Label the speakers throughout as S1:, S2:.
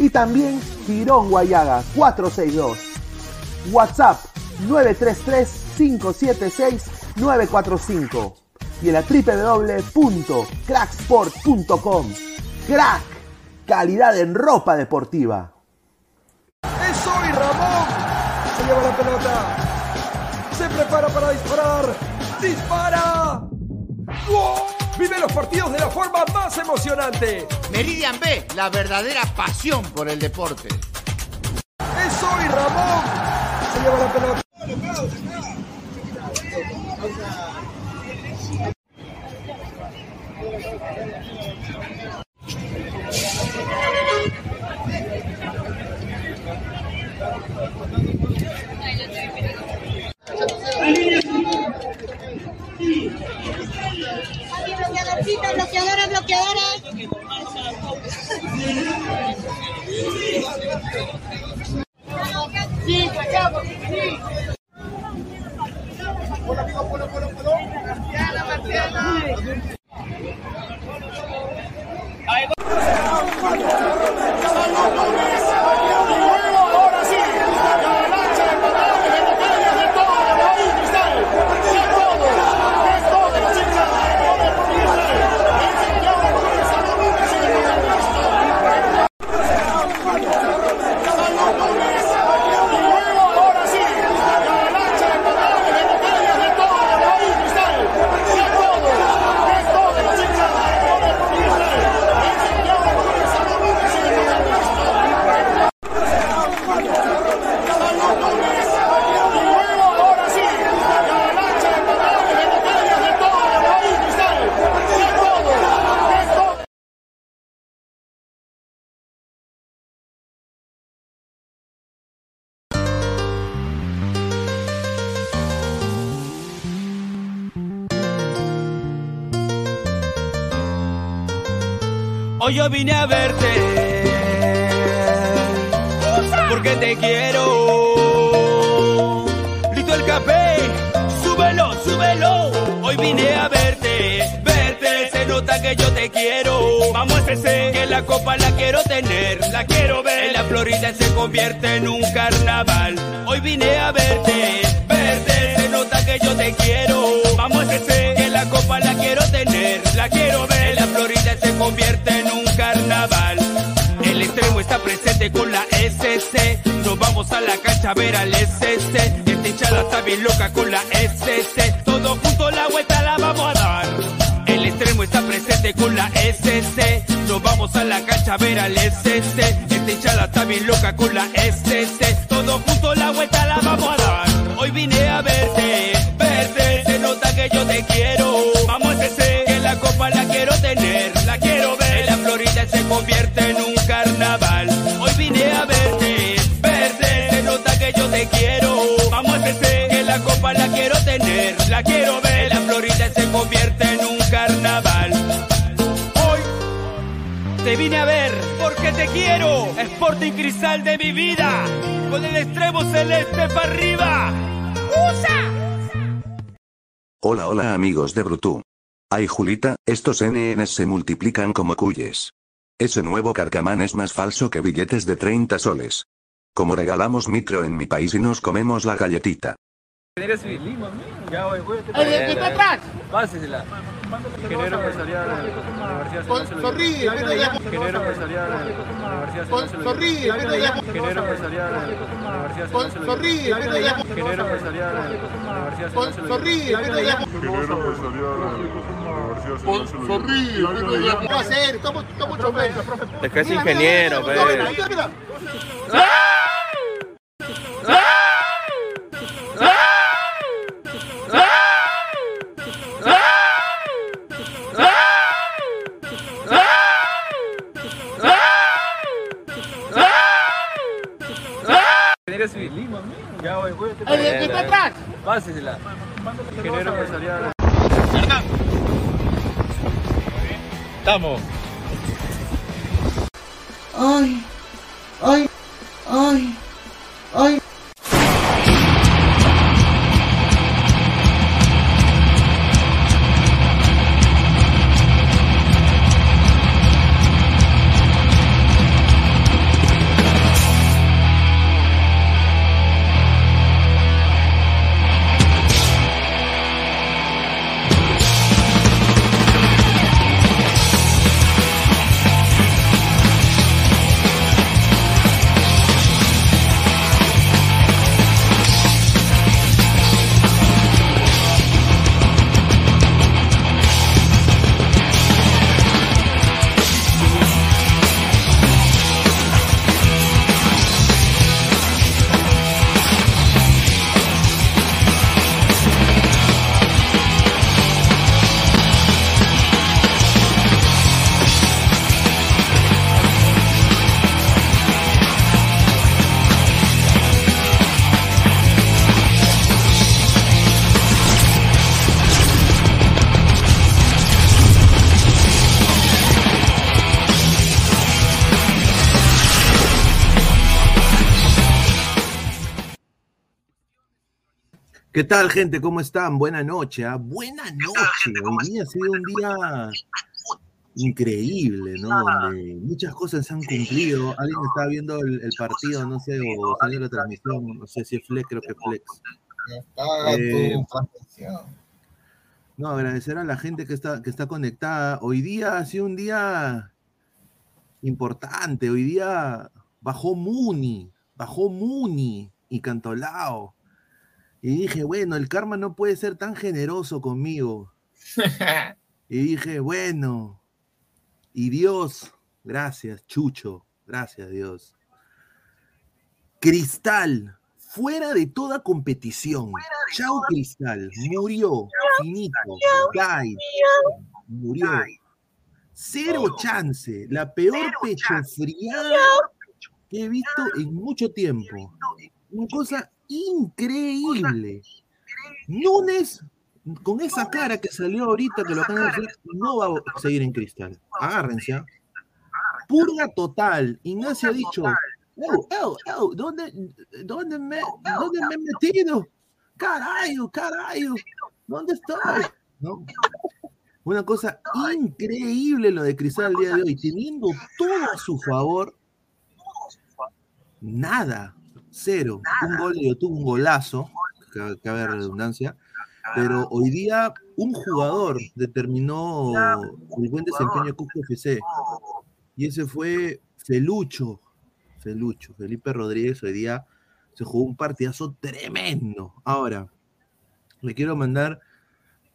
S1: y también Girón Guayaga 462. WhatsApp 933-576-945 y en la www.cracksport.com. Crack, calidad en ropa deportiva.
S2: ¡Es hoy Ramón! Se lleva la pelota. Se prepara para disparar. ¡Dispara! Vive los partidos de la forma más emocionante.
S3: Meridian B, la verdadera pasión por el deporte.
S2: ¡Es hoy Ramón! Se lleva la pelota.
S4: Salomé!
S5: Salomé! Yo vine a verte porque te quiero. Listo el café, súbelo, súbelo. Hoy vine a verte, verte. Se nota que yo te quiero. Vamos a ese, que la copa la quiero tener, la quiero ver. En la Florida se convierte en un carnaval. Hoy vine a verte, verte. Se nota que yo te quiero. Vamos a ese, que la copa la quiero tener, la quiero ver. La Florida se convierte en El extremo está presente con la SC. Nos vamos a la cancha a ver al SC. Esta hinchada está bien loca con la SC. Todos juntos la vuelta la vamos a dar. El extremo está presente con la SC. Nos vamos a la cancha a ver al SC. Esta hinchada está bien loca con la SC. Todos juntos la vuelta la vamos a dar. Hoy vine a verte, verte. Se nota que yo te quiero. Vamos a que la copa la quiero tener, convierte en un carnaval. Hoy vine a verte, verte. Se nota que yo te quiero. Vamos a ese, que la copa la quiero tener, la quiero ver. La Florida se convierte en un carnaval. Hoy te vine a ver porque te quiero. Sporting Cristal de mi vida. Con el extremo celeste para arriba.
S6: Hola hola amigos de Brutú. Ay Julita, estos NNs se multiplican como cuyes. Ese nuevo carcamán es más falso que billetes de 30 soles. Como regalamos micro en mi país y nos comemos la galletita.
S5: ¿Eres Lima, Ya voy, voy
S7: El que está atrás.
S5: Pásesela. Ingeniero empresarial de la Universidad
S7: pero ya.
S5: Ingeniero empresarial de la Universidad
S7: pero ya.
S5: Ingeniero empresarial de la Universidad
S7: pero ya.
S5: Ingeniero empresarial de la Universidad
S7: Con Zorrilla, pero ya. Con Zorrilla, pero ya. ¿Qué va a hacer? Estamos mucho peso, profe.
S5: Es que es ingeniero,
S7: Mira,
S5: pe.
S7: mira, mira, mira.
S5: ¿Eres Lima, Ya voy, voy.
S7: El que está atrás.
S5: Pásesela. Ingeniero empresarial. Estamos.
S7: Ay, ay, ay, ay.
S8: ¿Qué tal, gente? ¿Cómo están? Buena noche. ¿ah? Buena noche. Hoy día ha sido un día increíble, ¿no? Donde muchas cosas se han cumplido. Alguien estaba viendo el, el partido, no sé, o salió la transmisión, no sé si es Flex, creo que es Flex. Eh, No, agradecer a la gente que está, que está conectada. Hoy día ha sido un día importante. Hoy día bajó Muni, bajó Muni y Cantolao. Y dije, bueno, el karma no puede ser tan generoso conmigo. Y dije, bueno, y Dios, gracias, Chucho, gracias Dios. Cristal, fuera de toda competición. Chao Cristal, murió, finito, died, murió. Cero chance, la peor pechofriada que he visto en mucho tiempo. Una cosa increíble. Núñez, con esa cara que salió ahorita, que lo acaban de decir, no va a seguir en cristal. Agárrense. ¿ah? Purga total. Ignacio ha dicho, "Oh, oh, oh, ¿dónde, dónde, me, ¿dónde me he metido? Carayo, carayo, ¿dónde estoy? ¿No? Una cosa increíble lo de Cristal al día de hoy, teniendo todo a su favor, nada, cero. Un gol de tuvo un golazo, cabe redundancia, pero hoy día un jugador determinó el buen desempeño de Cusco FC. Y ese fue Felucho. Felucho, Felipe Rodríguez hoy día se jugó un partidazo tremendo. Ahora, le quiero mandar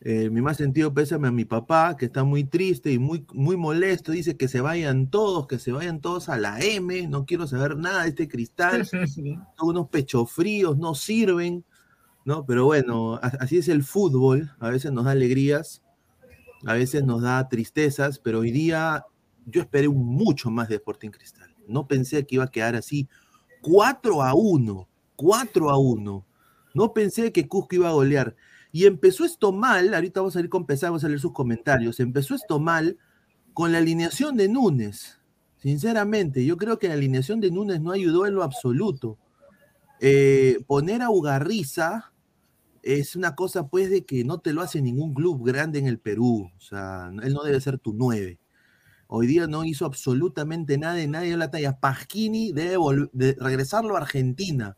S8: eh, mi más sentido pésame a mi papá, que está muy triste y muy, muy molesto. Dice que se vayan todos, que se vayan todos a la M. No quiero saber nada de este cristal. Son unos pechos fríos, no sirven. ¿no? Pero bueno, así es el fútbol. A veces nos da alegrías, a veces nos da tristezas, pero hoy día yo esperé mucho más de Sporting Cristal. No pensé que iba a quedar así 4 a 1, 4 a 1. No pensé que Cusco iba a golear. Y empezó esto mal, ahorita vamos a ir con vamos a leer sus comentarios. Empezó esto mal con la alineación de Núñez. Sinceramente, yo creo que la alineación de Núñez no ayudó en lo absoluto. Eh, poner a Ugarriza es una cosa pues de que no te lo hace ningún club grande en el Perú. O sea, él no debe ser tu nueve. Hoy día no hizo absolutamente nada y nadie dio la talla. Pasquini debe de regresarlo a Argentina.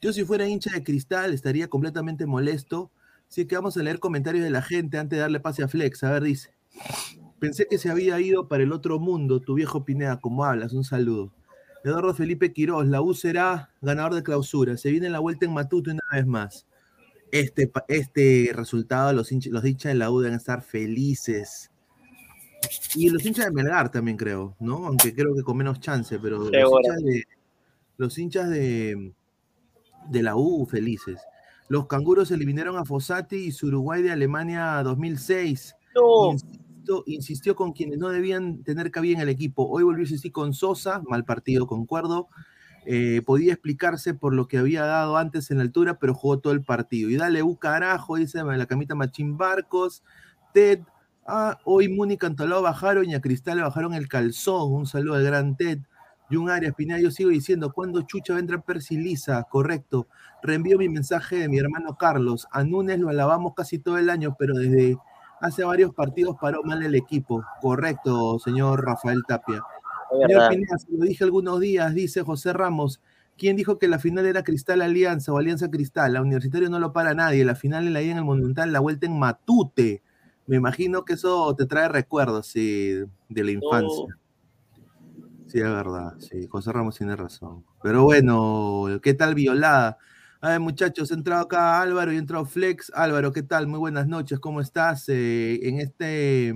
S8: Yo si fuera hincha de cristal estaría completamente molesto. Así que vamos a leer comentarios de la gente antes de darle pase a Flex. A ver, dice. Pensé que se había ido para el otro mundo, tu viejo Pineda, como hablas, un saludo. Eduardo Felipe Quiroz, la U será ganador de clausura. Se viene la vuelta en Matuto una vez más. Este, este resultado, los, hinchas, los hinchas de la U deben estar felices. Y los hinchas de Melgar también creo, ¿no? Aunque creo que con menos chance, pero los hinchas, de, los hinchas de, de la U felices. Los canguros eliminaron a Fossati y su Uruguay de Alemania 2006. Insistió, con quienes no debían tener cabida en el equipo. Hoy volvió a insistir con Sosa, mal partido, concuerdo. Eh, podía explicarse por lo que había dado antes en la altura, pero jugó todo el partido. Y dale, U carajo, dice la camita Machín Barcos. Ted, ah, hoy Muni Cantolao bajaron y a Cristal bajaron el calzón. Un saludo al gran Ted. Jun Arias Pineda, yo sigo diciendo, ¿cuándo Chucha va a entrar Persilisa? Correcto. Reenvío mi mensaje de mi hermano Carlos. A Núñez lo alabamos casi todo el año, pero desde hace varios partidos paró mal el equipo. Correcto, señor Rafael Tapia. Señor Pineda, lo dije algunos días, dice José Ramos. ¿Quién dijo que la final era Cristal Alianza o Alianza Cristal? La Universitario no lo para nadie. La final en la en el Monumental, la vuelta en Matute. Me imagino que eso te trae recuerdos, sí, de la infancia. Sí, es verdad, sí, José Ramos tiene razón. Pero bueno, ¿qué tal Violada? A ver, muchachos, ha entrado acá Álvaro y ha entrado Flex. Álvaro, ¿qué tal? Muy buenas noches, ¿cómo estás? Eh, en este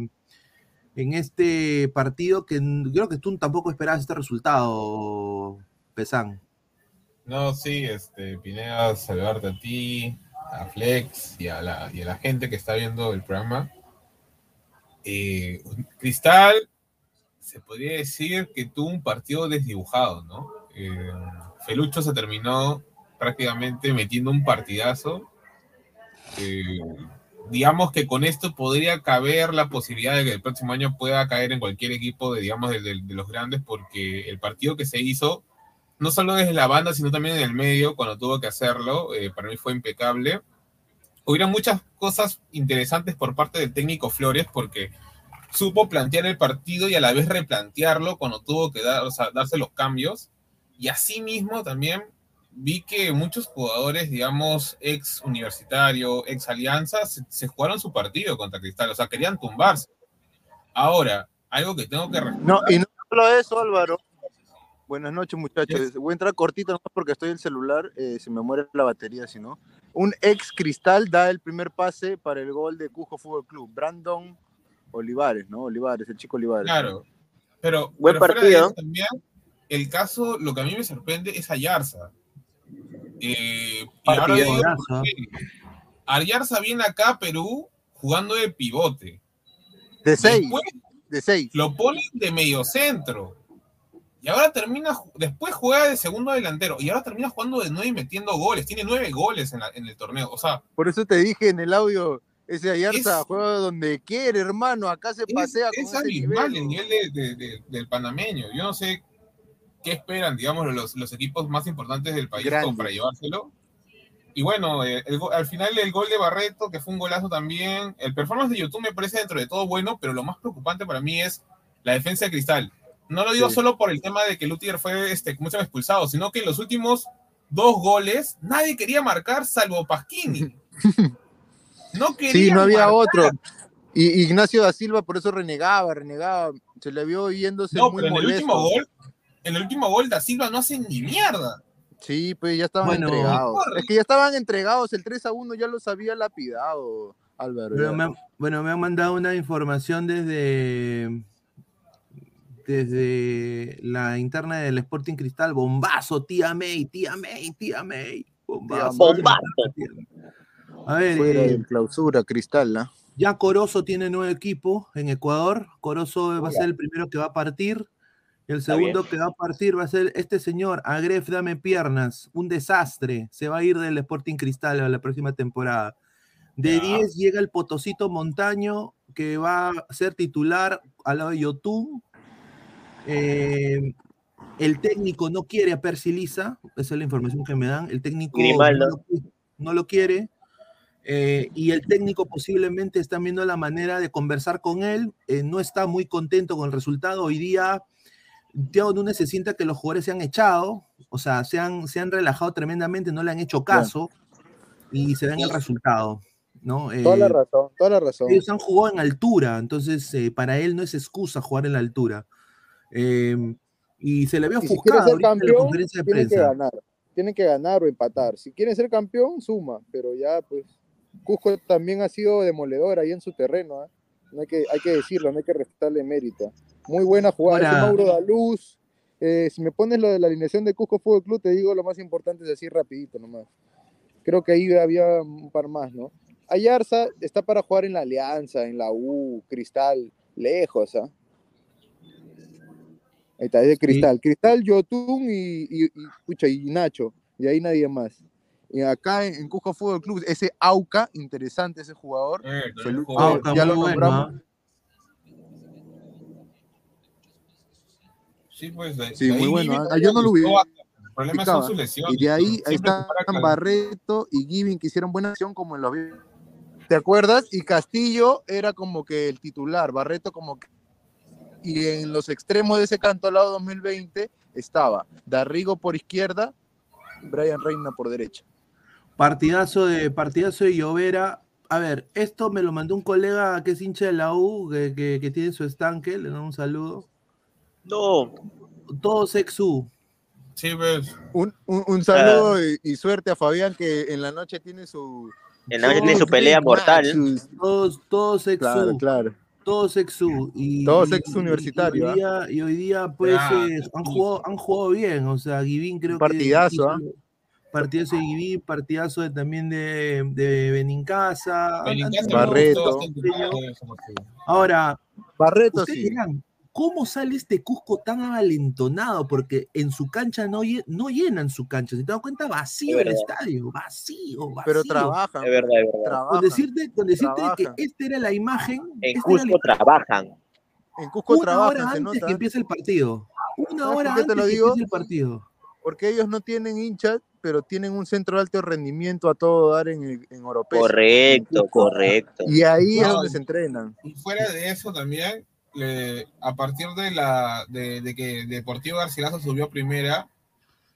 S8: en este partido que creo que tú tampoco esperabas este resultado, Pesán.
S9: No, sí, este, Pineda, saludarte a ti, a Flex y a la, y a la gente que está viendo el programa. Eh, Cristal se podría decir que tuvo un partido desdibujado, ¿no? Eh, Felucho se terminó prácticamente metiendo un partidazo. Eh, digamos que con esto podría caber la posibilidad de que el próximo año pueda caer en cualquier equipo de, digamos, de, los grandes, porque el partido que se hizo, no solo desde la banda, sino también en el medio, cuando tuvo que hacerlo, eh, para mí fue impecable. Hubieron muchas cosas interesantes por parte del técnico Flores, porque supo plantear el partido y a la vez replantearlo cuando tuvo que dar, darse los cambios. Y asimismo también vi que muchos jugadores, digamos, ex universitario, ex alianza, se, jugaron su partido contra Cristal, o sea, querían tumbarse. Ahora, algo que tengo que
S7: No, y no solo eso, Álvaro. Buenas noches, muchachos. Voy a entrar cortito, no porque estoy en el celular, eh, se me muere la batería, si no. Un ex Cristal da el primer pase para el gol de Cujo Fútbol Club. Brandon Olivares, ¿no? Olivares, el chico Olivares.
S9: Claro. Pero,
S7: Buen partido.
S9: también, el caso, lo que a mí me sorprende es Ayarza. Eh, y ahora Ayarza viene acá a Perú jugando de pivote.
S7: De seis. de seis.
S9: Lo ponen de medio centro. Y ahora termina, después juega de segundo delantero. Y ahora termina jugando de nueve y metiendo goles. Tiene nueve goles en, el torneo. O sea.
S7: Por eso te dije en el audio, ese Ayarza juega donde quiere, hermano. Acá se pasea
S9: es, con es abismal el nivel del panameño. Yo no sé qué esperan, digamos, los, los equipos más importantes del país para llevárselo. Y bueno, eh, el al final el gol de Barreto, que fue un golazo también. El performance de YouTube me parece dentro de todo bueno, pero lo más preocupante para mí es la defensa de Cristal. No lo digo
S7: Sí.
S9: solo por el tema de que Lutier fue este, mucho expulsado, sino que en los últimos dos goles nadie quería marcar salvo Pasquini. No quería
S7: Sí, no había
S9: marcar.
S7: otro. Y Ignacio da Silva por eso renegaba, renegaba. Se le vio yéndose
S9: No,
S7: muy
S9: pero en el último gol, en el último gol, Da Silva no hace ni mierda.
S7: Sí, pues ya estaban
S8: Bueno,
S7: entregados. Es que ya estaban entregados. El 3 a 1 ya los había lapidado, Álvaro.
S8: Pero me han- bueno, me han mandado una información desde desde la interna del Sporting Cristal. Bombazo, tía May, tía May, tía May. Bombazo.
S7: Bombazo.
S8: A ver,
S7: Fuera
S8: eh,
S7: de clausura, Cristal, ¿ah?
S8: ya Corozo tiene nuevo equipo en Ecuador. Corozo va a ser el primero que va a partir. El
S10: Está
S8: segundo
S10: bien.
S8: que va a partir va a ser este señor, Agref Dame Piernas, un desastre. Se va a ir del Sporting Cristal a la próxima temporada. De 10 llega el Potosito Montaño, que va a ser titular al lado de Yotun. Eh, el técnico no quiere a Percy Lisa, esa es la información que me dan. El técnico no lo, no lo quiere. Eh, y el técnico posiblemente está viendo la manera de conversar con él. eh, no está muy contento con el resultado. Hoy día, Thiago Núñez se sienta que los jugadores se han echado, o sea, se han, se han relajado tremendamente, no le han hecho caso y se ve en el resultado. ¿no?
S7: Toda la
S8: Eh,
S7: razón, toda la razón.
S8: ellos han jugado en altura, entonces eh, para él no es excusa jugar en la altura. Y se le
S7: si quiere
S8: ofuscado ahorita en la conferencia de
S7: tiene que
S8: prensa.
S7: ganar. Tiene que ganar o empatar. Si quiere ser campeón, suma. Pero ya, pues, Cusco también ha sido demoledor ahí en su terreno. ¿ah? No hay, que, hay que decirlo, no hay que restarle mérito. Muy buena jugada. Mauro Daluz. Eh, si me pones lo de la alineación de Cusco Fútbol Club, te digo lo más importante es así rapidito nomás. Creo que ahí había un par más, ¿no? Ayarza está para jugar en la Alianza, en la U, Cristal, lejos, ¿ah? Ahí está, es de Cristal. Cristal, Yotun y, y, y, pucha, y Nacho. Y ahí nadie más. Y acá en, en Cusco Fútbol Club, ese Auca, interesante ese jugador.
S9: Eh.
S8: Auca,
S7: ya lo
S8: bueno,
S7: nombramos.
S8: ¿ah?
S9: Sí, pues, de-
S7: Sí,
S9: de
S7: muy bueno. Ah, yo no lo vi.
S9: bastante. El problema son sus lesiones.
S7: Y de ahí, ahí están Barreto y Giving que hicieron buena acción como en los ¿Te acuerdas? Y Castillo era como que el titular, Barreto como que... Y en los extremos de ese canto al lado 2020 estaba Darrigo por izquierda, Brian Reina por derecha.
S8: Partidazo de, partidazo de Llovera. A ver, esto me lo mandó un colega que es hincha de la U, que, que- que tiene su estanque, le doy un saludo.
S10: No,
S8: Todos ex-U.
S9: Sí, pues.
S7: Un, un- un saludo y, y suerte a Fabián que en la noche tiene su...
S10: en la noche tiene su pelea mortal.
S7: matches.
S8: Todos, todos ex-U.
S7: Claro, claro.
S8: Todos ex-U. Y,
S7: Todos
S8: y-
S7: ex-universitario,
S8: Y, hoy día, y hoy día, pues,
S9: Ah,
S8: eh, han, jugado, han jugado bien. O sea, Givín creo
S7: Un partidazo,
S8: que. hizo-
S7: ¿ah?
S8: Partidazo de Givín, partidazo de- también de, de Benincasa.
S9: Benincasa
S7: Barreto.
S8: Ahora,
S7: Barreto
S8: ustedes
S7: sí.
S8: dirán, ¿cómo sale este Cusco tan avalentonado? Porque en su cancha no, no llenan su cancha. Si te das cuenta, vacío
S10: Es
S8: el estadio, vacío, vacío.
S7: Pero trabajan.
S10: Es verdad, es verdad.
S8: Con decirte, con decirte que esta era la imagen.
S10: En
S8: esta era la
S10: Cusco trabajan.
S7: En Cusco
S8: una
S7: trabajan,
S8: hora
S7: se
S8: antes
S7: nota.
S8: que empiece el partido. Una
S7: ¿Sabes
S8: hora antes que empiece el partido.
S7: Porque ellos no tienen hinchas, pero tienen un centro de alto rendimiento a todo dar en, el- en Oropesa.
S10: Correcto, correcto.
S7: Y ahí es donde se entrenan.
S9: Y fuera de eso también, le- a partir de la de, de que Deportivo Garcilaso subió a primera,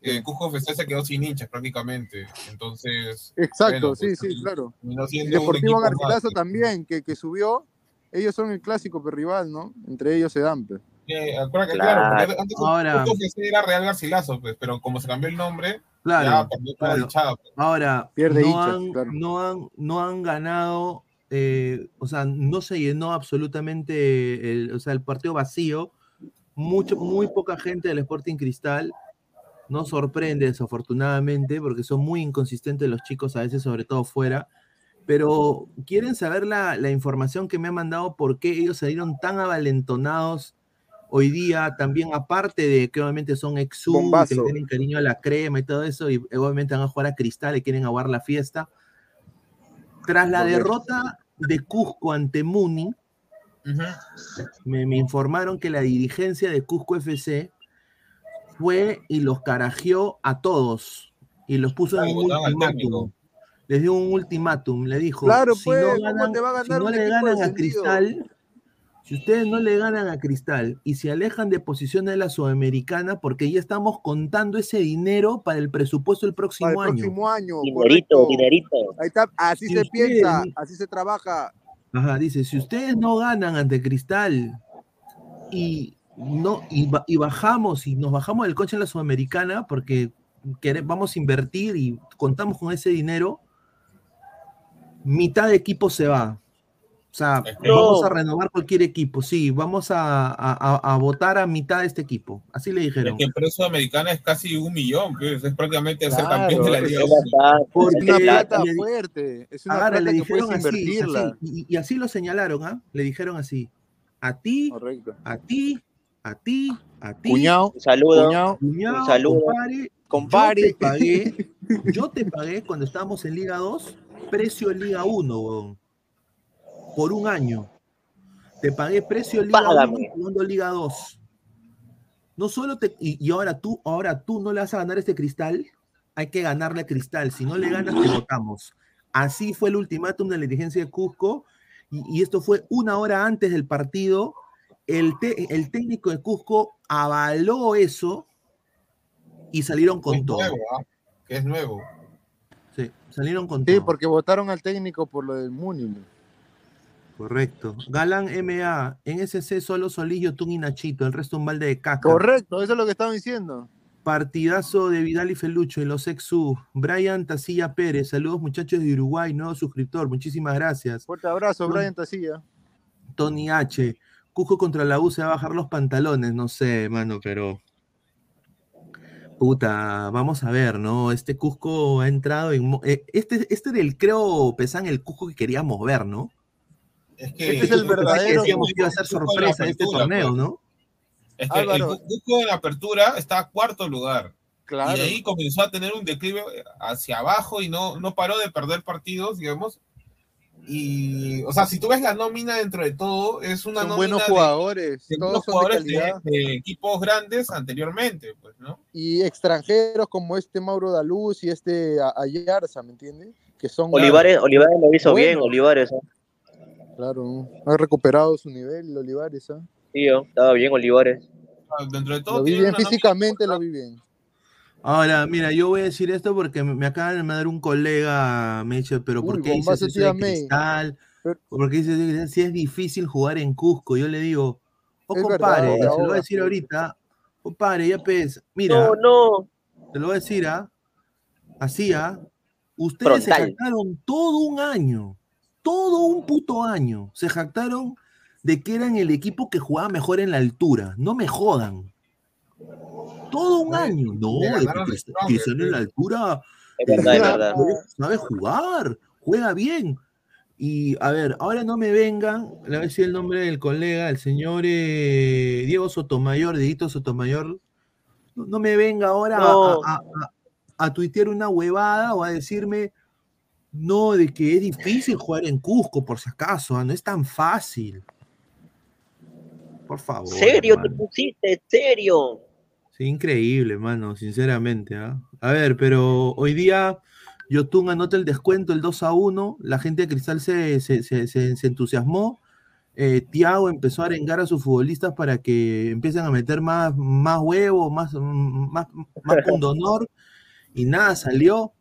S9: eh, Cusco FC se quedó sin hinchas prácticamente. Entonces,
S7: Exacto,
S9: bueno,
S7: sí,
S9: pues,
S7: sí, claro. Deportivo
S9: más.
S7: Garcilaso también, que, que subió. Ellos son el clásico rival, ¿no? Entre ellos se dan. pues.
S9: Eh, acuérdate que,
S10: Claro.
S9: claro, porque antes
S8: Ahora-
S9: era Real Garcilaso, pues, pero como se cambió el nombre,
S8: Claro.
S9: ya
S8: claro.
S9: pues.
S8: Ahora,
S7: Pierde
S8: no,
S7: hinchas,
S8: han,
S7: claro.
S8: no, han, no han ganado, eh, o sea, no se llenó absolutamente el, o sea, el partido vacío. Mucho, muy poca gente del Sporting Cristal. No sorprende, desafortunadamente, porque son muy inconsistentes los chicos a veces, sobre todo fuera. Pero quieren saber la, la información que me han mandado, por qué ellos salieron tan avalentonados hoy día, también aparte de que obviamente son ex que tienen cariño a la crema y todo eso, y obviamente van a jugar a Cristal y quieren aguar la fiesta. Tras la derrota de Cusco ante Muni, me, me informaron que la dirigencia de Cusco FC fue y los carajeó a todos y los puso en un ultimátum. les dio un ultimátum, le dijo,
S7: Claro,
S8: si
S7: pues,
S8: no,
S7: ¿cómo
S8: ganan,
S7: te va a
S8: si no le ganan a? Cristal, si ustedes no le ganan a Cristal y se alejan de posiciones de la Sudamericana, porque ya estamos contando ese dinero para el presupuesto del próximo
S7: Para el
S8: año.
S7: próximo año.
S10: Dinerito,
S7: correcto.
S10: dinerito.
S7: Ahí está, así
S8: Si
S7: se
S8: ustedes-
S7: piensa, así se trabaja.
S8: Ajá, dice, si ustedes no ganan ante Cristal y no y, ba- y bajamos y nos bajamos del coche en la Sudamericana porque quere- vamos a invertir y contamos con ese dinero, mitad de equipo se va. O sea,
S9: que-
S8: vamos a
S10: No.
S8: renovar cualquier equipo, sí, vamos a, a- a- a votar a mitad de este equipo. Así le
S9: Es
S8: dijeron.
S9: que el precio americana es casi un millón, pues, es prácticamente ser
S7: Claro,
S9: campeón de la
S7: es
S9: Liga
S10: Es
S9: 1.
S10: bastante.
S7: Es una plata
S8: le-
S7: fuerte. Es una
S8: Ahora le
S7: plata que
S8: dijeron así, y, y así lo señalaron, ¿ah? Le dijeron así, a ti,
S7: Correcto.
S8: a ti, a ti, a ti,
S7: Cuñado,
S10: Un saludo.
S7: cuñado.
S8: cuñado,
S10: un saludo.
S8: compadre,
S7: Compare.
S8: Yo te pagué, yo te pagué cuando estábamos en Liga 2, precio Liga 1, weón, por un año. Te pagué precio Liga
S10: Págame.
S8: 1 jugando Liga 2. No solo te. Y, y ahora tú, ahora tú no le vas a ganar este cristal. Hay que ganarle a cristal. Si no le ganas, te votamos. Así fue el ultimátum de la dirigencia de Cusco. Y, y esto fue una hora antes del partido. El, te- el técnico de Cusco avaló eso y salieron con
S9: es
S8: todo.
S9: nuevo, ¿ah? Que es nuevo.
S8: Sí, salieron con
S7: Sí,
S8: todo.
S7: porque votaron al técnico por lo del Múnich.
S8: Correcto. Galán MA, en SC solo Solillo, Tun y Nachito, el resto un balde de caca.
S7: Correcto, eso es lo que estaban diciendo.
S8: Partidazo de Vidal y Felucho y los ex-U. Brian Tacilla Pérez, saludos muchachos de Uruguay, nuevo suscriptor, muchísimas gracias.
S7: Fuerte abrazo. Brian Tacilla.
S8: Tony H, Cusco contra la U se va a bajar los pantalones, no sé, mano, pero. Puta, vamos a ver, ¿no? Este Cusco ha entrado en. eh, Este, este del creo, Pesan, el Cusco que queríamos ver, ¿no?
S9: Es que
S7: Este es el verdadero
S8: que iba a ser sorpresa de este
S9: apertura,
S8: torneo,
S9: pues.
S8: ¿no?
S9: Es que
S7: Álvaro.
S9: el Cusco en la apertura está a cuarto lugar.
S7: Claro.
S9: Y de ahí comenzó a tener un declive hacia abajo y no, no paró de perder partidos, digamos. Y, o sea, si tú ves la nómina dentro de todo, es una
S7: Son
S9: nómina
S7: buenos
S9: de-
S7: jugadores.
S9: de,
S7: todos
S9: buenos
S7: son de
S9: jugadores de,
S7: calidad.
S9: de equipos grandes anteriormente, pues, ¿no?
S7: Y extranjeros como este Mauro Daluz y este Ayarza, ¿me entiendes? Que son.
S10: Olivares, Olivares lo hizo bien. Olivares. ¿ah?
S7: Claro, ha recuperado su nivel, Olivares. ¿ah?
S10: Sí, yo, estaba bien Olivares.
S9: Dentro de todo
S7: Lo vi bien físicamente, lo vi bien.
S8: Ahora, mira, yo voy a decir esto porque me me acaba de mandar un colega, me dice, pero ¿por
S7: Uy,
S8: qué dices eso de cristal?
S7: Pero-
S8: ¿Por qué dices? Si es difícil jugar en Cusco, yo le digo, oh
S7: Es
S8: compadre,
S7: verdad,
S8: se lo voy a decir ahorita, compadre, ya pues, mira,
S10: No, no.
S8: te lo voy a decir, ¿ah? Así, ¿ah? Ustedes se jactaron todo un año, todo un puto año, se jactaron de que eran el equipo que jugaba mejor en la altura, no me jodan. Todo un año, no, que Cristiano en la altura
S10: Es verdad, es verdad.
S8: Sabe- jugar, juega bien. Y a ver, ahora no me vengan, le voy a decir el nombre del colega, el señor eh, Diego Sotomayor, Dieguito Sotomayor. No, no me venga ahora a, a- a tuitear una huevada o a decirme, no, de que es difícil jugar en Cusco, por si acaso, ah, no es tan fácil. Por favor.
S10: ¿Serio te pusiste? ¿Serio?
S8: Sí, increíble, mano, sinceramente. ¿ah? A ver, pero hoy día Yotun anota el descuento, el 2 a 1. La gente de Cristal se, se, se- se- entusiasmó. Eh, Tiago empezó a arengar a sus futbolistas para que empiecen a meter más, más huevos, más, más, más pundonor. Y nada, salió.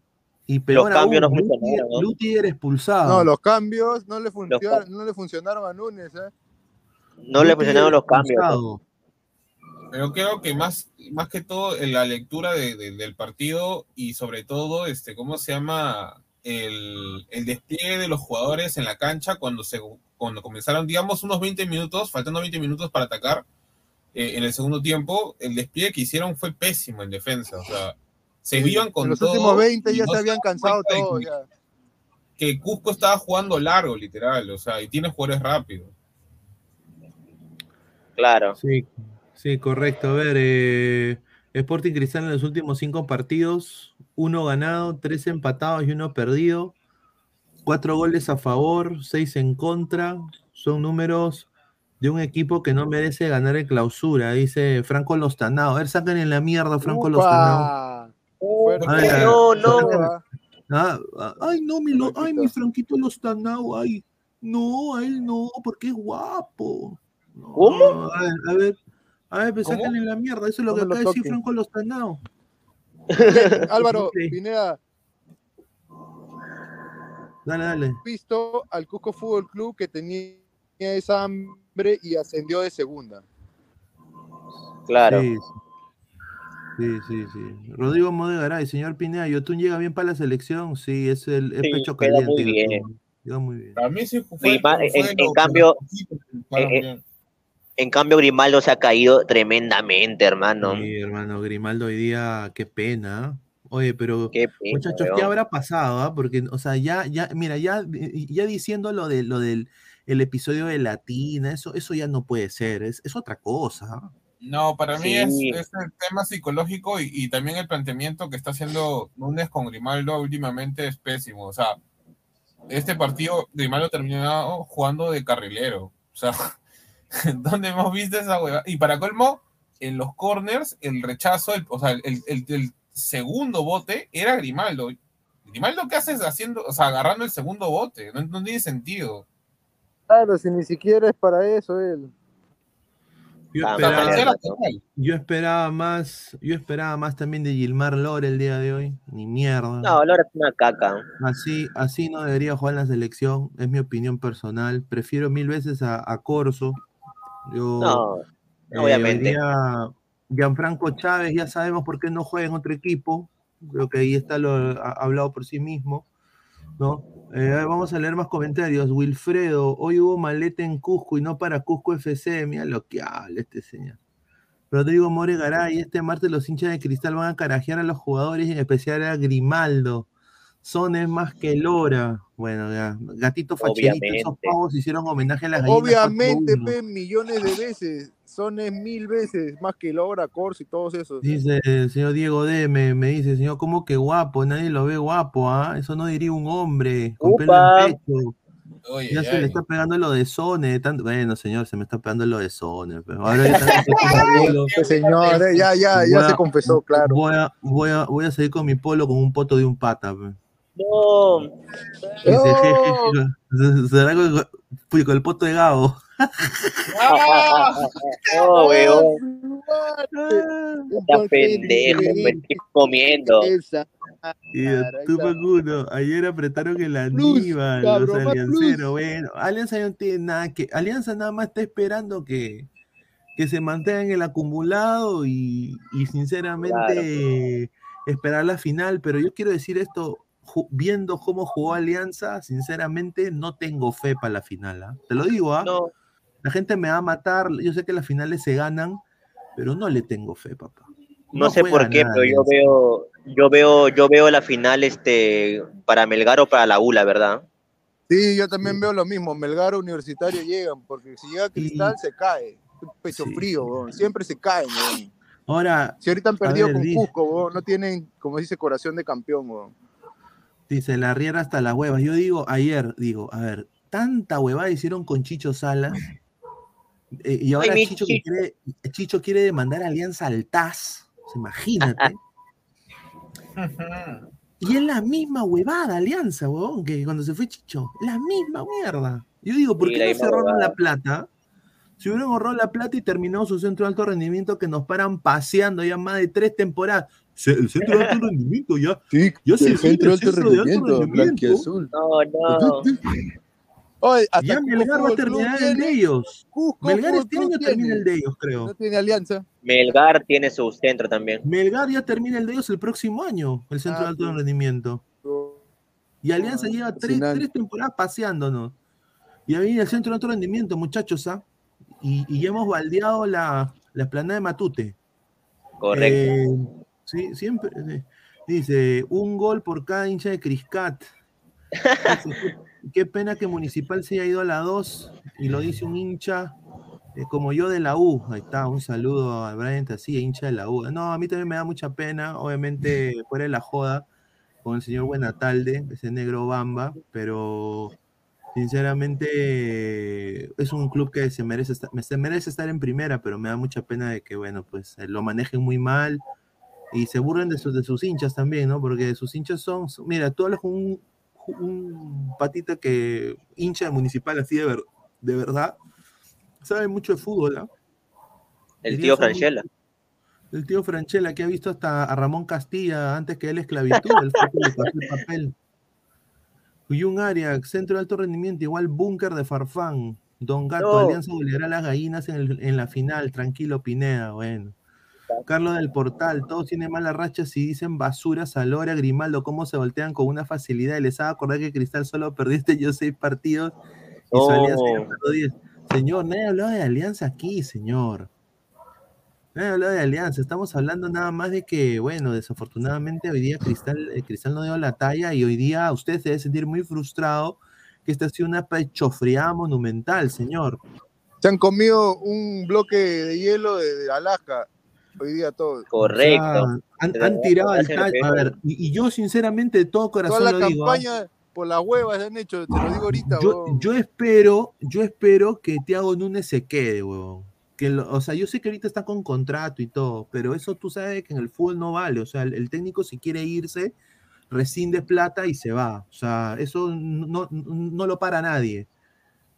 S8: Y peor
S10: cambios
S8: aún,
S10: no funcionaron, ¿no?
S8: Lutiger expulsado.
S7: No, los cambios no le,
S10: Los
S7: funcionaron, no le funcionaron a Núñez. ¿eh?
S10: No le funcionaron los cambios.
S8: expulsado.
S9: Pero creo que más, más que todo en la lectura de- de- del partido y sobre todo, este, ¿cómo se llama? El, el despliegue de los jugadores en la cancha cuando, se, cuando comenzaron, digamos, unos 20 minutos, faltando 20 minutos para atacar eh, en el segundo tiempo, el despliegue que hicieron fue pésimo en defensa. O sea, se iban con
S7: En los
S9: todo
S7: últimos 20
S9: y
S7: ya
S9: no
S7: se habían cansado todos.
S9: que-
S7: ya.
S9: Que Cusco estaba jugando largo, literal, o sea, y tiene jugadores rápidos.
S10: Claro.
S8: Sí, sí, correcto. A ver, eh, Sporting Cristal en los últimos cinco partidos, uno ganado, tres empatados y uno perdido, cuatro goles a favor, seis en contra. Son números de un equipo que no merece ganar en clausura, dice Franco Lostanao. A ver, saquen en la mierda Franco Lostanao.
S7: Upa.
S8: A ver,
S10: No, no.
S7: ¿ah?
S8: Ah, ay, no, mi, lo, ay, mi Franquito Lostanao, ay, no, a él no, porque es guapo. No,
S10: ¿Cómo?
S8: A ver, a ver, a ver, pues sáquenle la mierda, eso es lo
S7: No
S8: que acaba de decir. Franco Lostanao.
S7: Álvaro. Pineda,
S8: Dale, dale.
S7: visto al Cusco Fútbol Club que tenía esa hambre y ascendió de segunda.
S10: Claro.
S8: Sí, sí, sí, sí. Rodrigo Modegaray, señor Pineda, Yotun llega bien para la selección, sí, es el es
S10: Sí,
S8: pecho
S10: queda
S8: caliente.
S10: muy bien.
S8: Yotun, Llega muy bien.
S9: A mí sí fue.
S10: Grima-
S9: fue
S10: en, en cambio,
S9: jugaron
S10: eh, eh, en cambio Grimaldo se ha caído tremendamente, hermano.
S8: Sí, hermano, Grimaldo hoy día, qué pena. Oye, pero
S10: Qué pena,
S8: muchachos, ¿qué habrá pasado? ah? Porque, o sea, ya, ya, mira, ya, ya diciendo lo de lo del el episodio de Latina, eso, eso ya no puede ser, es, es otra cosa.
S9: No, para mí
S10: Sí.
S9: es, es el tema psicológico y, y también el planteamiento que está haciendo Núñez con Grimaldo últimamente es pésimo. O sea, este partido Grimaldo terminó jugando de carrilero. O sea, ¿dónde hemos visto esa hueva? Y para colmo, en los corners, el rechazo, el- o sea, el, el- el segundo bote era Grimaldo. Grimaldo, ¿qué haces haciendo, o sea, agarrando el segundo bote? No, no tiene sentido.
S7: Claro, si ni siquiera es para eso él.
S8: Yo esperaba,
S10: mierda,
S8: yo esperaba más, yo esperaba más también de Gilmar Lore el día de hoy, ni mierda.
S10: No, Lora es una caca.
S8: Así, así no debería jugar en la selección, es mi opinión personal. Prefiero mil veces a, a Corso. Yo,
S10: No,
S8: eh,
S10: obviamente.
S8: Gianfranco Chávez, ya sabemos por qué no juega en otro equipo. Creo que ahí está lo ha- hablado por sí mismo. ¿no? Eh, vamos a leer más comentarios. Wilfredo, hoy hubo maleta en Cusco y no para Cusco FC. Mira lo que habla este señor. Rodrigo More Garay, este martes los hinchas de cristal van a carajear a los jugadores, en especial a Grimaldo. Son es más que Lora. Bueno, ya. Gatito Facherito, esos pavos hicieron homenaje a las gallinas.
S7: Obviamente,
S8: 4-1.
S7: pe, millones de veces. Son es mil veces más que Lora, Corso y todos esos.
S8: Dice el señor Diego D, me, me dice, señor, ¿cómo que guapo? Nadie lo ve guapo, ¿ah? Eso no diría un hombre, con pelo
S10: Upa.
S8: en pecho.
S9: Oye,
S8: Ya
S9: ya,
S8: se le está pegando lo de Sone, tanto... bueno, señor, se me está pegando lo de Sone, pero ahora ya.
S7: Este señor, eh, ya, ya, ya
S8: Voy
S7: se confesó, claro.
S8: Voy a, voy, a, voy a salir con mi polo con un poto de un pata. pe.
S10: No.
S8: "Jeje, será con, con- el poto de Gabo.
S10: No, weón. Está pendejo, me estoy comiendo.
S8: Y tú, Facundo, ayer apretaron el Aníbal, los
S7: cabrón,
S8: alianceros. Bueno, Alianza no tiene nada que. Alianza nada más está esperando que, que se mantengan el acumulado y, y sinceramente esperar la final. Pero yo quiero decir esto, viendo cómo jugó Alianza, sinceramente no tengo fe para la final. ¿ah? Te lo digo, ¿ah?
S10: No,
S8: La gente me va a matar, yo sé que las finales se ganan, pero no le tengo fe, papá.
S10: no sé por qué, pero yo veo, yo veo, yo veo la final este para Melgar o para la U, la verdad.
S7: Sí, yo también veo lo mismo. Melgar o Universitario llegan, porque si llega Cristal se cae. Pecho
S8: Sí,
S7: frío,
S8: sí.
S7: siempre se caen. weón.
S8: Ahora,
S7: Si ahorita han perdido
S8: ver,
S7: con Cusco, no tienen, como dice, corazón de campeón.
S8: Dice la riera hasta las huevas. Yo digo, ayer, digo, a ver, tanta huevada hicieron con Chicho Salas. eh, y ahora Chicho, quiere, Chicho quiere demandar a Alianza al TAS. Sea, imagínate. y es la misma huevada, Alianza, huevón, que cuando se fue Chicho. La misma mierda. Yo digo, ¿por qué
S10: la
S8: no
S10: huevada.
S8: la plata? Si hubieran ahorrado la plata y terminado su centro de alto rendimiento que nos paran paseando ya más de tres temporadas. Se- El centro de alto rendimiento ya.
S7: Sí,
S8: Ya se
S7: el centro de alto
S8: el centro de alto
S7: rendimiento,
S8: rendimiento.
S7: blanquiazul.
S10: No, no.
S7: Oye, hasta
S8: Ya Melgar va a terminar el de ellos.
S7: Cusco
S8: Melgar este año termina el de ellos, creo.
S7: No tiene alianza.
S10: Melgar tiene su centro también.
S8: Melgar ya termina el de ellos el próximo año, el centro
S7: Ah,
S8: de alto
S7: sí.
S8: rendimiento. Y Alianza
S7: Ah,
S8: lleva tres, tres temporadas paseándonos. Y ahí viene el centro de alto rendimiento, muchachos, ¿ah? Y, y ya hemos baldeado la, la esplanada de Matute.
S10: Correcto.
S8: Eh, sí, siempre. eh, Dice, un gol por cada hincha de Criscat. Qué, pena que Municipal se haya ido a la 2 y lo dice un hincha eh, como yo de la U. Ahí está, un saludo a Brian Tassia, hincha de la U. No, a mí también me da mucha pena, obviamente fuera de la joda con el señor Buenatalde, ese negro bamba, pero sinceramente es un club que se merece, estar, se merece estar en primera, pero me da mucha pena de que, bueno, pues eh, lo manejen muy mal Y se burlen de, sus de sus hinchas también, ¿no? Porque sus hinchas son, son- mira, tú hablas con un, un patita que hincha municipal así de, ver- de verdad, sabe mucho de fútbol, ¿ah?
S10: El tío Franchella.
S8: El tío Franchella, que ha visto hasta a Ramón Castilla antes que él esclavitud, el papel. Y un área, centro de alto rendimiento, igual búnker de Farfán. Don Gato,
S10: No.
S8: Alianza goleará a las gallinas en, el- en la final, tranquilo Pineda, bueno. Carlos del Portal, todos tienen mala racha si dicen basura, Salora, Grimaldo, cómo se voltean con una facilidad. Y les hago acordar que Cristal solo perdiste yo seis partidos y su Alianza perdió diez. Señor, nadie hablaba de Alianza aquí, señor. Nadie hablaba de Alianza. Estamos hablando nada más de que, bueno, desafortunadamente hoy día Cristal, eh, Cristal no dio la talla y hoy día usted se debe sentir muy frustrado que esta ha sido una pechofriada monumental, señor.
S7: Se han comido un bloque de hielo de Alaska hoy día todos.
S8: O sea, han, han tirado al tal- A ver, y, y yo sinceramente de todo corazón
S7: Toda la
S8: lo digo. ¿ah?
S7: campaña por las huevas han hecho, te lo digo ahorita.
S8: Yo, espero, yo espero que Thiago Núñez se quede, huevón. Que lo- o sea, yo sé que ahorita está con contrato y todo, pero eso tú sabes que en el fútbol no vale. O sea, el, el técnico si quiere irse, rescinde plata y se va. O sea, eso no, no, no lo para nadie.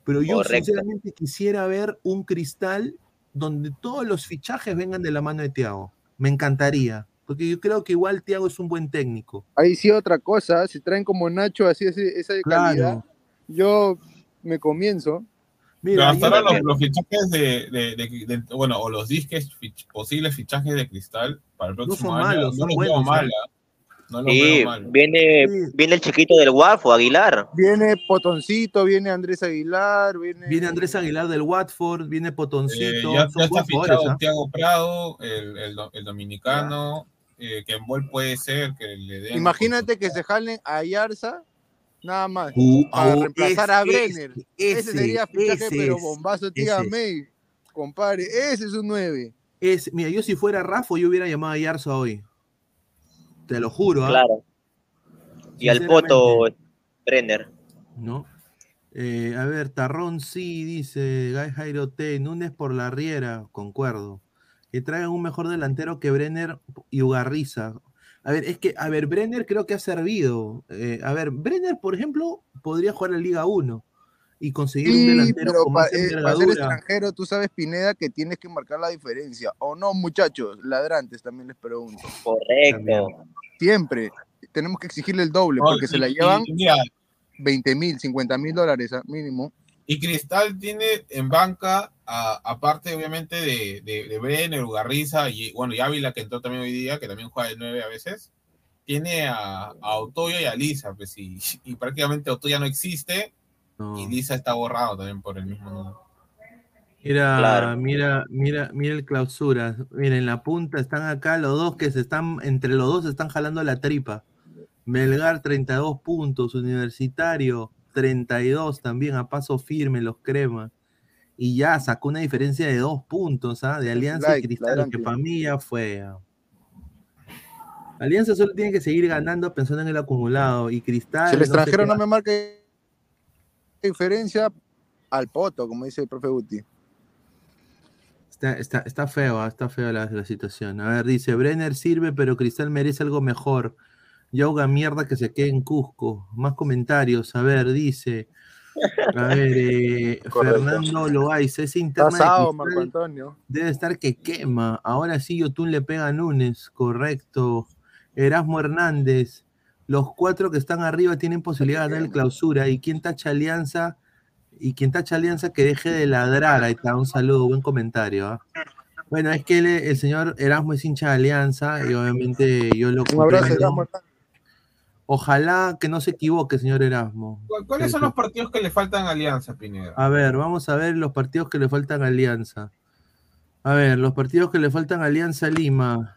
S8: Pero yo
S10: Correcto.
S8: sinceramente quisiera ver un cristal donde todos los fichajes vengan de la mano de Thiago. Me encantaría. Porque yo creo que igual Thiago es un buen técnico.
S7: Ahí sí otra cosa, si traen como Nacho así, así esa calidad,
S8: Claro.
S7: yo me comienzo.
S9: Pero hasta ahora los, los fichajes de, de- de- de- bueno, o los disques, fich- posibles fichajes de cristal para el próximo
S8: son
S9: año,
S8: malos,
S9: no
S8: son
S9: los
S8: buenos,
S9: veo mal,
S8: ¿eh?
S9: No los
S10: Sí,
S9: veo mal.
S10: viene, viene el chiquito del Guafo, Aguilar.
S7: Viene Potoncito, viene Andrés Aguilar, viene...
S8: Viene Andrés Aguilar del Watford, viene
S9: Eh,
S8: Potoncito.
S9: ya,
S8: son
S9: ya está
S8: buenos
S9: fichado
S8: jugadores, ¿ah?
S9: Thiago Prado, el, el do- el dominicano, eh, que en Bol puede ser que le den.
S7: Imagínate que se jalen a Yarza, nada más,
S8: Uh,
S7: para
S8: uh,
S7: reemplazar
S8: ese,
S7: a Brenner. Ese,
S8: ese,
S7: sería fichaje,
S8: ese
S7: pero bombazo, tía
S8: ese.
S7: May, compadre, ese es un 9.
S8: Es, mira, yo si fuera Rafa, yo hubiera llamado a Yarza hoy. Te lo juro, ¿ah?
S10: Claro. Y al Poto Brenner.
S8: ¿No? Eh, a ver, Tarrón sí, dice Guy Jairo T. Núñez por la Riera, concuerdo. Que traigan un mejor delantero que Brenner y Ugarriza. A ver, es que, a ver, Brenner creo que ha servido. Eh, a ver, Brenner, por ejemplo, podría jugar en Liga 1 y conseguir un delantero
S7: pero
S8: con
S7: pa-
S8: más
S7: eh, para ser extranjero, tú sabes, Pineda, que tienes que marcar la diferencia. O no, muchachos, ladrantes, también les pregunto.
S10: Correcto.
S7: Siempre. Tenemos que exigirle el doble,
S9: No,
S7: porque se
S9: y-
S7: la llevan
S9: y mira,
S7: 20 mil, 50 mil dólares ah, mínimo.
S9: Y Cristal tiene en banca, a- aparte obviamente de, de, de Brenner, Ugarriza y bueno, y Ávila que entró también hoy día, que también juega de 9 a veces, tiene a, a Otoya y a Lisa, pues y, y prácticamente Otoya no existe y Lisa está borrado también por el mismo número.
S8: Mira,
S9: Claro.
S8: mira, mira, mira el clausura. Mira, en la punta están acá los dos que se están, entre los dos se están jalando la tripa. Melgar 32 puntos, Universitario 32 también a paso firme los cremas. Y ya sacó una diferencia de dos puntos, ¿ah? De Alianza
S7: Like,
S8: y Cristal, que para mí ya fue. Alianza solo tiene que seguir ganando pensando en el acumulado. Y Cristal.
S7: Si el
S8: no
S7: extranjero no me marca diferencia, al poto, como dice el profe Guti.
S8: Está, está, está feo, ah, está feo la, la situación. A ver, dice, Brenner sirve, pero Cristal merece algo mejor. Yoga mierda que se quede en Cusco. Más comentarios. A ver, dice. A ver, eh. Fernando Loaiza, esa interna
S7: Pasado, Marco Antonio.
S8: debe estar que quema. Ahora sí, Yotun le pega a Núñez, correcto. Erasmo Hernández. Los cuatro que están arriba tienen posibilidad de ganar el clausura. Y quien tacha alianza, y quien tacha alianza que deje de ladrar. Ahí está, un saludo, buen comentario. ¿ah? Bueno, es que el señor Erasmo es hincha de alianza y obviamente yo lo
S7: Un abrazo. Erasmo.
S8: Ojalá que no se equivoque, señor Erasmo.
S9: ¿Cu- ¿Cuáles son los partidos que le faltan a Alianza, Pineda?
S8: A ver, vamos a ver los partidos que le faltan a Alianza. A ver, los partidos que le faltan a Alianza Lima.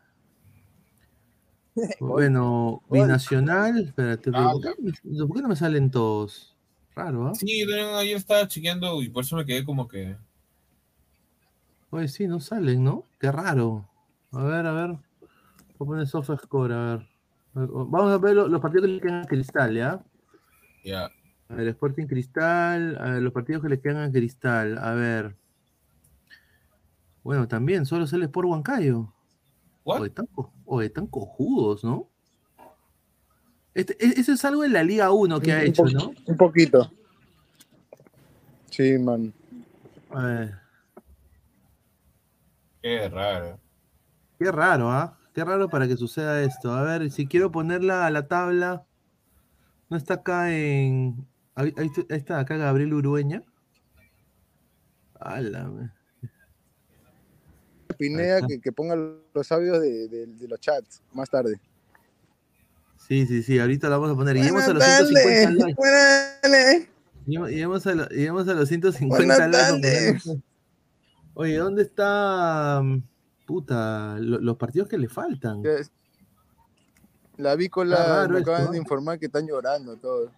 S8: Bueno, Binacional. Espérate, pero ¿por, qué, por qué no me salen todos? Raro, ¿ah?
S9: Sí, yo ayer estaba chequeando y por eso me quedé como que.
S8: Oye, sí, no salen, ¿no? Qué raro. A ver, a ver. Voy a poner soft score, a ver. Vamos a ver lo- los partidos que le quedan a Cristal, ¿ya?
S9: Ya.
S8: A ver, Sporting Cristal, a ver, los partidos que le quedan a Cristal, a ver. Bueno, también, solo sale por Huancayo. O están, o están cojudos, ¿no? Este- e- eso es algo en la Liga 1 que ha hecho, ¿no?
S7: Un poquito. Sí, man.
S8: A ver,
S9: Qué raro.
S8: qué raro, ¿ah? Qué raro para que suceda esto. A ver, si quiero ponerla a la tabla, no está acá en. Ahí, ahí está- acá Gabriel Urueña. Ala,
S7: Pineda que, que ponga los de, de- de los chats más tarde.
S8: Sí, sí, sí, ahorita la vamos a poner. Lleguemos a los
S7: Buenas
S8: 150
S7: tardes,
S8: likes.
S7: buenas
S8: Lleguemos, lleguemos a, lo- a los 150
S7: Buenas
S8: likes. Oye, ¿dónde está. mm, Puta, lo- los partidos que le faltan?
S7: La
S8: Está
S7: vícola
S8: raro
S7: me
S8: esto,
S7: acaban
S8: ¿ah?
S7: de informar que están llorando todos.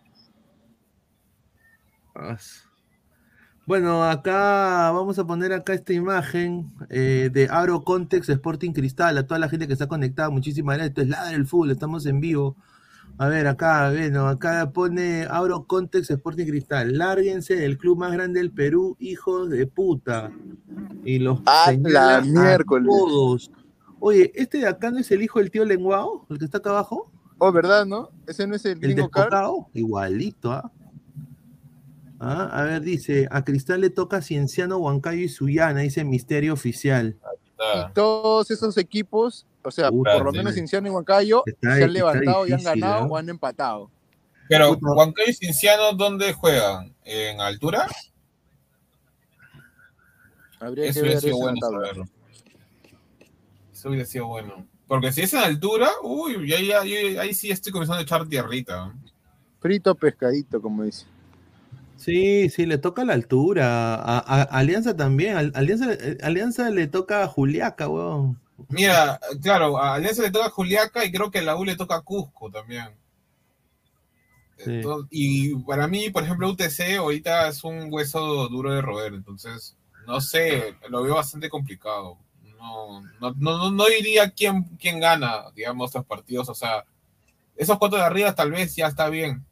S8: Bueno, acá vamos a poner acá esta imagen eh, de Aro Context Sporting Cristal, a toda la gente que está conectada, muchísimas gracias. Esto es Ladra el Fútbol, estamos en vivo. A ver, acá, bueno, acá pone Auro Context Sporting Cristal. Lárguense del club más grande del Perú, hijos de puta. Y los
S7: ¡A
S8: señala
S7: la miércoles!
S8: todos. Oye, ¿este de acá no es el hijo del tío Lenguao? ¿El que está acá abajo?
S7: Oh, ¿verdad, no? Ese no es el
S8: El
S7: gringo
S8: igualito, ¿ah? Ah, A ver, dice, a Cristal le toca Cienciano, Huancayo y Suyana, dice Misterio Oficial.
S7: Y todos esos equipos, o sea,
S8: Puta,
S7: por lo
S8: sí.
S7: menos Cinciano y Huancayo,
S9: Está-
S7: se han levantado y han ganado
S9: ¿ah?
S7: o han empatado.
S9: Pero, Huancayo y Cinciano, ¿dónde juegan? ¿En altura?
S7: Habría
S9: Eso
S7: que
S9: hubiera
S7: ver
S9: sido bueno saberlo. Eso hubiera sido bueno. Porque si es en altura, uy, ahí, ahí, ahí sí estoy comenzando a echar tierrita.
S7: Frito pescadito, como dice.
S8: Sí, sí, le toca la altura. A, a- Alianza también. Al- Alianza, eh, Alianza le toca a Juliaca, weón.
S9: Mira, claro, a Alianza le toca a Juliaca y creo que a la U le toca a Cusco también. Entonces, y para mí, por ejemplo, UTC ahorita es un hueso duro de roer, entonces, no sé, lo veo bastante complicado. No, no, no, no- no diría quién, quién gana, digamos, estos partidos. O sea, esos cuatro de arriba tal vez ya está bien.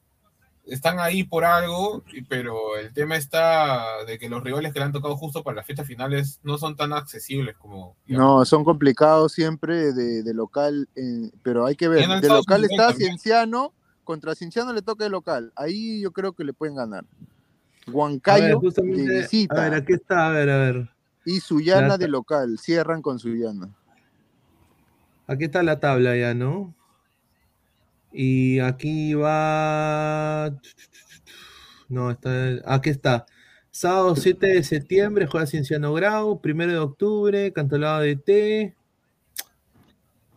S9: Están ahí por algo, pero el tema está de que los rivales que le han tocado justo para las fechas finales no son tan accesibles como...
S7: No, son complicados siempre de, de local, eh, pero hay que ver. De local está
S9: también.
S7: Cienciano, contra Cienciano le toca de local. Ahí yo creo que le pueden ganar.
S8: A ver,
S7: Huancayo de
S8: a
S7: visita
S8: ver, aquí está, a ver, a ver.
S7: y Suyana de local. Cierran con Suyana.
S8: Aquí está la tabla ya, ¿no? Y aquí va. No, está. Aquí está. Sábado 7 de septiembre juega Cienciano Grau. Primero de octubre, Cantolado de T.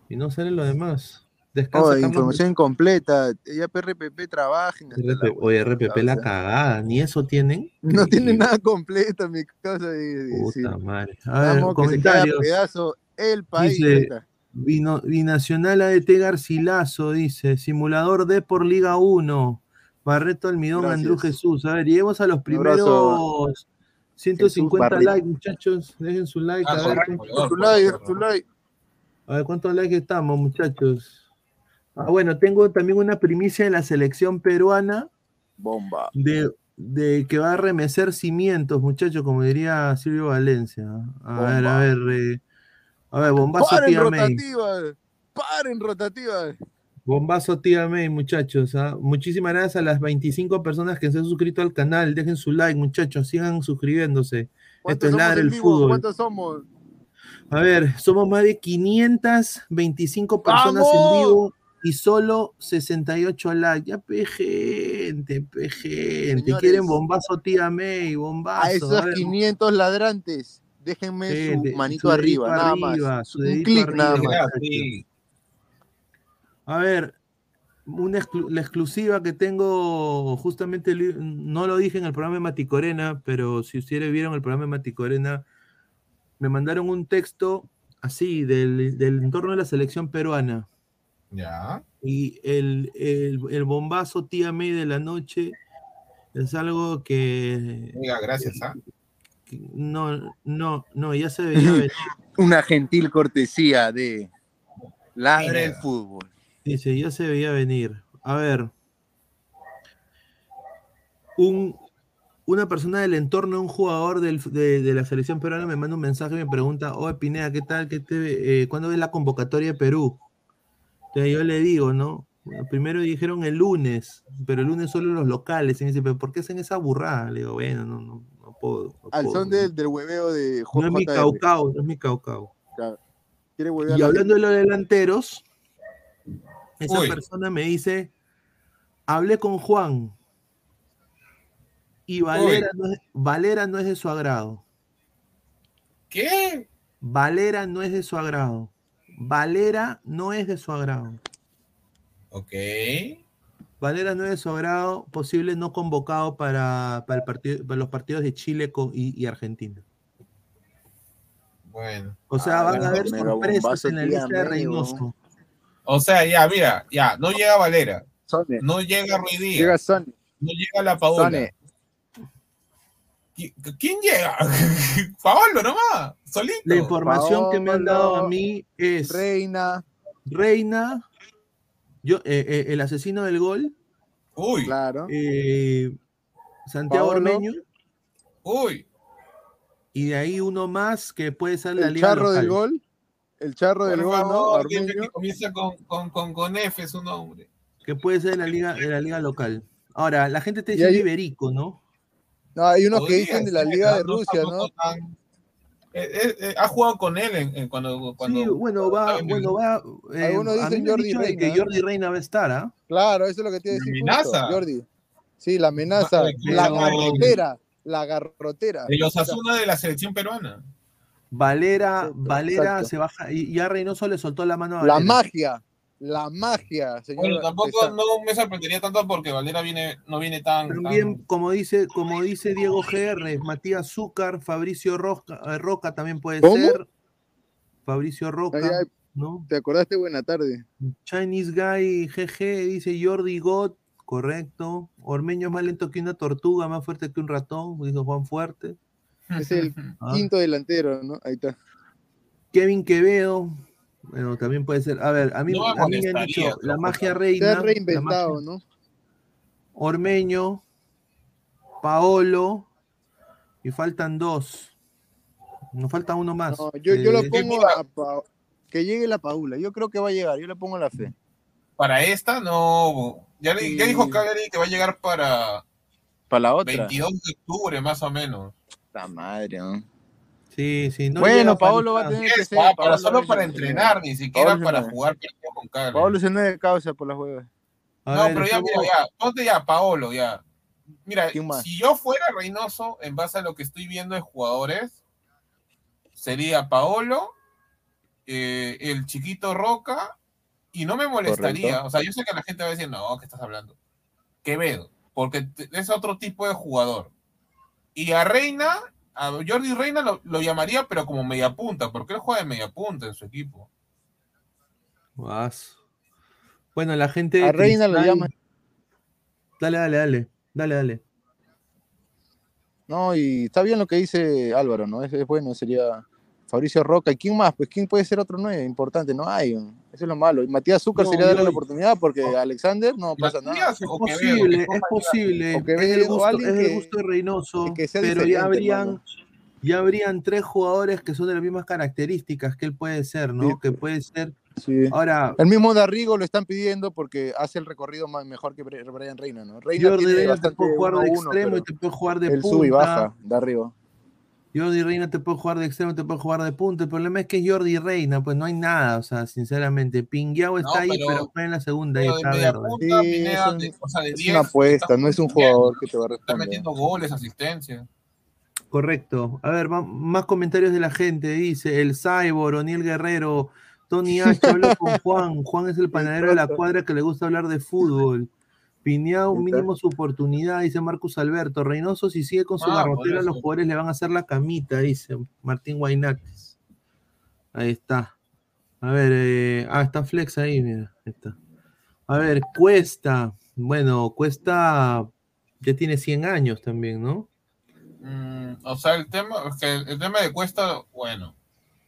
S8: Y no salen los demás. Descansa
S7: Oh, información incompleta. Ya PRPP trabajen.
S8: RP Oye, RPP la cagada. Ni eso tienen.
S7: No tiene nada completo, mi casa. de- de-.
S8: Puta madre. A ver,
S7: Vamos, que se
S8: comentarios.
S7: pedazo el país.
S8: Dice. Vino, Binacional ADT Garcilaso, dice, simulador D por Liga 1, Barreto Almidón. Andrew Jesús. A ver, lleguemos a los primeros 150
S7: Barreto.
S8: likes, muchachos. Dejen su like.
S9: Ah,
S8: a, ver,
S9: correcto,
S7: Tu like, tu like.
S8: a ver cuántos likes estamos, muchachos. Ah, bueno, tengo también una primicia de la selección peruana
S7: Bomba.
S8: de, de que va a remecer cimientos, muchachos, como diría Silvio Valencia. A ver, a ver, eh, a ver, bombazo
S7: Paren
S8: tía May.
S7: rotativa. Paren rotativa.
S8: Bombazo tía May, muchachos. ¿ah? Muchísimas gracias a las 25 personas que se han suscrito al canal. Dejen su like, muchachos. Sigan suscribiéndose. Esto
S7: ¿Cuántos
S8: es
S7: en
S8: el
S7: vivo?
S8: Fútbol.
S7: ¿Cuántos somos?
S8: A ver, somos más de 525 personas en vivo y solo 68 likes. Ya, pe gente, pe gente.
S7: Señores,
S8: Quieren bombazo tía May, bombazo.
S7: A esos
S8: A ver,
S7: 500 ladrantes. Déjenme su manito
S8: su dedito
S7: arriba, nada
S8: arriba,
S7: más.
S8: su
S7: Un clic nada más.
S9: Sí.
S8: A ver, una exclu- la exclusiva que tengo, justamente no lo dije en el programa de Maticorena, pero si ustedes vieron el programa de Maticorena, me mandaron un texto así del, del entorno de la selección peruana.
S9: Ya.
S8: Y el, el, el bombazo tía May de la noche es algo que,
S9: Oiga, gracias, ¿ah?
S8: que no, no, no, ya se veía venir.
S7: Una gentil cortesía de Ladra el. Fútbol.
S8: Dice, ya se veía venir. A ver. Un una persona del entorno un jugador del- de, de la selección peruana me manda un mensaje y me pregunta, oye Pineda, ¿qué tal? ¿Qué te, eh, ¿Cuándo ves la convocatoria de Perú? Entonces yo le digo, ¿no? Bueno, primero dijeron el lunes, pero el lunes solo los locales. Y me dice, ¿pero por qué hacen esa burrada? Le digo, bueno, no, no,
S7: Al son del, del hueveo de
S8: No es mi caucao, no es mi caucao.
S7: Claro.
S8: Y hablando de los delanteros, esa
S9: Uy.
S8: persona me dice, hablé con Juan y Valera no, es, Valera no es de su agrado.
S9: ¿Qué?
S8: Valera no es de su agrado. Valera no es de su agrado.
S9: Ok.
S8: Valera no es de su agrado, posible no convocado para, para, el partido, para los partidos de Chile con- y, y Argentina.
S9: Bueno.
S8: O sea,
S7: Ah,
S8: van a
S7: bueno,
S8: haber
S7: mega
S8: sorpresas en la lista de. Reynoso.
S9: O sea, ya, mira, ya, no llega Valera,
S7: Sone.
S9: no llega Ruiz Díaz,
S7: Llega Sony.
S9: no llega la Paola.
S7: Sone.
S9: ¿Qui- ¿Quién llega? Paolo nomás, solito.
S8: La información que me han dado a mí es
S7: Reina.
S8: Reina, yo, eh, eh, el asesino del gol,
S9: Uy,
S7: Claro.
S8: eh, Santiago
S7: Paolo.
S8: Ormeño,
S9: uy.
S8: y de ahí uno más que puede ser la
S7: El
S8: liga
S7: charro
S8: local.
S7: del gol. El charro del gol, ¿no?
S9: favor, que comienza con, con, con, con F su nombre.
S8: Que puede ser de la liga, de la liga local. Ahora, la gente te dice
S7: hay-
S8: Iberico, ¿no?
S7: No, hay unos que dicen de la Liga de
S9: no
S7: Rusia, ¿no?
S9: tan- Eh, eh, eh, ha jugado con él en, en cuando, cuando
S8: Sí, bueno, va, bueno, va. eh,
S7: Algunos
S8: a mí
S7: dicen Jordi Reina,
S8: que. Jordi Reina va a estar, ¿ah?
S7: Claro, eso es lo que a
S9: La
S7: decir
S9: amenaza.
S7: justo, Jordi. Sí, la amenaza. La
S9: no.
S7: garrotera. La garrotera.
S9: de los Asuna de la selección peruana.
S8: Valera, Valera
S7: exacto.
S8: se baja, y ya Reynoso le soltó la mano a
S7: La magia. La magia, señor.
S9: Bueno, tampoco no me sorprendería tanto porque Valera viene, no viene tan.
S8: También,
S9: tan-
S8: como dice, como dice Diego GR, Matías Zúcar, Fabricio Roca, eh, Roca también puede
S7: ¿Cómo?
S8: ser. Fabricio Roca,
S7: Ay, ay,
S8: ¿no?
S7: ¿Te acordaste? Buena tarde.
S8: Chinese Guy GG dice Jordi God, correcto. Ormeño es más lento que una tortuga, más fuerte que un ratón, dijo Juan Fuerte.
S7: Es el
S8: Ah.
S7: quinto delantero, ¿no? Ahí está.
S8: Kevin Quevedo, bueno, también puede ser. A ver, a mí,
S9: No
S8: a mí me han dicho la magia
S7: Se ha
S8: reina, la
S7: reinventado,
S8: magia-
S7: ¿no?
S8: Ormeño, Paolo, y faltan dos. Nos falta uno más.
S7: No, yo, yo lo
S8: Eh,
S7: pongo a Pa- que llegue la Paula. Yo creo que va a llegar. Yo le pongo la fe.
S9: Para esta, no. Ya, le- ya dijo Cagliari que va a llegar para
S7: Para la otra.
S9: 22 de octubre, más o menos.
S7: La madre, ¿no?
S8: Sí, sí. No
S7: bueno, Paolo va a tener que ser.
S9: ah,
S7: Paolo
S9: solo para entrenar, ni siquiera
S7: Paolo
S9: para jugar partido con Cagliari.
S7: Paolo se no es de causa por las huevas.
S8: A
S9: No,
S8: ver,
S9: pero ya, mira, ya, ponte ya, Paolo, ya. Mira, si yo fuera Reynoso, en base a lo que estoy viendo de jugadores, sería Paolo, eh, el chiquito Roca, y no me molestaría.
S7: Correcto.
S9: O sea, yo sé que la gente va a decir, no, ¿qué estás hablando? Quevedo, porque es otro tipo de jugador. Y a Reina, a Jordi Reina lo, lo llamaría, pero como media punta, porque él juega de media punta en su equipo.
S8: Guas. Bueno, la gente.
S7: A Reina lo llama.
S8: Dale, dale, dale. Dale, dale.
S7: No, y está bien lo que dice Álvaro, ¿no? Es, es bueno, sería Fabricio Roca. ¿Y quién más? Pues quién puede ser otro nueve importante, no hay. Eso es lo malo. Y Matías Zúcar
S8: No,
S7: sería darle la oportunidad porque Alexander no pasa nada.
S8: Es posible, es posible. Es el gusto,
S7: alguien
S8: es el
S7: que-
S8: gusto de Reynoso.
S7: que sea
S8: pero ya habrían, ya habrían tres jugadores que son de las mismas características que él puede ser, ¿no?
S7: Sí.
S8: Que puede ser.
S7: Sí.
S8: Ahora,
S7: El mismo Darrigo lo están pidiendo porque hace el recorrido más, mejor que Brian Reina, ¿no? Reina tiene
S8: Reina te
S7: bastante
S8: puede jugar de
S7: 1-1,
S8: extremo y te puede jugar de
S7: él sube y
S8: punta.
S7: baja, Darrigo.
S8: Jordi Reina te puede jugar de extremo, te puede jugar de punta. El problema es que es Jordi Reina, pues no hay nada, o sea, sinceramente. Pinguao está ahí,
S9: pero-
S8: juega en la segunda
S9: de
S8: está verde.
S9: punta,
S7: Sí,
S9: Pineda,
S7: es un-
S9: de- o sea, de
S7: Es
S9: 10,
S7: una apuesta,
S9: está
S7: no es un jugador que te va a
S9: Está
S7: responder.
S9: metiendo goles, asistencia.
S8: Correcto. A ver, más comentarios de la gente. Dice el Cyborg, O'Neill Guerrero, Tony H. Habla con Juan. Juan es el panadero de la cuadra que le gusta hablar de fútbol. Piñao, mínimo su oportunidad, dice Marcus Alberto. Reynoso, si sigue con su
S9: Ah,
S8: garrotera, los jugadores le van a hacer la camita, dice Martín Guainates. Ahí está. A ver, eh, ah, está Flex ahí, mira. Ahí está. A ver, Cuesta. Bueno, Cuesta ya tiene 100 años también, ¿no?
S9: Mm, o sea, el tema, es que el tema de Cuesta, bueno,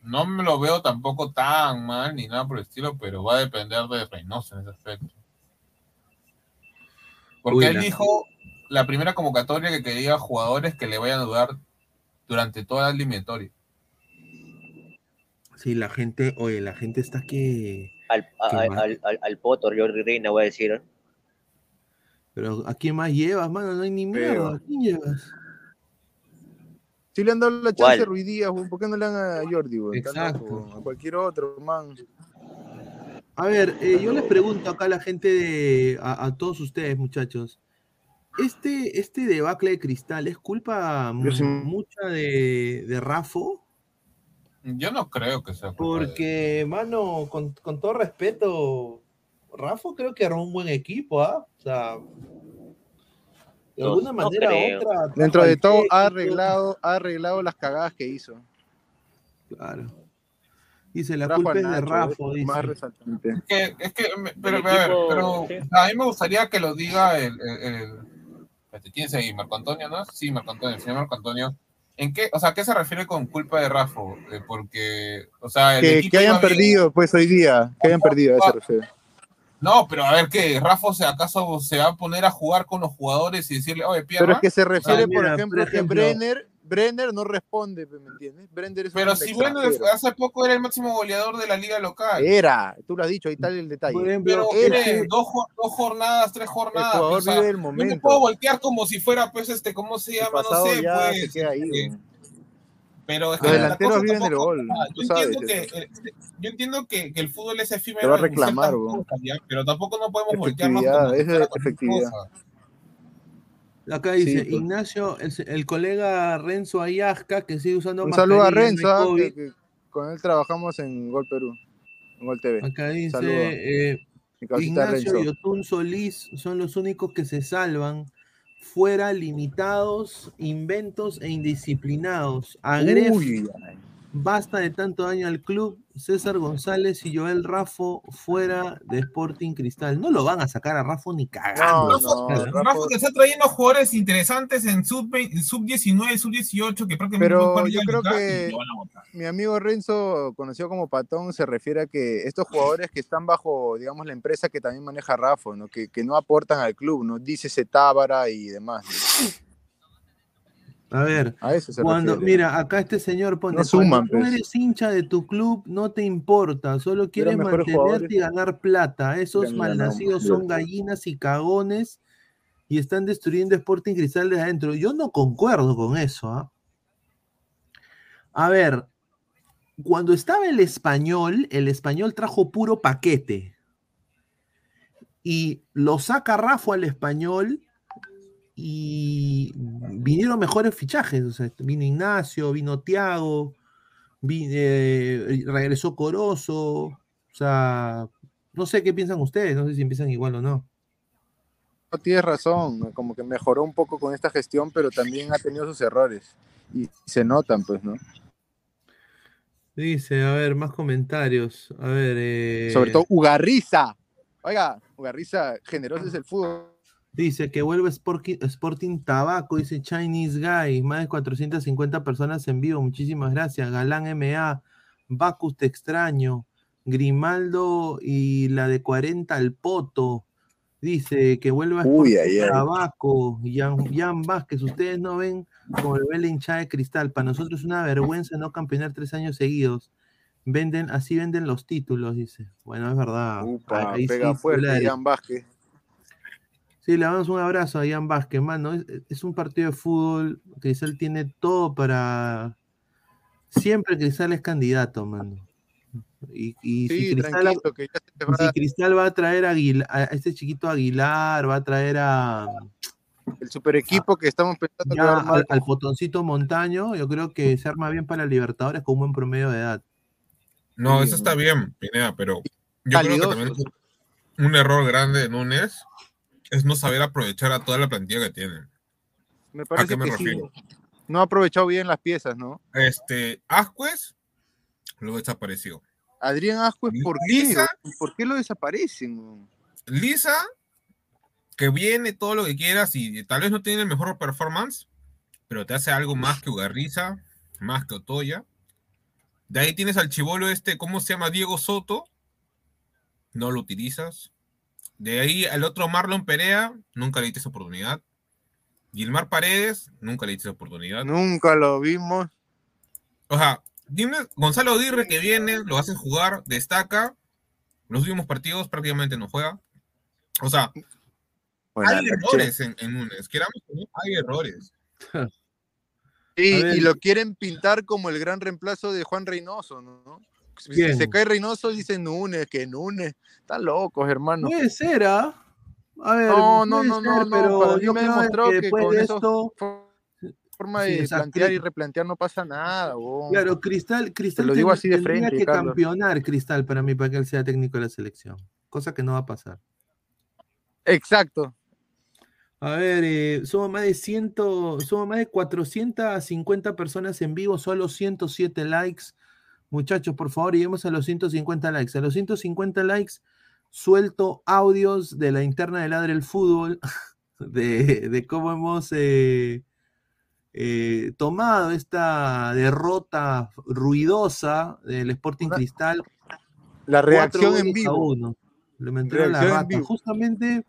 S9: no me lo veo tampoco tan mal ni nada por el estilo, pero va a depender de Reynoso en ese aspecto. Porque
S8: Uy,
S9: él
S8: la-
S9: dijo, la primera convocatoria que quería jugadores que le vayan a dudar durante toda la eliminatoria.
S8: Sí, la gente, oye, la gente está que.
S10: Al, al, al, al, al Potter, Jordi Reina, voy a decir. ¿eh?
S8: Pero ¿a quién más llevas, mano? No hay ni
S7: Pero-
S8: mierda. ¿A quién llevas?
S7: Si le han dado la chance
S10: ¿Cuál?
S7: a Ruiz Díaz, ¿por qué no le dan a Jordi,
S8: Exacto.
S7: A cualquier otro, man.
S8: A ver, eh, yo les pregunto acá a la gente de. a, a todos ustedes, muchachos. Este, este debacle de cristal es culpa
S7: sí-
S8: mucha de, de Rafo.
S9: Yo no creo que sea culpa de-
S8: Porque, mano, con, con todo respeto, Rafa creo que armó un buen equipo, ¿ah? O sea, de
S10: No-
S8: alguna
S10: no
S8: manera u otra.
S7: Dentro de todo, ha arreglado, ha arreglado las cagadas que hizo.
S8: Claro. Dice, la
S7: Trajo
S8: culpa
S7: a
S8: es de
S7: Nacho,
S8: Rafa,
S7: es
S8: dice.
S7: más resaltante.
S9: que- es que, me- pero,
S10: El
S9: a ver,
S10: equipo,
S9: pero
S10: sí.
S9: a mí me gustaría que lo diga el, el, el- espérate, ¿quién es ahí? ¿Marco Antonio, no? Sí, Marco Antonio, el señor Marco Antonio. ¿En qué, o sea, qué se refiere con culpa de Rafa? Eh, porque, o sea, el
S7: Que,
S9: equipo
S7: que hayan perdido, pues, hoy día. Que hayan perdido, a eso se refiere.
S9: No, pero a ver, ¿qué? ¿Rafa se acaso se va a poner a jugar con los jugadores y decirle, oye, pierda?
S7: Pero es que se refiere,
S8: Ah, mira,
S7: por
S8: por
S7: ejemplo,
S8: ejemplo-
S7: que Brenner, Brenner no responde, ¿me entiendes? Brenner es
S9: Pero
S7: un
S9: si bueno,
S7: extranjero.
S9: hace poco era el máximo goleador de la liga local.
S7: Era, tú lo has dicho, ahí está el detalle.
S9: Pero dos, jo- dos jornadas, tres jornadas.
S7: jugador
S9: o sea,
S7: vive el
S9: No me puedo voltear como si fuera, pues, este, ¿cómo se llama? No sé,
S7: ya
S9: pues.
S7: se queda ahí,
S9: este. Pero es que
S7: delanteros viven del gol,
S9: Yo
S7: sabes
S9: entiendo, que, eh, yo entiendo que, que el fútbol es efímero.
S7: Te va a reclamar.
S9: Pero tampoco no podemos voltearnos
S7: Efectividad, es efectividad.
S8: Acá dice,
S7: Sí, pues.
S8: Ignacio, el, el colega Renzo Ayasca, que sigue usando
S7: Un saludo a Renzo, ah,
S8: COVID.
S7: que, que con él trabajamos en Gol Perú, en Gol TV.
S8: Acá dice, eh, Ignacio y Otún Solís son los únicos que se salvan. Fuera limitados, inventos e indisciplinados. Agref,
S7: Uy,
S8: basta de tanto daño al club. César González y Joel Rafo fuera de Sporting Cristal. No lo van a sacar a Rafo ni cagando.
S7: No, no. Rafa-
S9: Rafa que está trayendo jugadores interesantes en sub-20 sub-19, sub-18, que prácticamente
S7: Pero yo creo que-
S9: y lo van a botar.
S7: Mi amigo Renzo, conocido como Patón, se refiere a que estos jugadores que están bajo, digamos, la empresa que también maneja Rafa, ¿no? que, que no aportan al club, ¿no? Dice Tábara y demás. ¿no?
S8: A ver,
S7: A eso se
S8: cuando,
S7: refiere.
S8: mira, acá este señor pone,
S7: No suman,
S8: cuando tú
S7: pues.
S8: eres hincha de tu club, no te importa, solo quieres mantenerte y ganar plata. Esos malnacidos
S7: ganan.
S8: son gallinas y cagones y están destruyendo Sporting Cristal de adentro. Yo no concuerdo con eso. ¿ah? A ver, cuando estaba el español, el español trajo puro paquete y lo saca Rafa al español y vinieron mejores fichajes. O sea, vino Ignacio, vino Tiago, regresó Corozo. O sea, no sé qué piensan ustedes, no sé si empiezan igual o no.
S7: No, tienes razón, como que mejoró un poco con esta gestión, pero también ha tenido sus errores. Y se notan, pues, ¿no?
S8: Dice, a ver, más comentarios. A ver. eh,
S7: Sobre todo Ugarriza. Oiga, Ugarriza, generoso es el fútbol.
S8: Dice que vuelve Sporting, Sporting Tabaco, dice Chinese Guy, más de 450 personas en vivo, muchísimas gracias. Galán MA, Bacus te extraño, Grimaldo y la de 40 al Poto, dice que vuelve a
S7: Uy,
S8: Sporting
S7: ay, ay.
S8: Tabaco, Jan, Jan Vázquez, ustedes no ven como el la hinchada de cristal, para nosotros es una vergüenza no campeonar tres años seguidos. Venden, así venden los títulos, dice. Bueno, es verdad.
S7: Upa,
S8: Ahí
S7: pega fuerte, Ian Vázquez.
S8: Sí, le damos un abrazo a Ian Vázquez, mano. Es, es un partido de fútbol. Cristal tiene todo para. Siempre Cristal es candidato, mano. Y, y si,
S7: Sí,
S8: Cristal,
S7: tranquilo, que ya se te
S8: y
S7: va
S8: si Cristal va a traer a, este chiquito Aguilar, va a traer a,
S7: el super equipo que estamos pensando que
S8: ya
S7: armar.
S8: al, al potoncito Montaño. Yo creo que se arma bien para Libertadores con un buen promedio de edad.
S9: No,
S7: Sí,
S9: eso está bien, Pineda, pero yo creo que también un error grande de Núñez es no saber aprovechar a toda la plantilla que tiene.
S7: Me
S9: ¿A
S7: parece
S9: qué me
S7: que sí.
S9: refiero?
S7: No ha aprovechado bien las piezas, ¿no?
S9: Este, Ascuez lo desapareció.
S7: Adrián Ascuez, ¿por qué?
S9: Lisa.
S7: ¿Por qué lo desaparecen?
S9: Lisa, que viene todo lo que quieras y tal vez no tiene el mejor performance, pero te hace algo más que Ugarriza, más que Otoya. De ahí tienes al chivolo este, ¿cómo se llama? Diego Soto. No lo utilizas. De ahí al otro Marlon Perea, nunca le diste esa oportunidad. Gilmar Paredes, nunca le hice oportunidad.
S7: Nunca lo vimos.
S9: O sea, dime, Gonzalo Aguirre que viene, lo hacen jugar, destaca. Los últimos partidos prácticamente no juega. O sea,
S7: Buenas
S9: hay
S7: noches.
S9: errores en, en. Queramos no, hay errores.
S7: Y lo quieren pintar como el gran reemplazo de Juan Reynoso, ¿no? Si se cae Reynoso, dicen Núñez, que Núñez. Están locos, hermano.
S8: Puede ser, ¿ah? A ver,
S7: No, no, no, no,
S8: ser,
S7: no,
S8: pero
S7: para
S8: yo
S7: me demostró
S8: que
S7: que con
S8: de esto,
S7: forma
S8: Sí,
S7: de
S8: sea,
S7: plantear y replantear no pasa nada,
S8: claro, Cristal, Cristal
S7: lo digo así de
S8: tendría
S7: frente,
S8: que
S7: Carlos.
S8: campeonar Cristal para mí, para que él sea técnico de la selección. Cosa que no va a pasar.
S7: Exacto.
S8: A ver, eh, somos más de 100, somos más de 450 personas en vivo, solo 107 likes. Muchachos, por favor, lleguemos a los 150 likes. A los 150 likes, suelto audios de la interna de Ladre el Fútbol, de, de cómo hemos eh, eh, tomado esta derrota ruidosa del Sporting Cristal.
S7: La reacción en vivo.
S8: Le la rata. Justamente,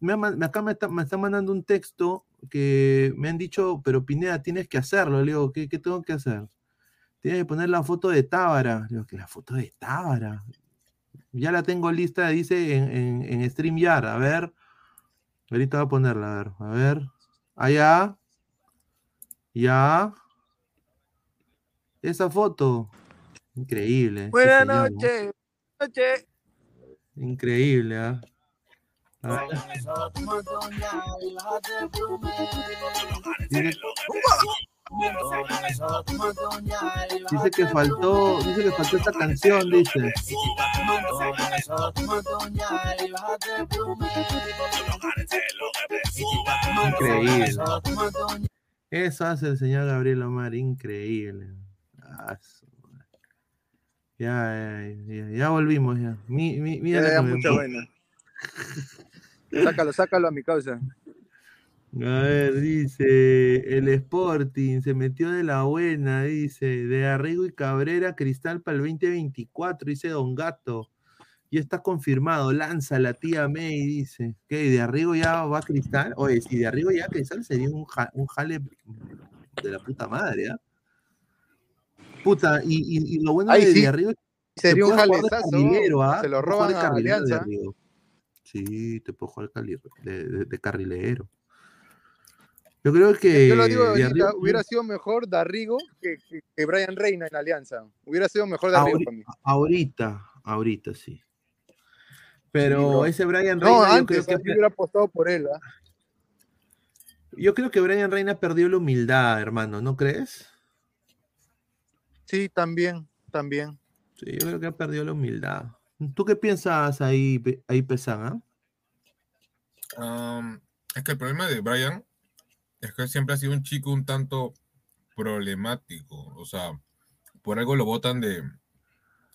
S8: me, man- acá me está, me está mandando un texto que me han dicho, pero Pineda, tienes que hacerlo. Le digo, ¿qué, qué tengo que hacer? Tienes que poner la foto de Tábara. Digo, que la foto de Tábara. Ya la tengo lista, dice en, en, en StreamYard. A ver. Ahorita voy a ponerla, a ver. A ver. Allá. Ya. Esa foto. Increíble.
S7: Buenas noches. Noche.
S8: Increíble, ¿ah? A ver. Dice, que faltó, dice que faltó esta canción, dice. Increíble. Eso hace el señor Gabriel Omar, increíble. Ah. Ya, ya, volvimos ya. Mi, mi- mira
S7: Ya,
S8: lo
S7: ya,
S8: que me
S7: mucha buena. Sácalo, sácalo a mi causa.
S8: A ver, dice el Sporting se metió de la buena, dice de Arrigo y Cabrera, Cristal para el 2024, dice Don Gato. Y está confirmado, lanza la tía May, dice. ¿Qué? ¿De Arrigo ya va a Cristal? Oye, si de Arrigo ya a Cristal sería un, ja- un jale de la puta madre, ¿ah? Puta, y, y- y lo bueno
S7: Ay,
S8: de,
S7: sí,
S8: de Arrigo es que
S7: sería un jalezazo,
S8: carrilero, ¿ah?
S7: se lo roban a Alianza.
S8: Sí, te puedo jugar cali- de, de- de carrilero. Yo creo que.
S7: Yo lo digo ahorita,
S8: Arrigo-
S7: hubiera sido mejor Darrigo que, que, que Brian Reina en Alianza. Hubiera sido mejor Darrigo
S8: Ahori-
S7: para mí.
S8: ahorita, ahorita sí. Pero
S7: Sí,
S8: ese Brian
S7: No,
S8: Reina, yo,
S7: antes,
S8: creo
S7: yo
S8: que,
S7: hubiera apostado por él. ¿ah?
S8: yo creo que Brian Reina perdió la humildad, hermano, ¿no crees?
S7: Sí, también, también.
S8: Sí, yo creo que ha perdido la humildad. ¿Tú qué piensas ahí, ahí Pesan? ah?
S9: Um, es que el problema de Brian es que siempre ha sido un chico un tanto problemático. O sea, por algo lo votan de,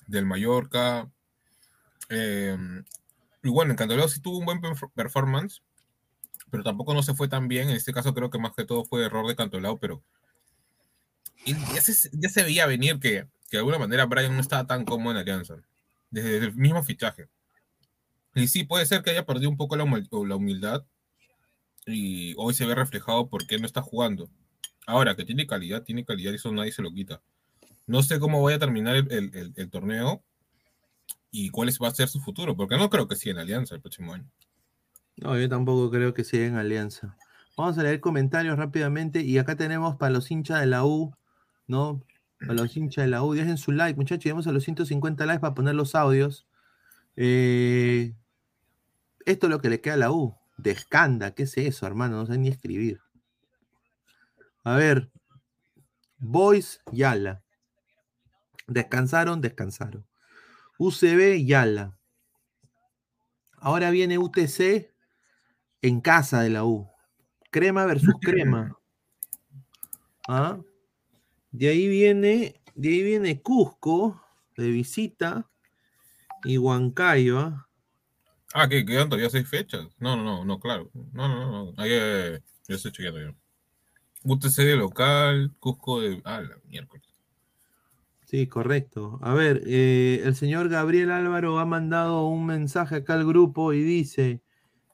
S9: del Mallorca. eh, y bueno, en Cantolao sí tuvo un buen perf- performance, pero tampoco no se fue tan bien. En este caso creo que más que todo fue error de Cantolao, pero ya, se, ya se veía venir que, que de alguna manera Brian no estaba tan cómodo en Alianza, desde el mismo fichaje. Y sí, puede ser que haya perdido un poco la, la humildad y hoy se ve reflejado por qué no está jugando. Ahora, que tiene calidad, tiene calidad y eso nadie se lo quita. No sé cómo vaya a terminar el, el- torneo y cuál va a ser su futuro, porque no creo que siga en Alianza el próximo año.
S8: No, yo tampoco creo que sea en alianza. Vamos a leer comentarios rápidamente. Y acá tenemos para los hinchas de la U, ¿no? Para los hinchas de la U. Dejen su like, muchachos. Llegamos a los 150 likes para poner los audios. Eh, esto es lo que le queda a la U. Descanda, ¿qué es eso, hermano? No sé ni escribir. A ver. Boys, Yala. Descansaron, descansaron. UCB, Yala. Ahora viene UTC en casa de la U. Crema versus crema. ¿Ah? De ahí viene, de ahí viene Cusco de visita y Huancayo. ¿ah?
S9: Ah, que quedan todavía seis fechas. No, no, no, no, claro. No, no, no. Ahí, eh, yo estoy chequeando ya. UTC local, Cusco de. Ah, la miércoles.
S8: Sí, correcto. A ver, eh, el señor Gabriel Álvaro ha mandado un mensaje acá al grupo y dice,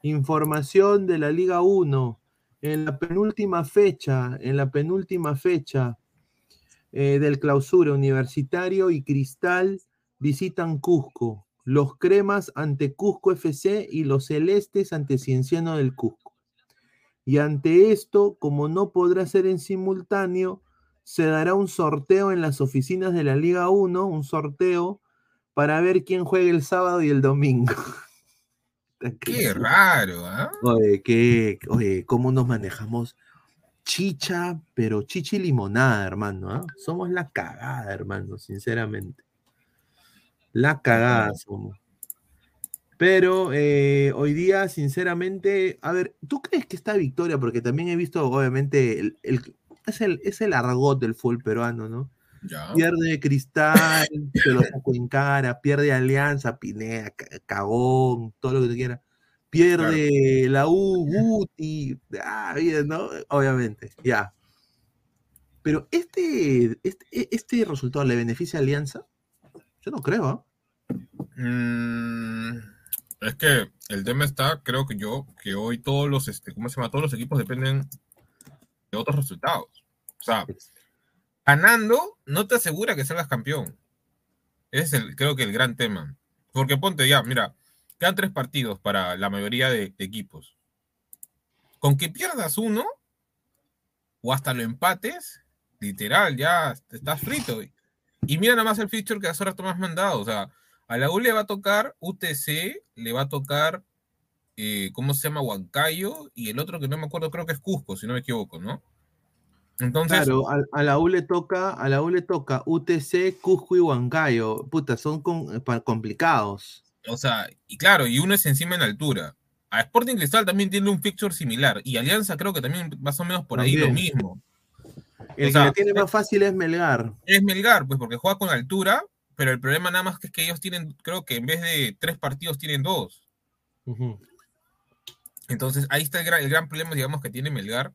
S8: información de la Liga 1. en la penúltima fecha, en la penúltima fecha eh, del clausura, Universitario y Cristal visitan Cusco. Los cremas ante Cusco FC y los celestes ante Cienciano del Cusco. Y ante esto, como no podrá ser en simultáneo, se dará un sorteo en las oficinas de la Liga 1, un sorteo para ver quién juega el sábado y el domingo.
S9: Qué raro, ¿ah?
S8: Oye, qué, oye, cómo nos manejamos chicha, pero chicha y limonada, hermano. ¿ah? Somos la cagada, hermano, sinceramente. La cagada somos. Pero eh, hoy día, sinceramente, a ver, ¿tú crees que esta victoria, porque también he visto, obviamente, el, el- es, el, es el argot del fútbol peruano, ¿no?
S9: Ya.
S8: Pierde Cristal, se lo saco en cara, pierde Alianza, Pinea, ca- cagón, todo lo que tú quieras. Pierde la U, Guti, ah, bien, ¿no? Obviamente, ya. Pero este, este, este resultado le beneficia a Alianza? Yo no creo, ¿ah?
S9: Mm, es que el tema está, creo que yo, que hoy todos los, este, ¿cómo se llama? Todos los equipos dependen de otros resultados. O sea, ganando no te asegura que salgas campeón. Es el, creo que el gran tema. Porque ponte ya, mira, quedan tres partidos para la mayoría de, equipos. Con que pierdas uno, o hasta lo empates, literal, ya estás frito. Y mira nada más el feature que hace rato me has mandado. O sea, a la U le va a tocar UTC, le va a tocar, eh, ¿cómo se llama? Huancayo, y el otro que no me acuerdo, creo que es Cusco, si no me equivoco, ¿no? Entonces,
S8: Claro, a, a la U le toca, a la U le toca UTC, Cusco y Huancayo. Puta, son con- pa- complicados.
S9: o sea, y claro, y uno es encima en altura. A Sporting Cristal también tiene un fixture similar, y Alianza creo que también más o menos por ahí lo mismo.
S8: El
S9: O sea,
S8: que la tiene más fácil es Melgar.
S9: Es Melgar, pues porque juega con altura, pero el problema nada más que es que ellos tienen, creo que en vez de tres partidos tienen dos. Entonces ahí está el gran, el gran problema, digamos, que tiene Melgar.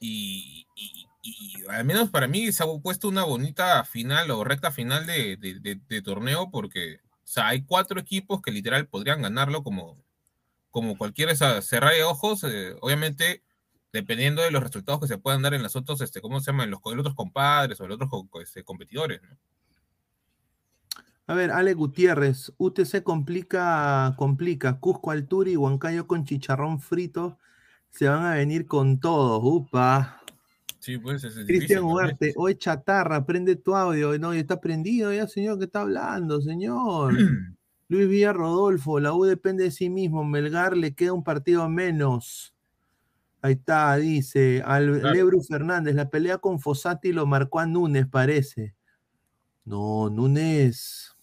S9: Y, y- y al menos para mí se ha puesto una bonita final o recta final de, de- de- de torneo porque, o sea, hay cuatro equipos que literal podrían ganarlo como, como cualquier esa, cerrar de ojos, eh, obviamente dependiendo de los resultados que se puedan dar en los otros, este, ¿cómo se llama? En los, los otros compadres o en los otros este, competidores, ¿no?
S8: A ver, Ale Gutiérrez, UTC complica, complica, Cusco altura y Huancayo con chicharrón frito se van a venir con todo, upa.
S9: Sí, pues es,
S8: Cristian. Ugarte, oye chatarra, prende tu audio, no, ya está prendido ya, señor, ¿qué está hablando, señor? Luis Villa Rodolfo, la U depende de sí mismo, Melgar le queda un partido menos. Ahí está, dice, al
S9: Claro.
S8: Lebru Fernández, la pelea con Fossati lo marcó a Núñez, parece. No, Núñez.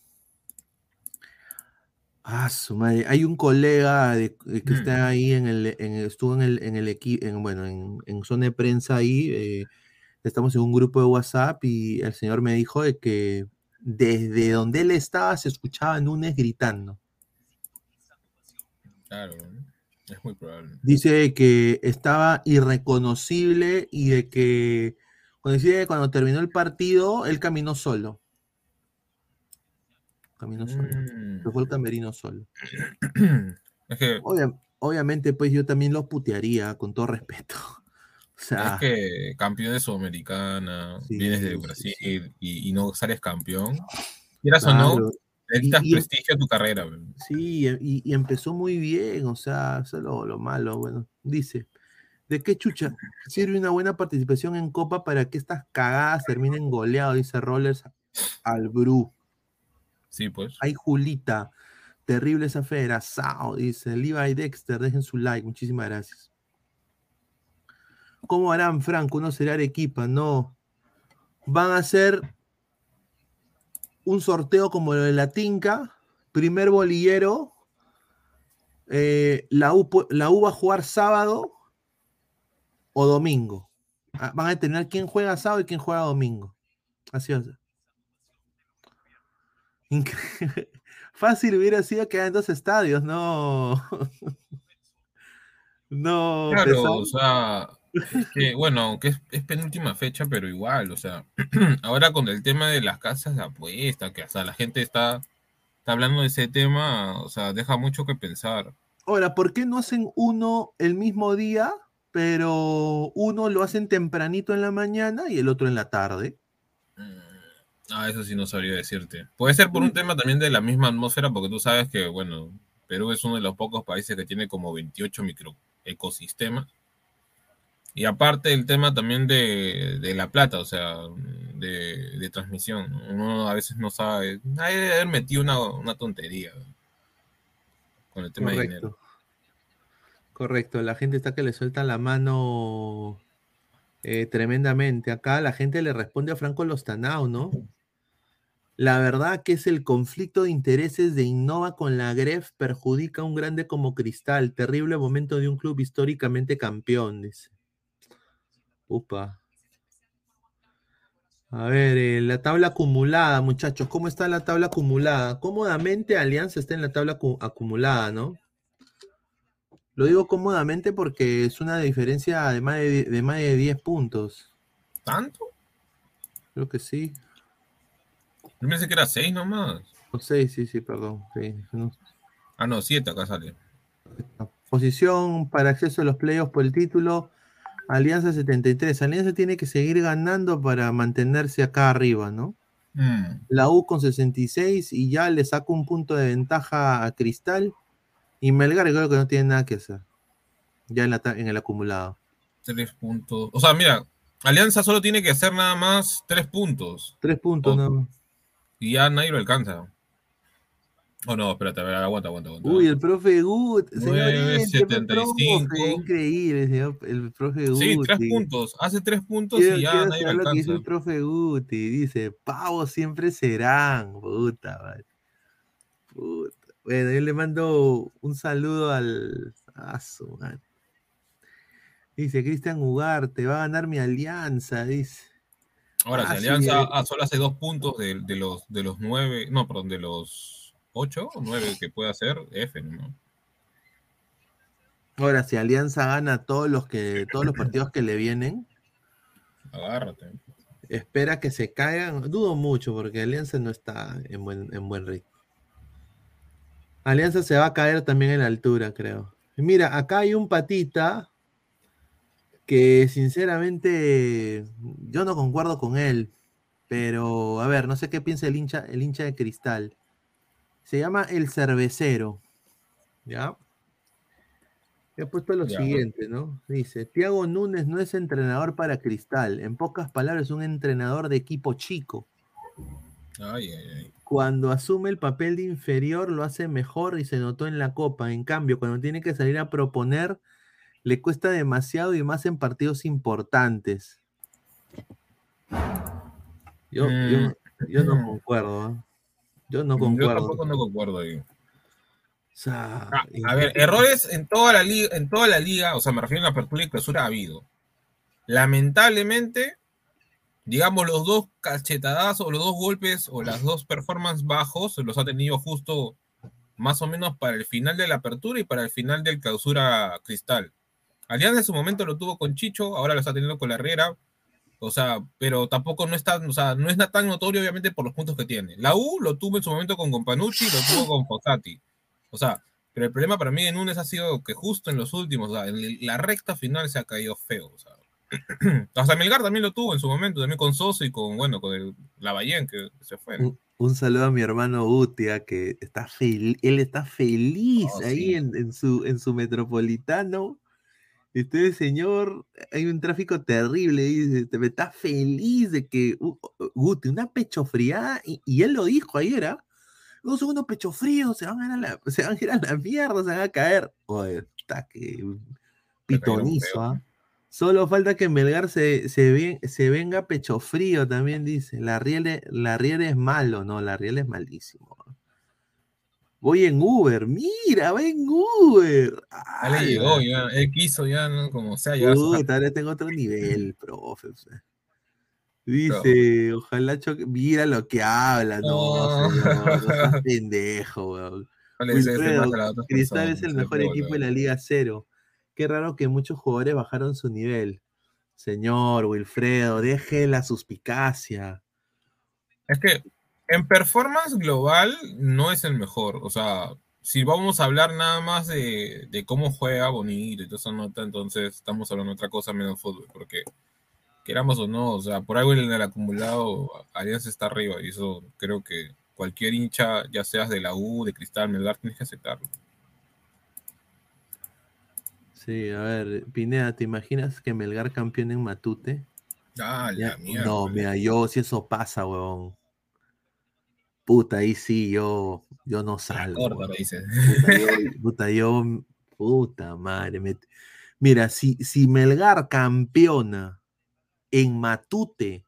S8: Ah, su madre. Hay un colega de- de que
S9: Mm.
S8: está ahí en el, en estuvo en el, en el equipo, en, bueno, en, en zona de prensa ahí. eh, estamos en un grupo de WhatsApp y el señor me dijo de que desde donde él estaba se escuchaba Núñez gritando.
S9: Claro, es muy probable.
S8: Dice que estaba irreconocible y de que cuando, cuando terminó el partido, él caminó solo. Caminó solo.
S9: Mm.
S8: Se fue el camerino solo.
S9: Es que,
S8: Obvia- obviamente, pues yo también lo putearía, con todo respeto. O sea,
S9: es que campeón de Sudamericana, vienes de
S8: sí,
S9: Brasil y, y no sales campeón. Quieras o no,
S8: Claro.
S9: le
S8: Y- y-
S9: prestigio a tu carrera.
S8: Sí, y, y empezó muy bien, o sea, eso es lo, lo malo. Bueno, dice, ¿de qué chucha sirve una buena participación en Copa para que estas cagadas terminen goleados? Dice Rollers al Bru.
S9: Sí, pues.
S8: Ay, Julita, terrible esa fera, Sao, dice Levi Dexter, dejen su like, muchísimas gracias. ¿Cómo harán, Franco? ¿Uno será Arequipa? No. Van a hacer un sorteo como lo de la Tinca, primer bolillero, eh, la, U, pu- la U va a jugar sábado o domingo. Ah, Van a determinar quién juega sábado y quién juega domingo. Así va a ser. Fácil hubiera sido que en dos estadios, no. no,
S9: Claro,
S8: pesado.
S9: o sea, es que, bueno, aunque es, es penúltima fecha, pero igual, o sea, ahora con el tema de las casas de apuesta, que hasta la gente está, está hablando de ese tema, o sea, deja mucho que pensar.
S8: Ahora, ¿por qué no hacen uno el mismo día, pero uno lo hacen tempranito en la mañana y el otro en la tarde.
S9: Ah, eso sí no sabría decirte. Puede ser por un tema también de la misma atmósfera, porque tú sabes que, bueno, Perú es uno de los pocos países que tiene como 28 microecosistemas. Y aparte el tema también de, de la plata, o sea, de, de transmisión. Uno a veces no sabe. Hay de haber metido una, una tontería con el tema de dinero.
S8: Correcto. Correcto, la gente está que le suelta la mano eh, tremendamente. Acá la gente le responde a Franco Lostanao, ¿no? La verdad que es el conflicto de intereses de Innova con la Gref perjudica a un grande como Cristal. Terrible momento de un club históricamente campeón, dice. Upa. A ver, eh, la tabla acumulada, muchachos. ¿Cómo está la tabla acumulada? Cómodamente Alianza está en la tabla acu- acumulada, ¿no? Lo digo cómodamente porque es una diferencia de más de, de más de 10 puntos.
S9: ¿Tanto?
S8: Creo que sí.
S9: Yo pensé que era 6 nomás.
S8: O 6, sí, sí, perdón. sí, no.
S9: Ah, no, 7 acá sale.
S8: Posición para acceso a los playoffs por el título. Alianza 73. Alianza tiene que seguir ganando para mantenerse acá arriba, ¿no?
S9: Mm.
S8: La U con 66 y ya le saca un punto de ventaja a Cristal. Y Melgar creo que no tiene nada que hacer. Ya en, la ta- en el acumulado.
S9: 3 puntos. O sea, mira, Alianza solo tiene que hacer nada más 3 puntos.
S8: Tres puntos,
S9: Oh.
S8: ¿no?
S9: Y ya nadie lo alcanza. Oh, no, espérate, a ver, aguanta, aguanta, aguanta.
S8: Uy, el profe Gut. Profe. Increíble, señor, el profe Gut.
S9: Sí, 3 puntos. Hace 3 puntos
S8: Quiero,
S9: y ya nadie lo
S8: lo que dice
S9: alcanza.
S8: el profe Guti. Dice, pavos siempre serán. Puta, madre. Puta. Bueno, yo le mando un saludo al... A su. Dice, Cristian Ugarte, va a ganar mi alianza, dice.
S9: Ahora,
S8: Ah,
S9: si Alianza solo hace 2 puntos de, de los de los 9, no, perdón, de los 8 o 9 que puede hacer, F, ¿no?
S8: Ahora, si Alianza gana todos los que todos los partidos que le vienen,
S9: Agárrate.
S8: espera que se caigan. Dudo mucho porque Alianza no está en buen, en buen ritmo. Alianza se va a caer también en la altura, creo. Mira, acá hay un patita que sinceramente yo no concuerdo con él, pero a ver, no sé qué piensa el hincha, el hincha de cristal. Se llama El Cervecero. ¿Ya? He puesto lo
S9: Ya.
S8: siguiente, ¿no? Dice, Tiago Núñez no es entrenador para Cristal. En pocas palabras, es un entrenador de equipo chico.
S9: Ay, ay, ay.
S8: Cuando asume el papel de inferior, lo hace mejor y se notó en la Copa. En cambio, cuando tiene que salir a proponer, le cuesta demasiado y más en partidos importantes. Yo, yo, yo no concuerdo. ¿ah? Yo no
S9: Yo
S8: concuerdo.
S9: tampoco no concuerdo ahí.
S8: O sea,
S9: Ah, a ver, errores en toda la liga, en toda la liga, o sea, me refiero a la apertura y clausura ha habido. Lamentablemente, digamos, los dos cachetadazos, o los dos golpes, o las dos performances bajos, los ha tenido justo más o menos para el final de la apertura y para el final del clausura cristal. Alianza en su momento lo tuvo con Chicho, ahora lo está teniendo con la Herrera. O sea, pero tampoco no está, o sea, no es tan notorio, obviamente, por los puntos que tiene. La U lo tuvo en su momento con Companucci, lo tuvo con Fossati. O sea, pero el problema para mí de Núñez ha sido que justo en los últimos, o sea, en la recta final se ha caído feo. O sea, hasta Melgar también lo tuvo en su momento, también con Soso y con, bueno, con el Lavallén, que se fue. ¿no?
S8: Un, un saludo a mi hermano Utia, que está feliz, él está feliz
S9: Oh,
S8: ahí
S9: sí.
S8: en, en su, en su metropolitano. Este señor, hay un tráfico terrible, dice, te- está feliz de que uh, Guti, una pecho fría, y, y él lo dijo ayer, ¿ah? Dos segundos pecho frío, se van a ir a la, se van a ir a la mierda, se van a caer. Oye, está que pitonizo. ¿ah? Solo falta que Melgar se, se, ve- se venga pecho frío, también dice. La riel, la riel es malo, no, la riel es malísimo. Voy en Uber, mira, va en Uber.
S9: Ya le
S8: Ay,
S9: llegó, ya, él quiso, ya, ¿no? Como sea, ya.
S8: Puta, ahora tengo otro nivel, profe. Dice, ojalá choque. Mira lo que habla, no,
S9: No.
S8: señor, no pendejo, weón.
S9: No
S8: Cristal
S9: personas,
S8: es el mejor equipo de la Liga Cero. Qué raro que muchos jugadores bajaron su nivel. Señor Wilfredo, deje la suspicacia.
S9: Es que en performance global no es el mejor. O sea, si vamos a hablar nada más de, de cómo juega bonito y toda esa nota, entonces estamos hablando de otra cosa menos fútbol, porque queramos o no, o sea, por algo en el acumulado Alianza está arriba y eso creo que cualquier hincha, ya seas de la U, de Cristal, Melgar, tienes que aceptarlo.
S8: Sí, a ver, Pineda, ¿te imaginas que Melgar campeón en Matute?
S9: Ah, la mierda.
S8: no, mira, yo si eso pasa, weón. Puta, ahí sí, yo, yo no salgo.
S9: Corta.
S8: Puta, yo, puta, yo- puta madre. me- mira, si, si Melgar campeona en Matute,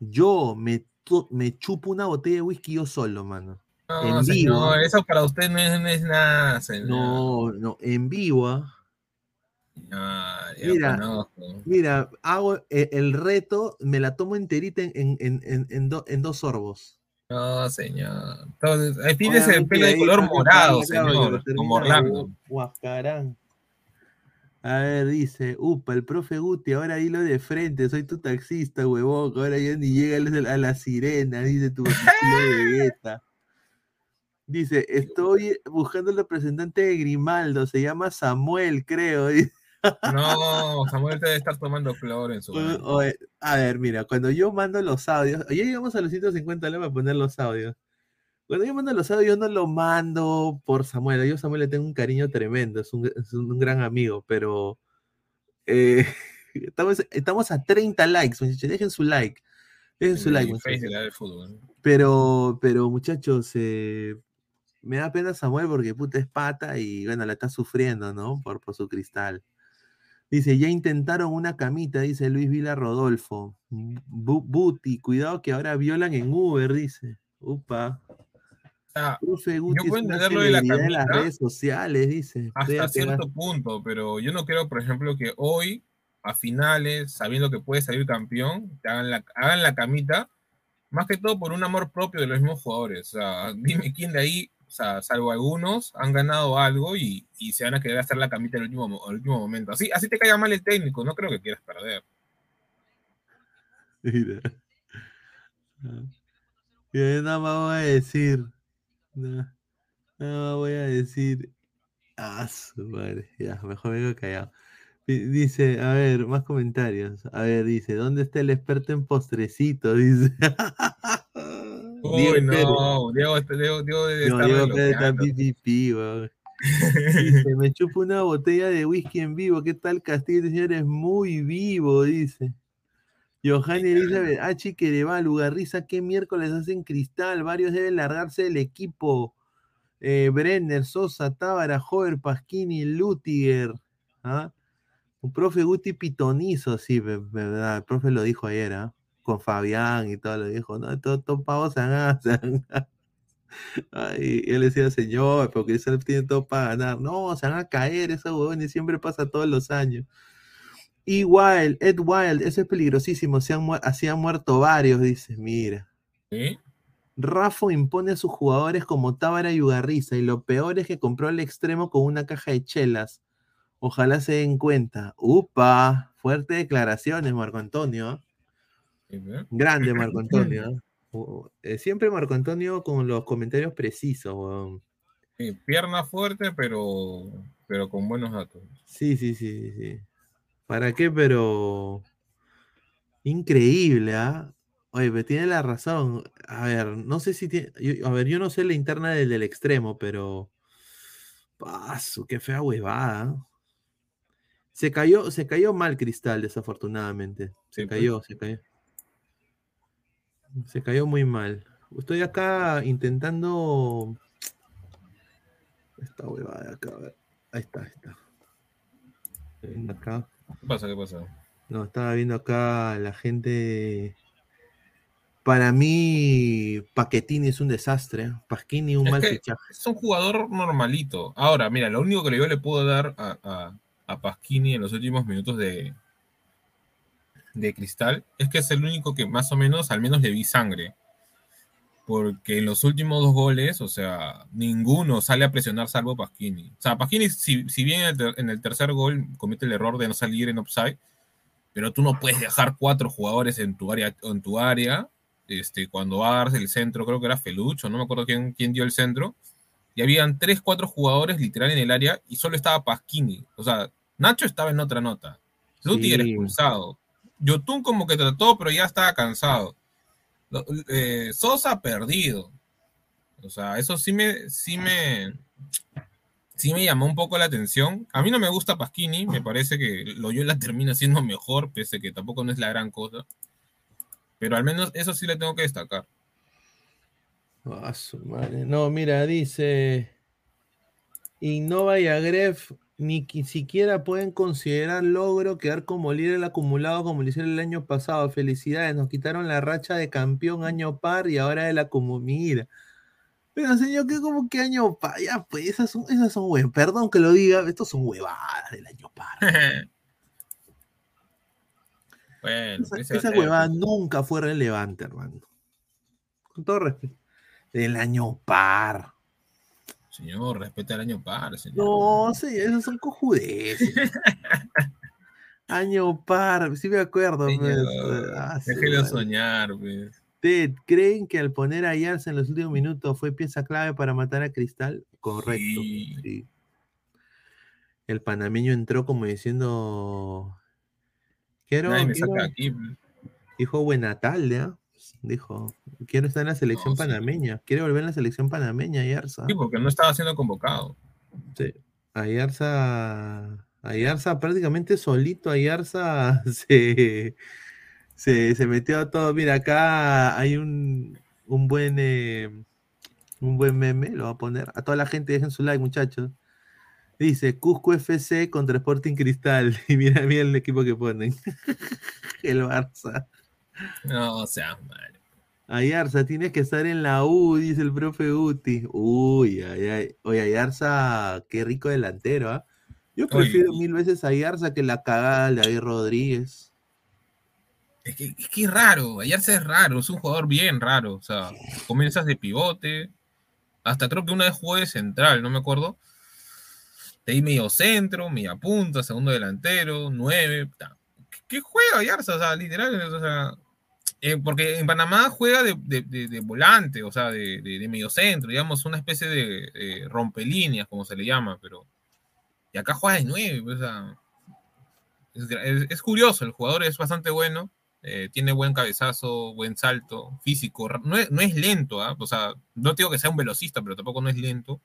S8: yo me, me chupo una botella de whisky yo solo, mano.
S9: No,
S8: en vivo.
S9: señor, eso para usted no es, no es nada, señor.
S8: No, no, en vivo. ¿ah? Mira,
S9: conozco.
S8: Mira, hago e- el reto, me la tomo enterita en, en, en, en, en do- en dos sorbos.
S9: No, señor. Entonces, ahí tienes el pelo de color morado, señor, como Orlando.
S8: gu- Guascarán. A ver, dice, upa, el profe Guti, ahora hilo de frente, soy tu taxista, huevón, ahora ya ni llega a la sirena, dice tu de Vegeta. Dice, estoy buscando el representante de Grimaldo, se llama Samuel, creo. dice.
S9: No, Samuel debe estar tomando cloro en su.
S8: Oye, oye, a ver, mira, cuando yo mando los audios, ya llegamos a los 150 le voy a poner los audios. Cuando yo mando los audios, yo no lo mando por Samuel. Yo a Samuel le tengo un cariño tremendo, es un, es un gran amigo, pero eh, estamos, estamos a 30 likes, muchachos. Dejen su like. Dejen su like. Pero, pero muchachos, eh, me da pena Samuel porque puta es pata y bueno, la está sufriendo, ¿no? Por, por su cristal. Dice, ya intentaron una camita, dice Luis Vila Rodolfo. Bu- Buti, cuidado que ahora violan en Uber, dice. Upa. Profe Guti
S9: puedo
S8: es una
S9: entender lo de la
S8: celebridad en las
S9: camita.
S8: redes sociales, dice.
S9: hasta
S8: Fíjate,
S9: cierto punto, pero yo no creo, por ejemplo, que hoy, a finales, sabiendo que puede salir campeón, te hagan la, hagan la camita, más que todo por un amor propio de los mismos jugadores. O sea, dime quién de ahí, salvo algunos, han ganado algo y, y se van a querer hacer la camita al último, mo- al último momento. Así, así te caiga mal el técnico, no creo que quieras perder.
S8: Mira. Nada más voy a decir. Nada, más voy a decir. Ah, su madre. Ya, mejor me callado. Di- Dice, a ver, más comentarios. A ver, dice, ¿dónde está el experto en postrecitos? Dice.
S9: Uy,
S8: Diego
S9: no. Diego, este- Diego, Diego
S8: está weón. Dice, me chupo una botella de whisky en vivo. ¿Qué tal Castillo, señor? Es muy vivo, dice. Johanny Elizabeth H. Quereval, Ugarriza, ¿qué miércoles hacen cristal? Varios deben largarse del equipo. Eh, Brenner, Sosa, Tábara, Jover, Pasquini, Lutiger. ¿ah? Un profe Guti pitonizo, sí, ve- verdad. El profe lo dijo ayer, ¿ah? Con Fabián y todo lo dijo. No, todo, todo pavos se van a- se y él decía, señor, porque Cristal tiene todo para ganar. No, se van a caer esos huevones, siempre pasa todos los años. Y Wild, Ed Wild, eso es peligrosísimo, se han así han muerto varios, dice, mira.
S9: ¿Sí?
S8: Rafa impone a sus jugadores como Tábara y Ugarriza, y lo peor es que compró al extremo con una caja de chelas. Ojalá se den cuenta. Upa, fuertes declaraciones, Marco Antonio.
S9: ¿Eh?
S8: Grande Marco Antonio. O- eh, siempre Marco Antonio con los comentarios precisos, weón.
S9: Sí, pierna fuerte, pero, pero con buenos datos.
S8: Sí, sí, sí, sí, sí. ¿Para qué? Pero increíble, ¿ah? Oye, pero tiene la razón. A ver, no sé si tiene. yo- a ver, yo no sé la interna del, del extremo, pero. Paso, qué fea huevada. Se cayó, se cayó mal Cristal, desafortunadamente. Se
S9: Sí, pues.
S8: cayó, se cayó. Se cayó muy mal. Estoy acá intentando. Esta huevada de acá, a ver. Ahí está, ahí está. Viendo acá.
S9: ¿Qué pasa? ¿Qué pasa?
S8: No, estaba viendo acá la gente. Para mí, Paquetini es un desastre. Pasquini un
S9: Es
S8: mal fichaje.
S9: es un jugador normalito. Ahora, mira, lo único que yo le puedo dar a, a, a Pasquini en los últimos minutos de, de Cristal es que es el único que más o menos, al menos le vi sangre. Porque en los últimos dos goles, o sea, ninguno sale a presionar salvo Pasquini. O sea, Pasquini, si, si bien en el, ter- en el tercer gol comete el error de no salir en offside, pero tú no puedes dejar cuatro jugadores en tu área, en tu área este, cuando va a darse el centro, creo que era Felucho, no me acuerdo quién, quién dio el centro, y habían tres, cuatro jugadores literal en el área y solo estaba Pasquini. O sea, Nacho estaba en otra nota. Luti era expulsado. Yotun como que trató, pero ya estaba cansado. Eh, Sosa perdido. O sea, eso sí me, sí me, sí me llamó un poco la atención. A mí no me gusta Pasquini, me parece que Loyola termina siendo mejor, pese que tampoco no es la gran cosa. Pero al menos eso sí le tengo que destacar.
S8: Ah. No, mira, dice Innova y Agref ni qui- siquiera pueden considerar logro quedar como líder el acumulado como lo hicieron el año pasado. Felicidades, nos quitaron la racha de campeón año par y ahora de la comunidad. Pero señor, ¿qué como que año par? Ya, pues esas son, esas son hue- Perdón que lo diga, estos son huevadas del año par.
S9: Bueno,
S8: Esa, esa
S9: ser.
S8: huevada nunca fue relevante, hermano. Con todo respeto. Del año par.
S9: Señor, respeta el año par, señor.
S8: No, sí, esos son cojudeces. Año par, sí me acuerdo. pues,
S9: Señor,
S8: ah,
S9: déjelo soñar, pues.
S8: Ted, ¿creen que al poner a Yarza en los últimos minutos fue pieza clave para matar a Cristal? Correcto. sí. El panameño entró como diciendo. Quiero,
S9: Nadie me
S8: quiero-
S9: saca aquí. pues.
S8: dijo buena tarde, ¿ah? Dijo, quiero estar en la selección
S9: No, sí.
S8: panameña. Quiere volver en la selección panameña, Yarza.
S9: Sí, porque no estaba siendo convocado.
S8: Sí. Ayarza, Ayarza prácticamente solito, Ayarza se, se, se metió a todo. Mira, acá hay un, un buen eh, un buen meme, lo voy a poner. A toda la gente dejen su like, muchachos. Dice Cusco FC contra Sporting Cristal. Y mira, mira el equipo que ponen. el Barça.
S9: No, o sea, mal.
S8: Ayarza, tienes que estar en la U, dice el profe Uti. Uy, ay, ay. Oye, Ayarza, qué rico delantero, ¿ah? Yo prefiero mil veces a Ayarza que la cagada de David Rodríguez.
S9: Es que, es que es raro, Ayarza es raro, es un jugador bien raro. O sea, comienzas de pivote, hasta creo que una vez jugó de central, no me acuerdo. De ahí medio centro, media punta, segundo delantero, nueve. ¿Qué, qué juega Ayarza? O sea, literal, o sea, eh, porque en Panamá juega de, volante, o sea, de, de, de medio centro, digamos, una especie de, de rompelíneas, como se le llama, pero. Y acá juega de nueve, o sea. Es, curioso, el jugador es bastante bueno, eh, tiene buen cabezazo, buen salto, físico, no es, lento, ¿ah? o sea, no digo que sea un velocista, pero tampoco no es lento.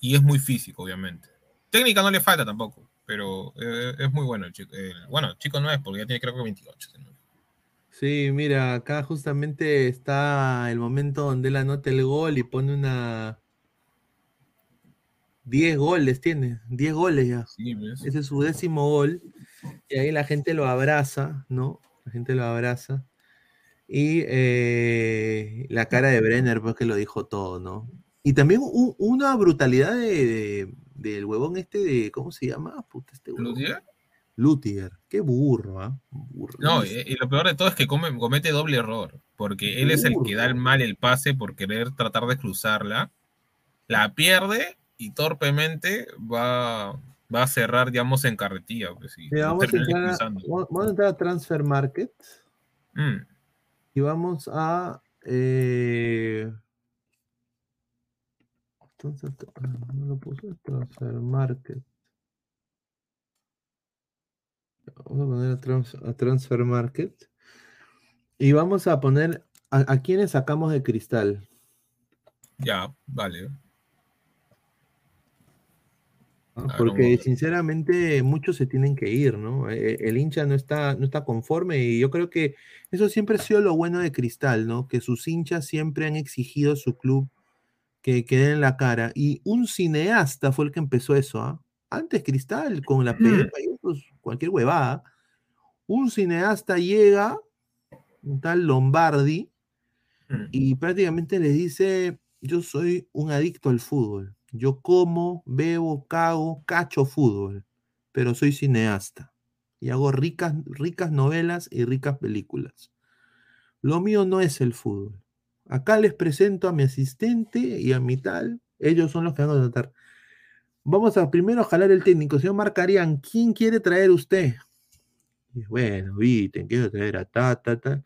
S9: Y es muy físico, obviamente. Técnica no le falta tampoco, pero eh, es muy bueno el chico. el- bueno, chico no es, porque ya tiene creo que 28. si no
S8: Sí, mira, acá justamente está el momento donde él anota el gol y pone una... 10 goles tiene, 10 goles ya. Ese es su décimo gol. Y ahí la gente lo abraza, ¿no? La gente lo abraza. Y eh, la cara de Brenner, pues que lo dijo todo, ¿no? Y también una brutalidad de, de- del huevón este de, ¿cómo se llama? Puta, este huevón.
S9: Lutier.
S8: Qué burro, ¿ah? Burro.
S9: No, y, y lo peor de todo es que come- comete doble error, porque él es el que da el mal el pase por querer tratar de cruzarla, la pierde y torpemente va, va a cerrar, digamos, en carretilla. Pues, y
S8: vamos, a entrar a,
S9: expulsando.
S8: vamos vamos a entrar a Transfer Market
S9: Mm.
S8: y vamos a. eh, entonces, ah, no lo puse, Transfer Market. Vamos a poner a, trans- a Transfer Market y vamos a poner a, a quienes sacamos de cristal.
S9: Ya, vale.
S8: ¿no?
S9: A ver,
S8: Porque sinceramente muchos se tienen que ir, ¿no? Eh, El hincha no está, no está conforme y yo creo que eso siempre ha sido lo bueno de Cristal, ¿no? Que sus hinchas siempre han exigido a su club que quede en la cara. Y un cineasta fue el que empezó eso, ¿ah? Antes Cristal, con la pepa y otros, cualquier huevada, un cineasta llega, un tal Lombardi, y prácticamente le dice, yo soy un adicto al fútbol. Yo como, bebo, cago, cacho fútbol, pero soy cineasta. Y hago ricas, ricas novelas y ricas películas. Lo mío no es el fútbol. Acá les presento a mi asistente y a mi tal. Ellos son los que van a tratar. Vamos a primero jalar el técnico. Señor Marcarían, ¿quién quiere traer usted? Bueno, viste, quiero traer a ta, ta, ta.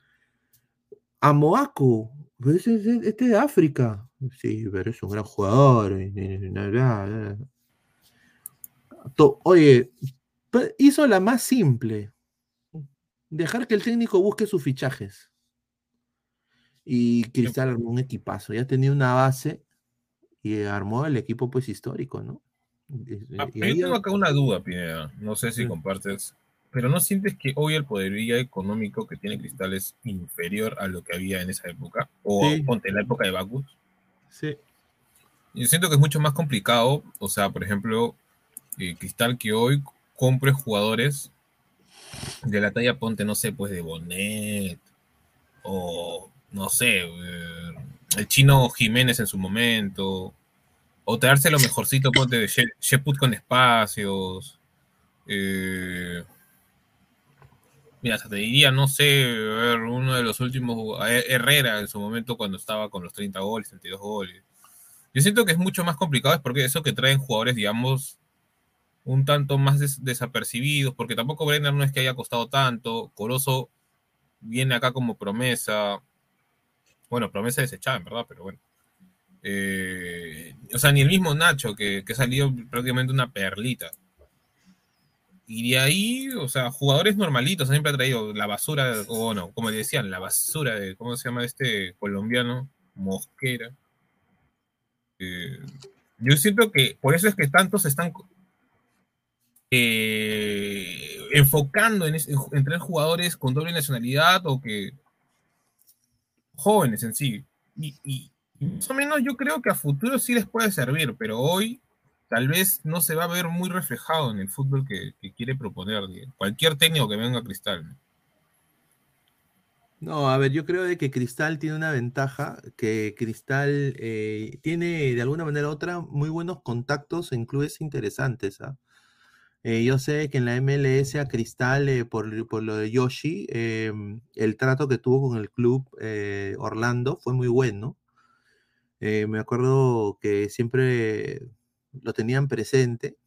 S8: A Moaco. Pues ese- ese- este de África. Sí, pero es un gran jugador. Oye, hizo la más simple. Dejar que el técnico busque sus fichajes. Y Cristal armó un equipazo. Ya tenía una base y armó el equipo pues histórico, ¿no?
S9: Ah, yo tengo acá una duda, Pineda. No sé si compartes. Pero ¿no sientes que hoy el poderío económico que tiene Cristal es inferior a lo que había en esa época? O
S8: Sí.
S9: ponte en la época de Bacus.
S8: Sí.
S9: Yo siento que es mucho más complicado. O sea, por ejemplo, eh, Cristal que hoy compre jugadores de la talla, ponte, no sé, pues de Bonet. O no sé, eh, el chino Jiménez en su momento. O traerse lo mejorcito, ponte de She- Sheput con espacios. Eh, mira, te diría, no sé, uno de los últimos, a Herrera en su momento cuando estaba con los 30 goles, 32 goles. Yo siento que es mucho más complicado, es porque eso que traen jugadores, digamos, un tanto más des- desapercibidos, porque tampoco Brenner no es que haya costado tanto, Corozo viene acá como promesa, bueno, promesa desechada, en verdad, pero bueno. Eh, o sea, ni el mismo Nacho, que, que salió prácticamente una perlita. Y de ahí, o sea, jugadores normalitos, siempre ha traído la basura, o bueno, como le decían, la basura de, ¿cómo se llama este colombiano? Mosquera. Eh, yo siento que por eso es que tantos están eh, enfocando en, en traer jugadores con doble nacionalidad o que jóvenes en sí. Y más o menos yo creo que a futuro sí les puede servir, pero hoy tal vez no se va a ver muy reflejado en el fútbol que, que quiere proponer cualquier técnico que venga a Cristal. ¿no?
S8: No, a ver, yo creo de que Cristal tiene una ventaja, que Cristal eh, tiene de alguna manera u otra muy buenos contactos en clubes interesantes. ¿ah? Eh, yo sé que en la MLS a Cristal, eh, por, por lo de Yoshi, el trato que tuvo con el club Orlando fue muy bueno. Eh, me acuerdo que siempre lo tenían presente.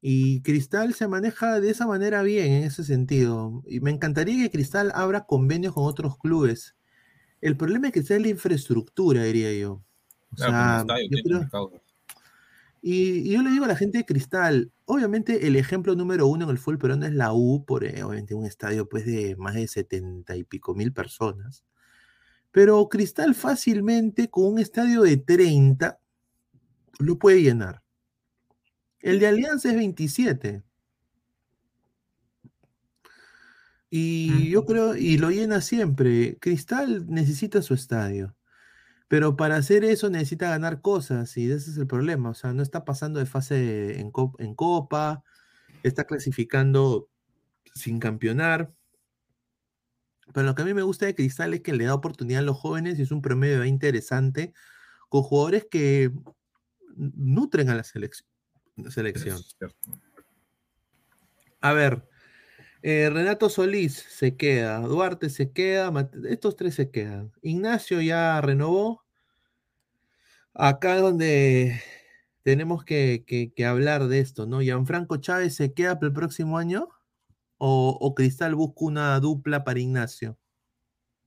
S8: Y Cristal se maneja de esa manera bien en ese sentido. Y me encantaría que Cristal abra convenios con otros clubes. El problema es que sea la infraestructura, diría yo. O
S9: Claro,
S8: sea,
S9: como estadio,
S8: yo
S9: tiene
S8: creo-
S9: mercado.
S8: y, y yo le digo a la gente de Cristal, obviamente el ejemplo número uno en el fútbol peruano es la U, por eh, obviamente un estadio pues de más de setenta y pico mil personas. Pero Cristal fácilmente con un estadio de 30 lo puede llenar. El de Alianza es 27. Y yo creo, y lo llena siempre. Cristal necesita su estadio. Pero para hacer eso necesita ganar cosas y ese es el problema. O sea, no está pasando de fase en, co- en Copa, está clasificando sin campeonar. Pero lo que a mí me gusta de Cristal es que le da oportunidad a los jóvenes y es un promedio de interesante con jugadores que nutren a la selec- selección. A ver, eh, Renato Solís se queda, Duarte se queda, estos tres se quedan. Ignacio ya renovó. Acá es donde tenemos que, que- que hablar de esto, ¿no? ¿Gianfranco Chávez se queda para el próximo año? ¿O, Cristal busca una dupla para Ignacio?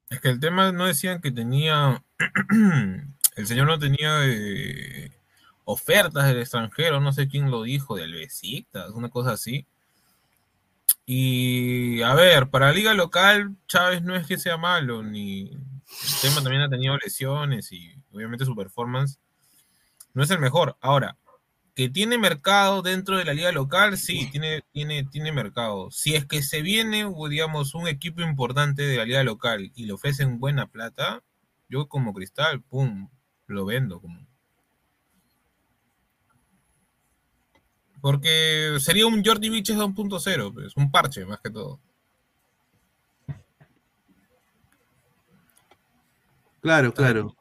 S9: Es que el tema no decían que tenía. el señor no tenía eh, ofertas del extranjero, no sé quién lo dijo, del Besiktas, una cosa así. Y a ver, para liga local, Chávez no es que sea malo, ni el tema también ha tenido lesiones y obviamente su performance no es el mejor. Ahora, que tiene mercado dentro de la liga local, sí, tiene, tiene, tiene mercado. Si es que se viene, digamos, un equipo importante de la liga local y le ofrecen buena plata, yo como cristal, pum, lo vendo. Como... Porque sería un Jordi Viches 2.0, pues, un parche más que todo.
S8: Claro, claro.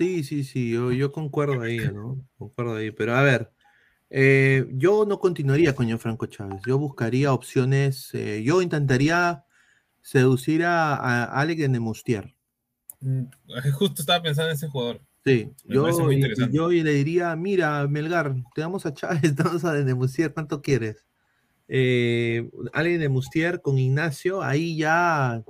S8: Sí, sí, sí, yo, yo concuerdo ahí, ¿no? Concuerdo ahí. Pero a ver, eh, yo no continuaría con Franco Chávez. Yo buscaría opciones. eh, yo intentaría seducir a, a Alex de Mustier.
S9: Mm, Justo estaba pensando en ese jugador.
S8: Sí,
S9: Me
S8: yo, y- le diría, mira, Melgar, te damos a Chávez, te damos a Denemustier, ¿cuánto quieres? Eh, alguien de Mustier con Ignacio, ahí ya,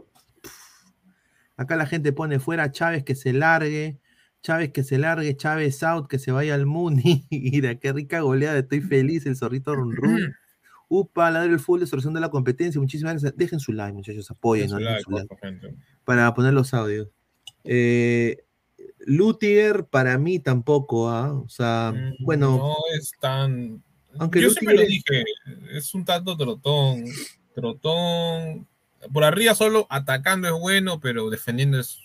S8: Acá la gente pone fuera Chávez que se largue. Chávez que se largue, Chávez out, que se vaya al Muni. Mira, qué rica goleada, estoy feliz, el zorrito run run. Upa, ladre el full, distorsión de la competencia. Muchísimas gracias. Dejen su like, muchachos, apoyen.
S9: Dejen
S8: ¿no?
S9: Like,
S8: like para poner los audios. Eh, Lutiger para mí tampoco, ¿ah? O sea, bueno,
S9: Mm, No es tan.
S8: Aunque
S9: Yo
S8: Lutiger
S9: siempre lo dije, es un tanto trotón. Trotón. Por arriba solo atacando es bueno, pero defendiendo es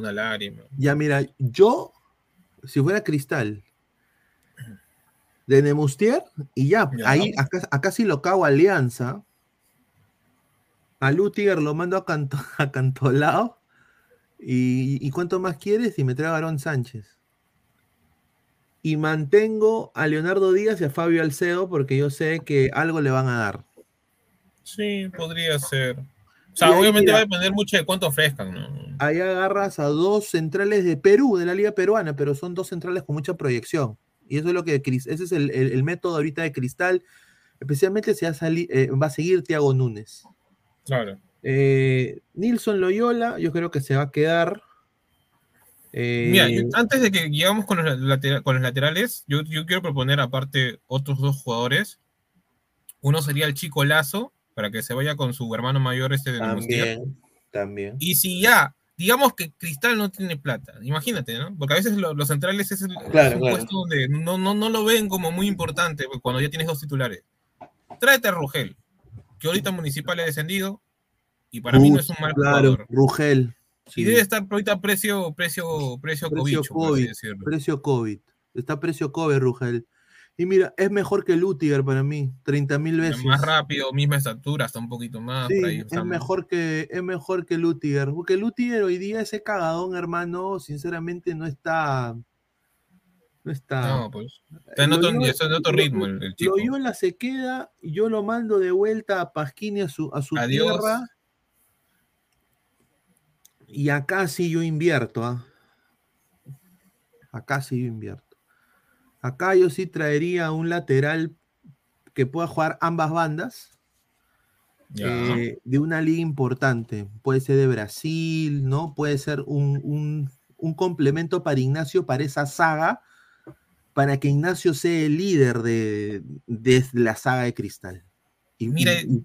S9: una lágrima.
S8: ya mira, yo, si fuera Cristal, de Nemustier, y ya,
S9: Ya.
S8: ahí, acá, acá sí lo cago Alianza. A Lutiger lo mando a, Canto, a Cantolao. Y, y cuánto más quieres? Y me traigo a Aarón Sánchez. Y mantengo a Leonardo Díaz y a Fabio Alceo porque yo sé que algo le van a dar.
S9: Sí, podría ser. O sea, obviamente
S8: mira.
S9: va a depender mucho de cuánto ofrezcan, ¿no?
S8: Ahí agarras a dos centrales de Perú, de la Liga Peruana, pero son dos centrales con mucha proyección. Y eso es lo que ese es el, el- el método ahorita de Cristal. Especialmente si va a, sali- eh, va a seguir Thiago Núñez.
S9: Claro.
S8: Eh, Nilson Loyola, yo creo que se va a quedar. Eh,
S9: Mira, yo- antes de que llegamos con los, con los laterales, yo, yo quiero proponer aparte otros dos jugadores. Uno sería el chico Lazo, para que se vaya con su hermano mayor este de
S8: también, también.
S9: Y si ya, digamos que Cristal no tiene plata, imagínate, ¿no? Porque a veces lo- los centrales es, el,
S8: Claro,
S9: es un
S8: claro.
S9: puesto donde no, no, no lo ven como muy importante pues, cuando ya tienes dos titulares. Tráete a Rugel, que ahorita Municipal ha descendido y para mí no es un mal
S8: claro,
S9: jugador.
S8: Rugel.
S9: Y
S8: sí.
S9: debe estar ahorita precio, precio, precio,
S8: Precio
S9: cobicho, por así
S8: COVID.
S9: decirlo.
S8: Precio COVID. Está precio COVID, Rugel. Y mira, es mejor que Lutiger para mí, 30 mil veces.
S9: Más rápido, misma estatura, hasta un poquito más.
S8: Sí,
S9: por ahí,
S8: es
S9: está-
S8: mejor que es mejor que Lutiger, porque Lutiger hoy día ese cagadón, hermano, sinceramente no está no está.
S9: No, pues. Está en otro,
S8: Loyola-
S9: está en otro ritmo el, el chico.
S8: Loyola se queda, yo lo mando de vuelta a Pasquini a su, a su
S9: Adiós.
S8: tierra. Y acá sí yo invierto, ¿ah? Acá sí yo invierto. Acá yo sí traería un lateral que pueda jugar ambas bandas. Eh, de una liga importante. Puede ser de Brasil, ¿no? Puede ser un, un- un complemento para Ignacio para esa saga, para que Ignacio sea el líder de, de la saga de Cristal. Y,
S9: Mire,
S8: y-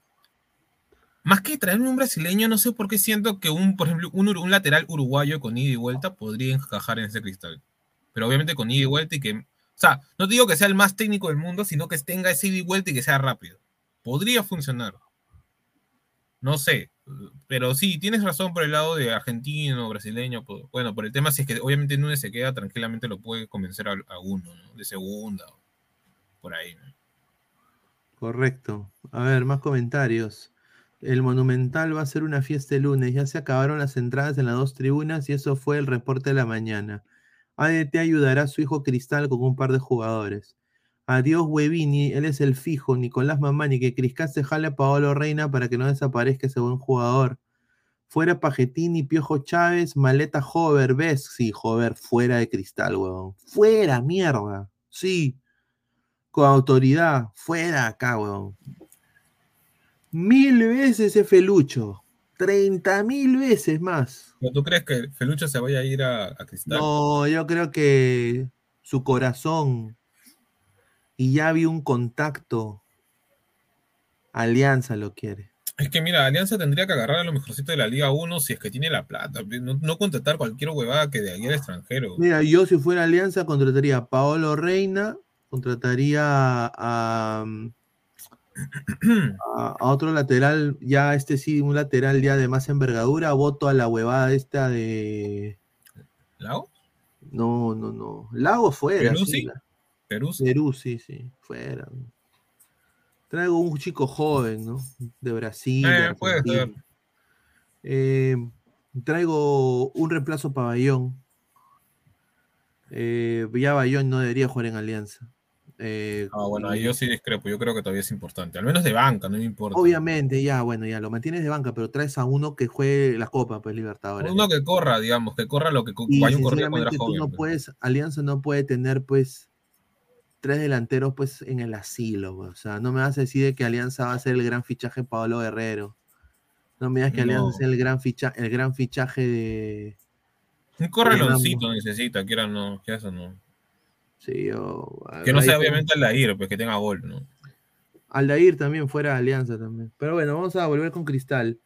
S9: Más que traerme un brasileño, no sé por qué siento que un, por ejemplo, un, un lateral uruguayo con ida y vuelta podría encajar en ese cristal. Pero obviamente con ida y vuelta y que. O sea, no te digo que sea el más técnico del mundo, sino que tenga ese ida y vuelta y que sea rápido. Podría funcionar. No sé. Pero sí, tienes razón por el lado de argentino, brasileño. po- Bueno, por el tema, si es que obviamente Núñez se queda, tranquilamente lo puede convencer a, uno, ¿no? De segunda. o Por ahí.
S8: Correcto. A ver, más comentarios. El Monumental va a ser una fiesta el lunes. Ya se acabaron las entradas en las dos tribunas y eso fue el reporte de la mañana. ADT ayudará a su hijo Cristal con un par de jugadores. Adiós, Webini. Él es el fijo. Nicolás Mamani. Que Criscal se jale a Paolo Reina para que no desaparezca ese buen jugador. Fuera Pajetini, Piojo Chávez, Maleta Hover. ¿Ves? Sí, Hover, fuera de Cristal, huevón. Fuera, mierda. Sí con autoridad, fuera acá, weón. Mil veces ese Felucho. Treinta mil veces más.
S9: ¿Pero ¿Tú crees que Felucho se vaya a ir a, a Cristal?
S8: No, yo creo que su corazón y ya vi un contacto. Alianza lo quiere.
S9: Es que mira, Alianza tendría que agarrar a lo mejorcito de la Liga 1 si es que tiene la plata. No, no contratar cualquier huevada que de ahí al extranjero.
S8: Mira, yo si fuera Alianza contrataría a Paolo Reina, contrataría a, a, a otro lateral, ya este sí, un lateral ya de más envergadura, voto a la huevada esta de...
S9: ¿Lago?
S8: No, no, no. Lago fuera.
S9: ¿Perú
S8: sí, la-
S9: Perú sí.
S8: Perú sí, sí, fuera. Traigo un chico joven, ¿no? De Brasil.
S9: Eh, puede ser.
S8: Eh, traigo un reemplazo para Bayón. Eh, ya Bayón no debería jugar en Alianza. Eh,
S9: Ah, bueno, ahí yo sí discrepo. Yo creo que todavía es importante. Al menos de banca, no me importa.
S8: Obviamente, ya, bueno, ya lo mantienes de banca, pero traes a uno que juegue la Copa, pues Libertadores.
S9: Uno que corra, digamos, que corra lo que
S8: Y
S9: cuando era
S8: sinceramente tú
S9: joven.
S8: no
S9: pues.
S8: puedes, Alianza no puede tener pues tres delanteros pues en el asilo, pues. o sea, no me vas a decir de que Alianza va a ser el gran fichaje Pablo Guerrero. No me digas que
S9: No.
S8: Alianza es el gran, ficha, el gran fichaje de.
S9: Un correloncito necesita, quiera o no, que eso no.
S8: Sí.
S9: Que no sea obviamente Aldair, pues que tenga gol, ¿no?
S8: Aldair también fuera de Alianza también. Pero bueno, vamos a volver con Cristal.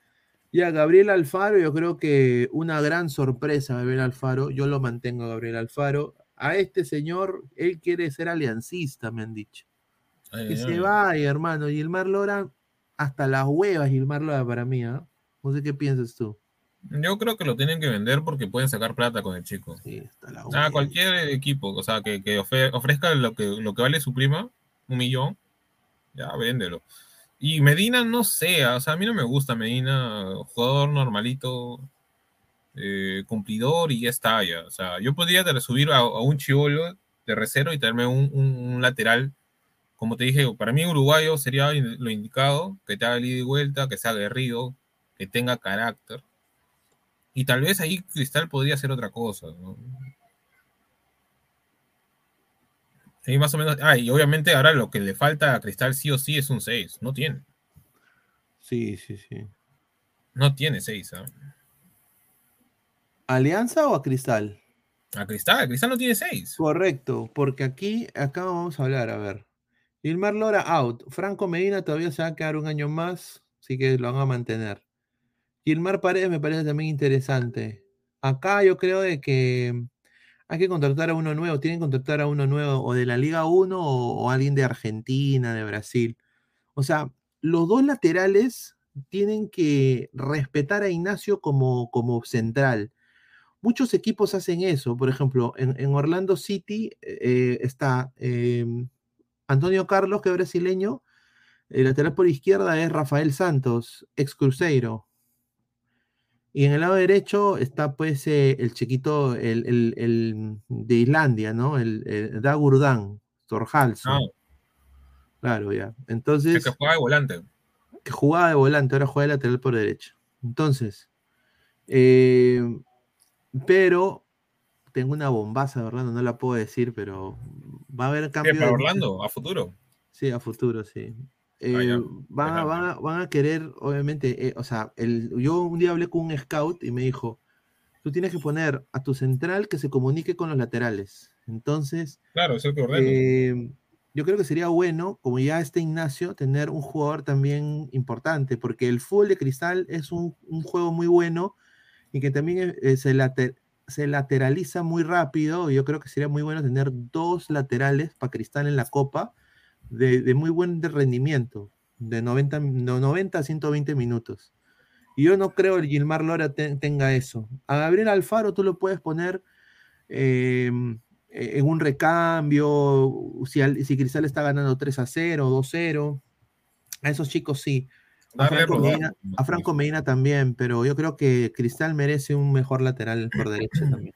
S8: Ya, Gabriel Alfaro, yo creo que una gran sorpresa, Gabriel Alfaro. Yo lo mantengo Gabriel Alfaro. A este señor, él quiere ser aliancista, me han dicho.
S9: Ay,
S8: Que
S9: ay,
S8: se
S9: ay.
S8: vaya, hermano. Gilmar Lora, hasta las huevas, Gilmar Lora para mí, ¿ah? No sé qué piensas tú.
S9: Yo creo que lo tienen que vender porque pueden sacar plata con el chico. Ah, cualquier equipo, o sea, que, que ofrezca lo que, lo que vale su prima, un millón, ya véndelo. Y Medina, no sé, o sea, a mí no me gusta Medina, jugador normalito, eh, cumplidor y ya está, ya. O sea, yo podría subir a, a un chivolo de recero y traerme un, un- un lateral. Como te dije, para mí uruguayo sería lo indicado, que te haga ida y vuelta, que sea aguerrido, que tenga carácter. Y tal vez ahí Cristal podría hacer otra cosa, ¿no? Sí, más o menos. Ah, y obviamente ahora lo que le falta a Cristal sí o sí es un 6. No tiene.
S8: Sí, sí, sí.
S9: No tiene 6.
S8: ¿Alianza o a Cristal?
S9: A Cristal, Cristal no tiene 6.
S8: Correcto, porque aquí, acá vamos a hablar, a ver. Gilmar Lora out. Franco Medina todavía se va a quedar un año más, así que lo van a mantener. Gilmar Paredes me parece también interesante. Acá yo creo de que hay que contratar a uno nuevo, tienen que contratar a uno nuevo o de la Liga 1 o, o alguien de Argentina, de Brasil. O sea, los dos laterales tienen que respetar a Ignacio como, como central. Muchos equipos hacen eso. Por ejemplo, en, Orlando City eh, está eh, Antonio Carlos, que es brasileño. El lateral por izquierda es Rafael Santos, ex Cruzeiro. Y en el lado derecho está pues eh, el chiquito, el, el- el de Islandia, ¿no? El, el Dagurdan, Thorhalsson.
S9: Ah.
S8: Claro, ya.
S9: El
S8: Entonces,
S9: que juega de volante.
S8: que jugaba de volante, ahora juega de lateral por derecha. Entonces, eh, pero tengo una bombaza, ¿verdad? No la puedo decir, pero va a haber
S9: ¿Qué,
S8: cambio.
S9: para
S8: de-
S9: Orlando? ¿A futuro?
S8: Sí, a futuro, sí. Eh,
S9: Ah, ya.
S8: van, a, van a- van a querer, obviamente, eh, o sea, el, yo un día hablé con un scout y me dijo, tú tienes que poner a tu central que se comunique con los laterales. Entonces,
S9: Claro, es el que
S8: eh, yo creo que sería bueno, como ya está Ignacio, tener un jugador también importante, porque el fútbol de cristal es un, un juego muy bueno y que también eh, se, late- se lateraliza muy rápido. Yo creo que sería muy bueno tener dos laterales para cristal en la copa de, de muy buen de rendimiento, de 90, no, 90 a 120 minutos. Y yo no creo que Gilmar Lora te- tenga eso. A Gabriel Alfaro tú lo puedes poner eh, en un recambio, si, si Cristal está ganando 3 a 0, 2 a 0. A esos chicos sí. A Franco. Medina, a Franco Medina también, pero yo creo que Cristal merece un mejor lateral por derecha también.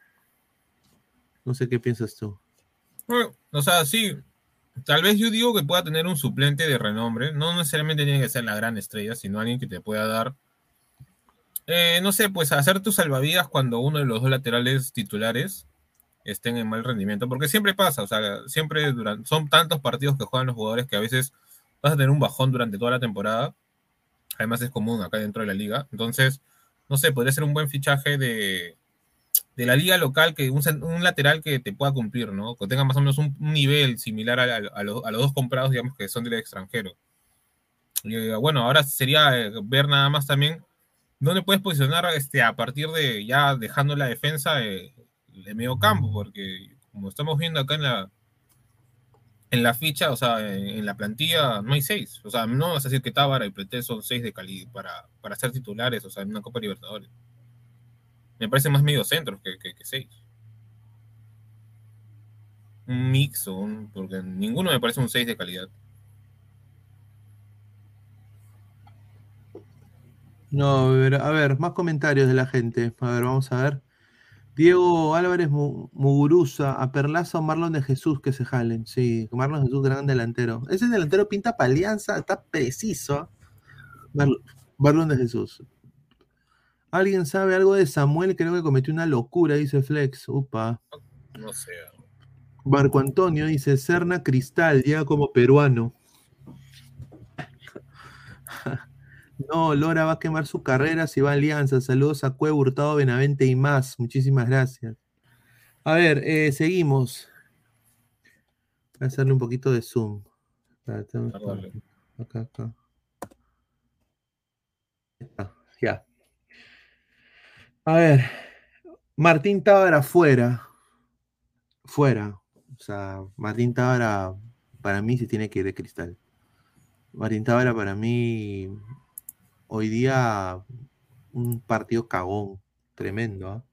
S8: No sé qué piensas tú.
S9: Bueno, o sea, sí. Tal vez yo digo que pueda tener un suplente de renombre. No necesariamente tiene que ser la gran estrella, sino alguien que te pueda dar. eh, no sé, pues hacer tus salvavidas cuando uno de los dos laterales titulares estén en mal rendimiento. Porque siempre pasa, o sea, siempre durante, son tantos partidos que juegan los jugadores que a veces vas a tener un bajón durante toda la temporada. Además es común acá dentro de la liga. Entonces, no sé, podría ser un buen fichaje de, de la liga local, que un, un lateral que te pueda cumplir, ¿no? Que tenga más o menos un, un nivel similar a, a- a los, a los dos comprados, digamos, que son del extranjero. Y, bueno, ahora sería eh, ver nada más también dónde puedes posicionar este, a partir de ya dejando la defensa eh, de medio campo, porque como estamos viendo acá en la en la ficha, o sea, en, la plantilla no hay seis. O sea, no vas a decir que Tábara y Pretel son seis de calidad para, para ser titulares, o sea, en una Copa Libertadores. Me parece más medio centros que, que, que seis. Un mix un. Porque ninguno me parece un 6 de calidad.
S8: No, a ver, a ver, más comentarios de la gente. A ver, vamos a ver. Diego Álvarez Mu- Muguruza, a Perlaza o Marlon de Jesús que se jalen. Sí, Marlon de Jesús, gran delantero. Ese delantero pinta para Alianza, está preciso. Mar- Marlon de Jesús. ¿Alguien sabe algo de Samuel? Creo que cometió una locura, dice Flex. Upa.
S9: No sé.
S8: Marco Antonio dice, Serna Cristal, llega como peruano. No, Lora va a quemar su carrera si va a Alianza. Saludos a Cuevo, Hurtado, Benavente y más. Muchísimas gracias. A ver, eh, seguimos. Voy a hacerle un poquito de zoom.
S9: Dale.
S8: Acá, acá. Ya. A ver, Martín Tábara fuera. Fuera. O sea, Martín Tábara para mí se tiene que ir de cristal. Martín Tábara para mí hoy día un partido cagón, tremendo. ¿ah?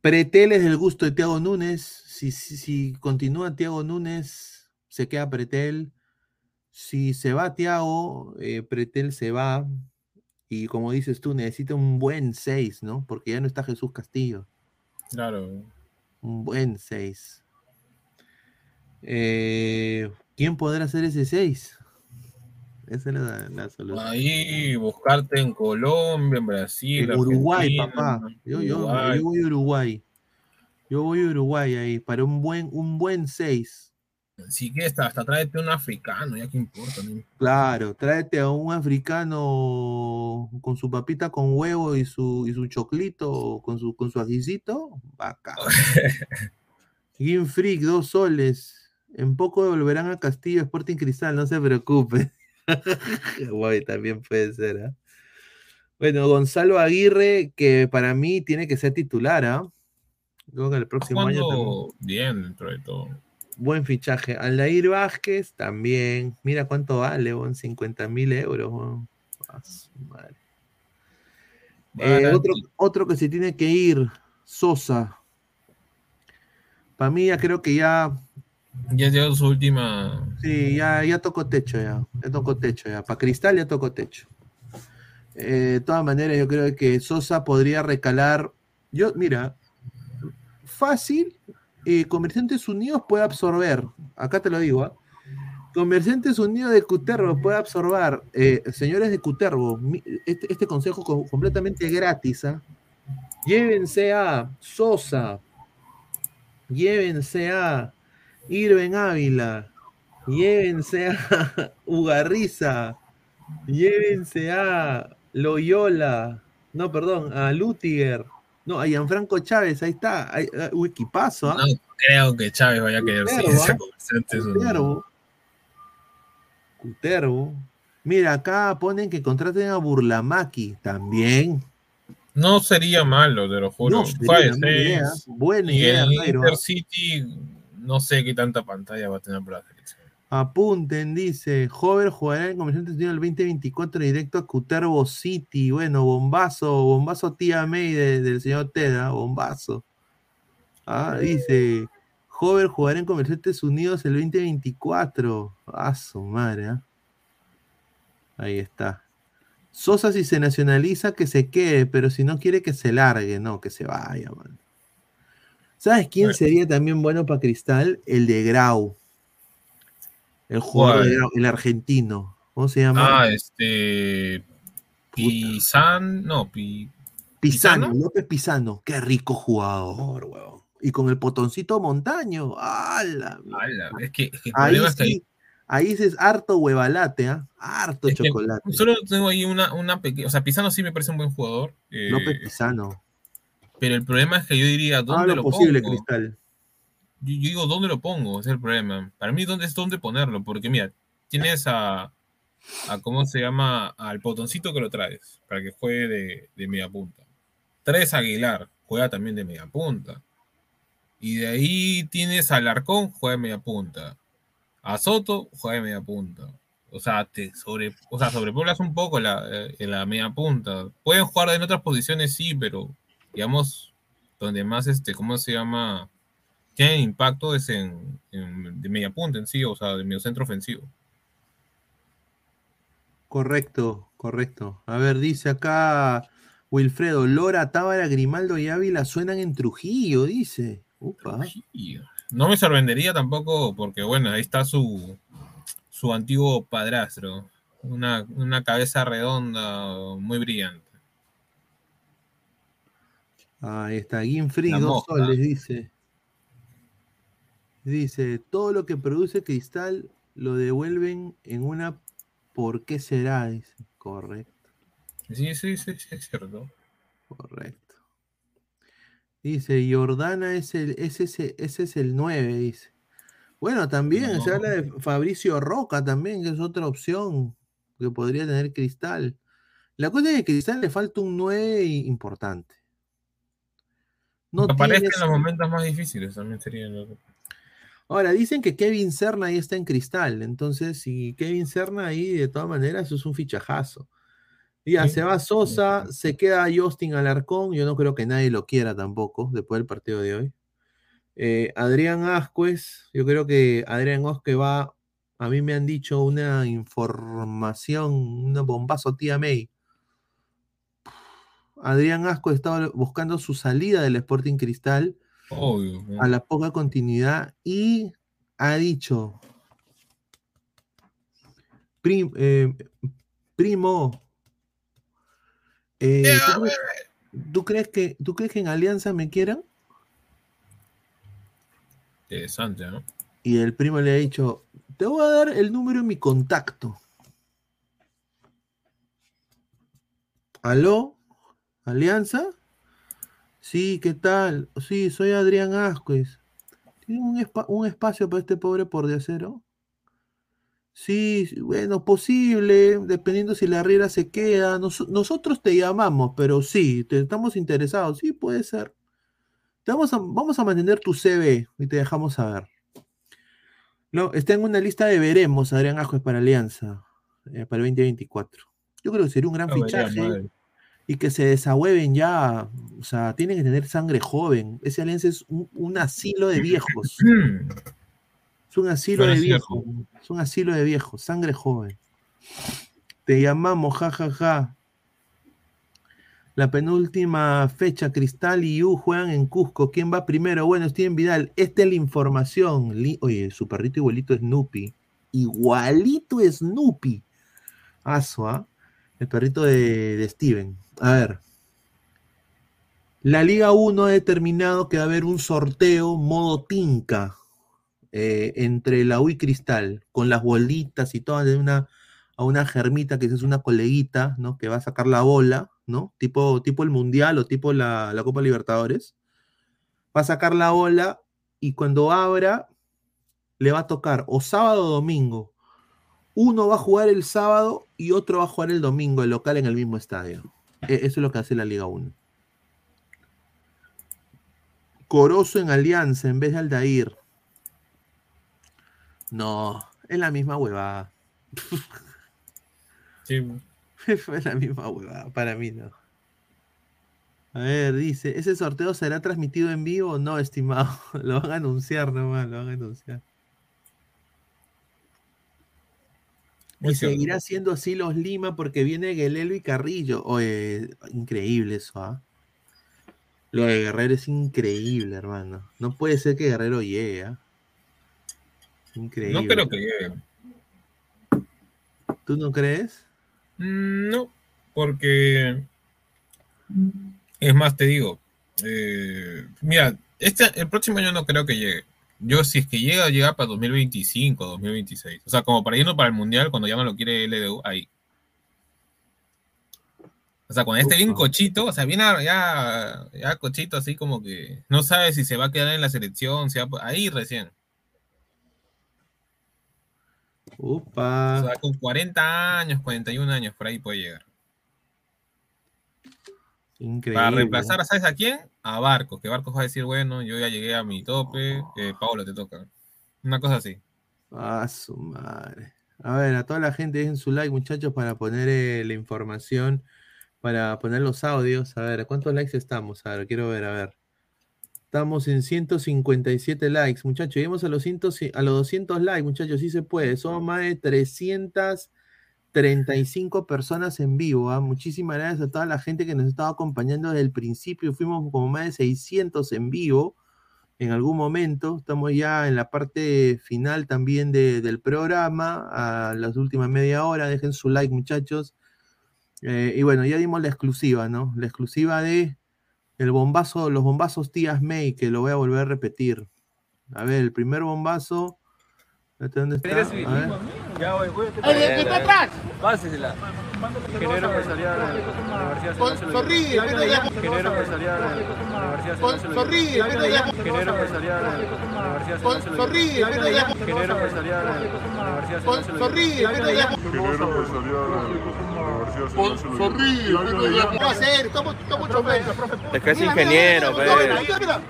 S8: Pretel es del gusto de Tiago Núñez. Si, si, si continúa Tiago Núñez, se queda Pretel. Si se va Tiago, eh, Pretel se va. Y como dices tú, necesita un buen 6, ¿no? Porque ya no está Jesús Castillo.
S9: Claro.
S8: Un buen 6. Eh, ¿Quién podrá hacer ese 6? Esa es la, la solución.
S9: Ahí buscarte en Colombia, en Brasil,
S8: En Uruguay, papá. Yo, yo-
S9: Uruguay.
S8: yo voy a Uruguay. Yo voy a Uruguay ahí para un buen, un buen 6.
S9: Si quieres, hasta, hasta tráete un africano, ya que importa. ¿no?
S8: Claro, tráete a un africano con su papita con huevo y su, y su choclito, con su, con su ajicito. Game Freak, dos soles. En poco volverán a Castillo Sporting Cristal, no se preocupe. Guay, también puede ser, ¿ah? Bueno, Gonzalo Aguirre, que para mí tiene que ser titular, ¿ah? Creo que el próximo año también.
S9: Bien dentro de todo.
S8: Buen fichaje. Aldair Vázquez también. Mira cuánto vale, weón, 50 mil euros. madre. Eh, otro, otro que se tiene que ir, Sosa. Para mí ya creo que ya,
S9: Ya llegó su última.
S8: sí, ya, ya tocó techo ya. Ya tocó techo ya. Para Cristal ya tocó techo. Eh, de todas maneras, yo creo que Sosa podría recalar. Yo, mira, fácil, eh, Comerciantes Unidos puede absorber. Acá te lo digo, ¿ah? Comerciantes Unidos de Cutervo puede absorber. eh, señores de Cutervo, este, este consejo co- completamente gratis. ¿ah? Llévense a Sosa, llévense a Irven Ávila, llévense a Ugarriza, llévense a Loyola, no, perdón, a Lutiger, no, a Gianfranco Chávez, ahí está, hay, un equipazo, ¿ah?
S9: No creo que Chávez vaya a querer seguirse
S8: ¿ah? Cutervo. Cutervo. Mira, acá ponen que contraten a Burlamaki también.
S9: No sería malo, te lo juro.
S8: No sería idea, buena
S9: y
S8: idea,
S9: el
S8: Jairo, ¿ah?
S9: Intercity, no sé qué tanta pantalla va a tener para selección.
S8: Apunten, dice, Hover jugará en Comerciantes Unidos el 2024 directo a Cutervo City. Bueno, bombazo, bombazo tía May de- del señor Teda, bombazo. Ah, dice, Hover jugará en Comerciantes Unidos el 2024. A su madre, ¿ah? Ahí está. Sosa si se nacionaliza que se quede, pero si no quiere que se largue, no, que se vaya, man. ¿Sabes quién sería también bueno para Cristal? El de Grau. El jugador el argentino. ¿Cómo se llama?
S9: Ah, este. Pisan. No, Pi.
S8: Pisano, López Pisano. Qué rico jugador, weón. Y con el potoncito montaño. ¡Hala!
S9: ala, es que, es que el
S8: Ahí
S9: problema
S8: sí, ahí sí es harto huevalate, ¿ah? Harto
S9: Es
S8: chocolate.
S9: Solo tengo ahí una, una pequeña. O sea, Pisano sí me parece un buen jugador. eh,
S8: López Pisano.
S9: pero el problema es que yo diría, ¿dónde
S8: Ah, lo
S9: lo
S8: posible,
S9: pongo?
S8: Cristal.
S9: Yo, digo, ¿dónde lo pongo? Es el problema. Para mí, ¿dónde es dónde ponerlo? Porque mira, tienes a, a ¿cómo se llama? Al potoncito que lo traes para que juegue de, de media punta. Traes a Aguilar, juega también de media punta. Y de ahí tienes al Arcón, juega de media punta. A Soto, juega de media punta. O sea, te sobre, o sea, sobrepoblas un poco la, eh, la media punta. Pueden jugar en otras posiciones, sí, pero digamos, donde más, este, ¿cómo se llama? Tienen impacto es en, en- de media punta en sí, o sea, de medio centro ofensivo.
S8: Correcto, correcto. A ver, dice acá Wilfredo, Lora, Tábara, Grimaldo y Ávila suenan en Trujillo, dice. Upa.
S9: Y no me sorprendería tampoco, porque bueno, ahí está su, su antiguo padrastro. Una, una cabeza redonda, muy brillante.
S8: Ahí está, Ginfrey,
S9: La
S8: dos soles, dice. Dice, todo lo que produce cristal lo devuelven en una ¿por qué será? Dice. Correcto.
S9: Sí, sí, sí, sí, es cierto.
S8: Correcto. Dice, Jordana es el, ese, ese, ese es el 9, dice. Bueno, también se habla de Fabricio Roca también, que es otra opción que podría tener Cristal. La cosa es que Cristal le falta un 9 importante.
S9: No
S8: tienes-
S9: en los momentos más difíciles también sería. lo-
S8: Ahora, dicen que Kevin Serna ahí está en Cristal. Entonces, si Kevin Serna ahí, de todas maneras, eso es un fichajazo. Ya,
S9: Sí.
S8: se va Sosa, se queda Justin Alarcón. Yo no creo que nadie lo quiera tampoco, después del partido de hoy. Eh, Adrián Ascuez, yo creo que Adrián Ascuez va, a mí me han dicho una información, una bombazo tía May. Adrián Ascuez estaba buscando su salida del Sporting Cristal
S9: Obvio.
S8: a la poca continuidad y ha dicho, "Prim- eh, primo, eh, ¿tú, crees, tú crees que, ¿tú crees que en Alianza me quieran?
S9: Interesante, ¿no?
S8: Y el primo le ha dicho, te voy a dar el número de mi contacto. ¿Aló? ¿Alianza? Sí, ¿qué tal? Sí, soy Adrián Ascuez. ¿Tiene un, espa- un espacio para este pobre por de acero? Sí, bueno, posible, dependiendo si la riera se queda. Nos- nosotros te llamamos, pero sí, te, estamos interesados. Sí, puede ser. Te vamos a, vamos a mantener tu CV y te dejamos saber. No, está en una lista de veremos, Adrián Ascuez para Alianza, eh, para el 2024. Yo creo que sería un gran
S9: No,
S8: fichaje. Y que se desahueven ya. O sea, tienen que tener sangre joven. Ese Alianza es un, un asilo de viejos. Es un asilo de viejos. Es un asilo de viejos, sangre joven. Te llamamos, jajaja. Ja, ja. La penúltima fecha, Cristal y U juegan en Cusco. ¿Quién va primero? Bueno, Steven Vidal. Esta es la información. Oye, su perrito igualito es Snoopy. Igualito es Snoopy. Aso, ¿ah? El perrito de, Steven. A ver. La Liga 1 ha determinado que va a haber un sorteo modo Tinca eh, entre la U y Cristal, con las bolitas y todo, de una, a una germita que es una coleguita, ¿no? Que va a sacar la bola, ¿no? Tipo, tipo el Mundial o tipo la, la Copa Libertadores. Va a sacar la bola y cuando abra, le va a tocar o sábado o domingo. Uno va a jugar el sábado y otro va a jugar el domingo, el local en el mismo estadio. E- Eso es lo que hace la Liga 1. Corozo en Alianza en vez de Aldair. No, es la misma huevada.
S9: Sí.
S8: Fue la misma huevada, para mí no. A ver, dice, ¿ese sorteo será transmitido en vivo o no, estimado? Lo van a anunciar nomás, lo van a anunciar.
S9: Muy
S8: Y
S9: cierto.
S8: seguirá siendo así los Lima porque viene Guelelo y Carrillo. Oye, increíble eso, ¿ah? Lo de Guerrero es increíble, hermano. No puede ser que Guerrero llegue, ¿ah? Increíble.
S9: No creo que llegue.
S8: ¿Tú no crees?
S9: Mm, No, porque es más, te digo, eh, mira, este, el próximo año no creo que llegue. Yo, si es que llega, llega para 2025, 2026. O sea, como para irnos para el Mundial, cuando ya no lo quiere LDU, ahí. O sea, cuando esté bien cochito, o sea, bien ya, ya cochito, así como que no sabe si se va a quedar en la selección, si va ahí recién.
S8: Upa.
S9: O sea, con 40 años, 41 años, por ahí puede llegar.
S8: Increíble.
S9: Para reemplazar, ¿sabes a quién? A Barcos, que Barcos va a decir, bueno, yo ya llegué a mi tope, eh, Paolo te toca. Una cosa así.
S8: Ah, su madre. A ver, a toda la gente dejen su like, muchachos, para poner eh, la información, para poner los audios. A ver, ¿cuántos likes estamos? A ver, quiero ver, a ver. Estamos en 157 likes, muchachos. Llegamos a los, 100 a los 200 likes, muchachos, sí se puede. Somos más de 335 personas en vivo. ¿ah? Muchísimas gracias a toda la gente que nos estaba acompañando desde el principio. Fuimos como más de 600 en vivo en algún momento. Estamos ya en la parte final también de- del programa, a las últimas media hora. Dejen su like, muchachos. Eh, y bueno, ya dimos la exclusiva, ¿no? La exclusiva de el bombazo, los bombazos tías May, que lo voy a volver a repetir. A ver, el primer bombazo. ¿Este ¿Dónde está? Ver.
S11: Ya voy, voy. ¡El que está atrás! Pásesela.
S12: Ingeniero empresarial de la Universidad
S7: sonríe, pero
S12: Ingeniero empresarial de la Universidad
S7: sonríe, pero
S12: Ingeniero empresarial de la Universidad
S7: sonríe, pero
S12: Ingeniero empresarial de la Universidad
S7: sonríe,
S12: Bolívar.
S7: pero ya- Con- sonríe, pero ya- ¿Qué va a hacer? Estamos estamos mucho menos.
S13: Es que es ingeniero,
S7: mira, mira,
S13: pe.
S7: mira, mira.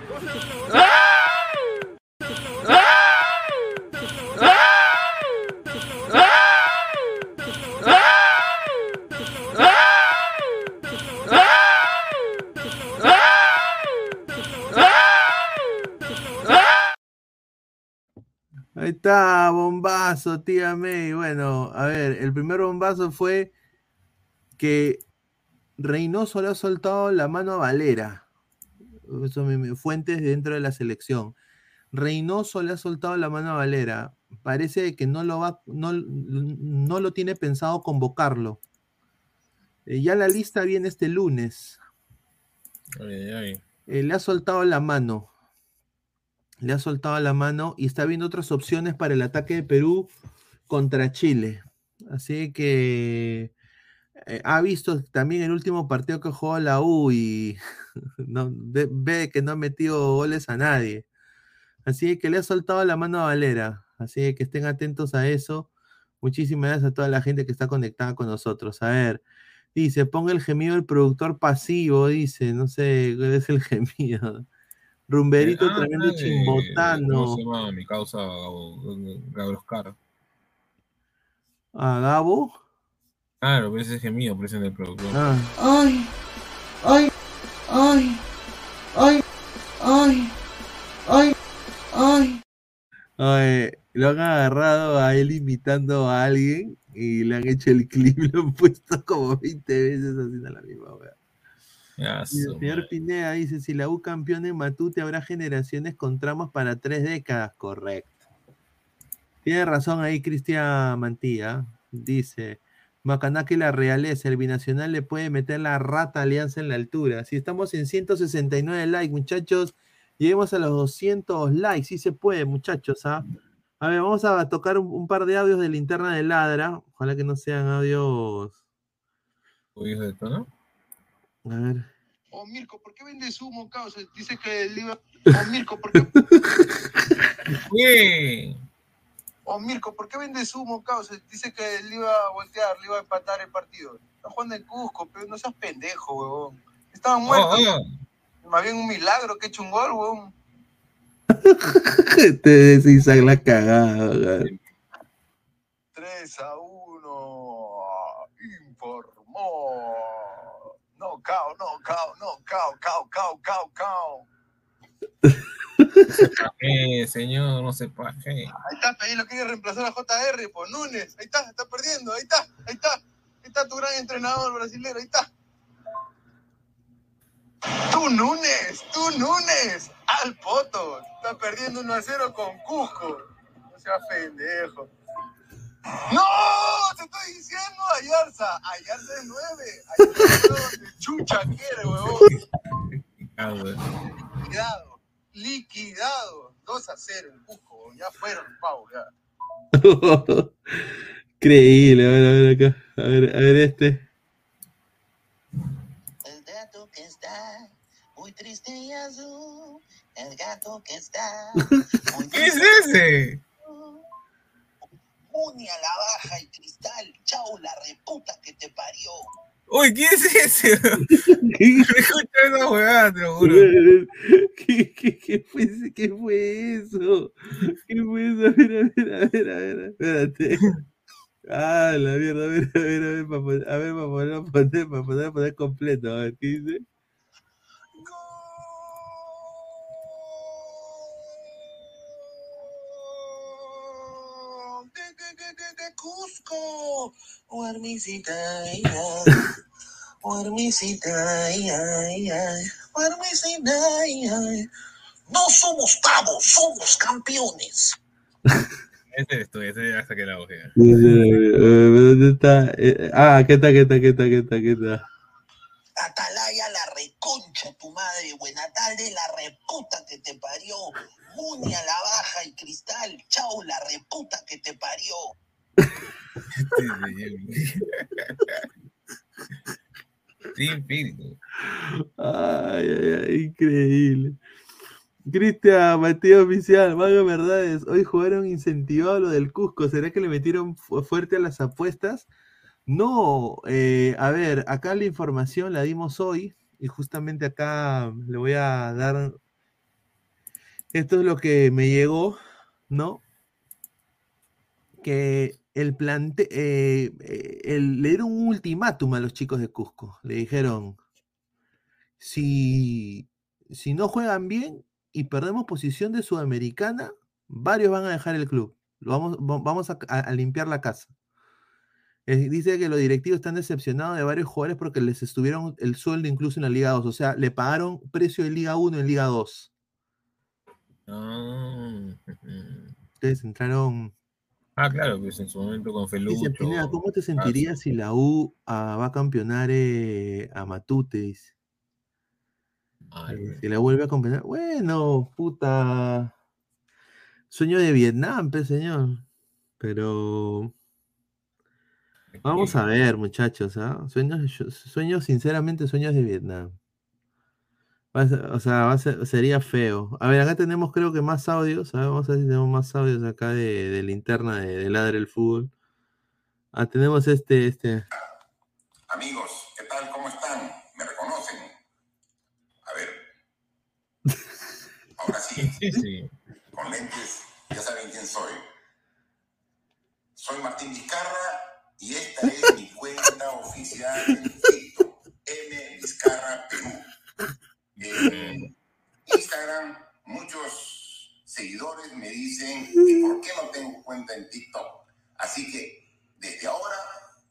S8: Ahí está, bombazo, tía May. Bueno, a ver, el primer bombazo fue que Reynoso le ha soltado la mano a Valera. Eso me, me- fuentes dentro de la selección. Reynoso le ha soltado la mano a Valera. Parece que no lo va, no, no lo tiene pensado convocarlo. Eh, ya la lista viene este lunes.
S9: Ay, ay.
S8: Eh, le ha soltado la mano. Le ha soltado la mano y está viendo otras opciones para el ataque de Perú contra Chile. Así que eh, ha visto también el último partido que jugó la U y no, ve, ve que no ha metido goles a nadie. Así que le ha soltado la mano a Valera. Así que estén atentos a eso. Muchísimas gracias a toda la gente que está conectada con nosotros. A ver, dice, ponga el gemido del productor pasivo, dice, no sé es el gemido. Rumberito
S9: Ah,
S8: tremendo
S9: eh,
S8: chimbotano.
S9: ¿Cómo se llama mi causa Gabriel Oscar?
S8: ¿A Gabo?
S9: Claro, pero ese es gemido, pero ese es del productor.
S8: Ah.
S14: Ay, ay, ay, ay, ay, ay, ay.
S8: Ay, lo han agarrado a él imitando a alguien y le han hecho el clip, lo han puesto como 20 veces haciendo la misma wea. Y el señor. Pineda dice, si la U campeón en Matute habrá generaciones con tramos para tres décadas. Correcto. Tiene razón ahí Cristian Mantilla. Dice, Macanaki la realeza, el binacional le puede meter la rata alianza en la altura. Si estamos en 169 likes, muchachos, lleguemos a los 200 likes. Sí se puede, muchachos. ¿ah? A ver, vamos a tocar un, un par de audios de linterna de ladra. Ojalá que no sean audios.
S9: Audios de tono.
S8: A ver.
S7: Oh, Mirko, ¿por qué vendes humo, causa? Dice que el iba... Oh, Mirko, ¿por qué... Oh, Mirko, ¿por qué vendes humo, causa? Dice que él iba a voltear, le iba a empatar el partido. Está jugando en Cusco, pero no seas pendejo, huevón. Estaban muertos. Más bien un milagro que he hecho un gol, huevón.
S8: Te decís la cagada. weón.
S7: 3 a 1. Informó. No, cao, no, cao, no, cao, cao, cao, cao, cao.
S9: Eh, señor, no se paje.
S7: Ahí está, ahí lo quiere reemplazar a JR, pues Núñez. Ahí está, está perdiendo, ahí está, ahí está. Ahí está tu gran entrenador brasileño, ahí está. Tú Núñez, tú Núñez, al poto. Está perdiendo 1 a 0 con Cusco. No seas pendejo. ¡No! Te estoy diciendo, Ayarza. Ayarza es 9. Ayarza es donde chucha quiere, huevón. Liquidado. Liquidado. 2 a 0 en Cusco. Ya fueron, pavo, ya.
S8: Increíble, a ver, a ver acá. A ver, a ver este.
S14: El gato que está muy triste y azul. El gato que está.
S9: ¿Qué es ese?
S14: Muni a la baja y cristal. Chau, la reputa que te parió.
S9: Uy, ¿quién es ese? Escucha esa huevada, te lo juro.
S8: ¿Qué, qué, qué fue, ese- ¿Qué fue eso? ¿Qué fue eso? A ver, a ver, a ver, a ver, espérate. Ah, la mierda, a ver, a ver, a ver, para poner, a ver, para poner, para poner, para poner, poner completo, a ver, ¿qué dice?
S14: No somos cabos, somos campeones.
S9: Ese eres tú, ese ya saqué la hoja.
S8: Eh, ¿Dónde está? Eh, ah, ¿qué está, qué está, qué está, qué está, qué está?
S14: Atalaya, la reconcha tu madre. Buena tarde, la reputa que te parió. Muni a la baja y cristal. Chau, la reputa que te parió.
S9: Espíritu.
S8: Ay, ay, ay, increíble. Cristian, Mateo Oficial, Mago Verdades. Hoy jugaron incentivado lo del Cusco. ¿Será que le metieron fu- fuerte a las apuestas? No, eh, a ver, acá la información la dimos hoy y justamente acá le voy a dar. Esto es lo que me llegó, ¿no? Que el plante, eh, eh, el- le dieron un ultimátum a los chicos de Cusco. Le dijeron, si, si no juegan bien y perdemos posición de Sudamericana, varios van a dejar el club. Lo vamos, va- vamos a, a- a limpiar la casa. Eh, dice que los directivos están decepcionados de varios jugadores porque les estuvieron el sueldo incluso en la Liga 2. O sea, le pagaron precio de Liga 1 en Liga 2.
S9: Ah,
S8: Ustedes entraron.
S9: Ah, claro, pues en su momento con Felucho.
S8: Dice Pineda, ¿cómo te
S9: Ah,
S8: sentirías si la U ah, va a campeonar eh, a Matute? Dice. Eh, si la vuelve a campeonar. Bueno, puta. Sueño de Vietnam, pues, señor. Pero. Vamos a ver, muchachos, ¿ah? Sueños, sueños, sinceramente, sueños de Vietnam. O sea, va a ser- sería feo. A ver, acá tenemos creo que más audios. a ver, vamos a ver si tenemos más audios acá de, de linterna de, de Ladre el Fútbol. Ah, tenemos este, este.
S15: Amigos, ¿qué tal? ¿Cómo están? ¿Me reconocen? A ver. Ahora sí. Con lentes, ya saben quién soy. Soy Martín Vizcarra y esta es mi cuenta oficial en M Vizcarra Perú. En Instagram, muchos seguidores me dicen que por qué no tengo cuenta en TikTok. Así que desde ahora,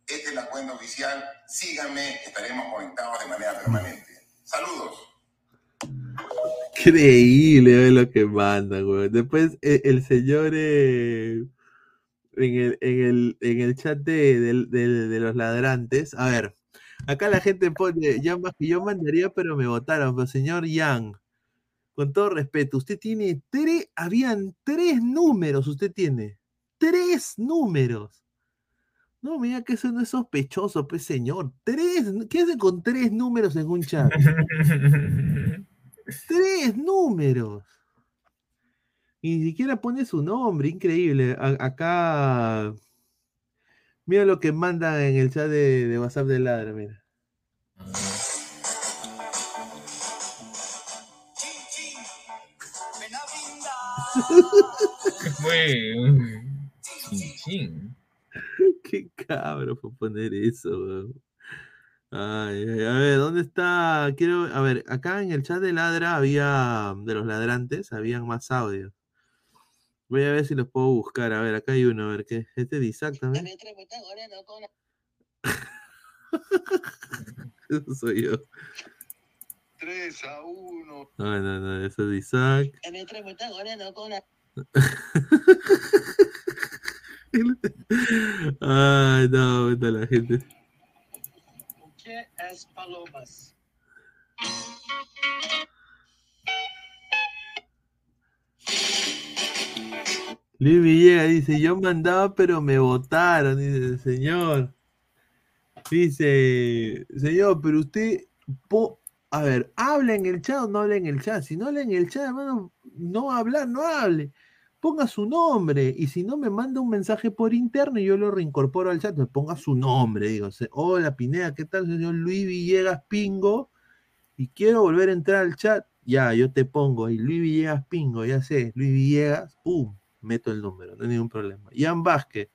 S15: esta es la cuenta oficial. Síganme, estaremos conectados de manera permanente. Saludos.
S8: Increíble lo que manda, güey. Después eh, el señor eh, en, el, en, el, en el chat de, del- de los ladrantes. A ver, acá la gente pone, que yo mandaría, pero me votaron. Pero señor Yang, con todo respeto, usted tiene tres, habían tres números, usted tiene. Tres números. No, mira que eso no es sospechoso, pues señor. Tres, ¿qué hace con tres números en un chat? Tres números. Y ni siquiera pone su nombre, increíble. A- acá. Mira lo que manda en el chat de, de WhatsApp de Ladra, mira.
S9: Fue un chin chin.
S8: Qué cabro por poner eso, weón. Ay, ay, a ver, ¿dónde está? Quiero, a ver, acá en el chat de Ladra había, de los ladrantes, habían más audios. Voy a ver si los puedo buscar. A ver, acá hay uno, a ver, ¿qué? Este de Isaac también. Eso soy yo.
S4: 3 a 1.
S8: No, no, no, eso es de Isaac. Ay, no, puta, la gente.
S16: ¿Qué es palomas?
S8: Luis Villegas dice, yo mandaba pero me votaron, dice señor. Dice, señor, pero usted, a ver, habla en el chat o no habla en el chat. Si no habla en el chat, hermano, no hablar, no hable. Ponga su nombre y si no me manda un mensaje por interno y yo lo reincorporo al chat, me ponga su nombre, digo, hola Pineda, ¿qué tal, señor Luis Villegas Pingo? Y quiero volver a entrar al chat, ya, yo te pongo ahí, Luis Villegas Pingo, ya sé, Luis Villegas, pum, meto el número, no hay ningún problema. Ian Vázquez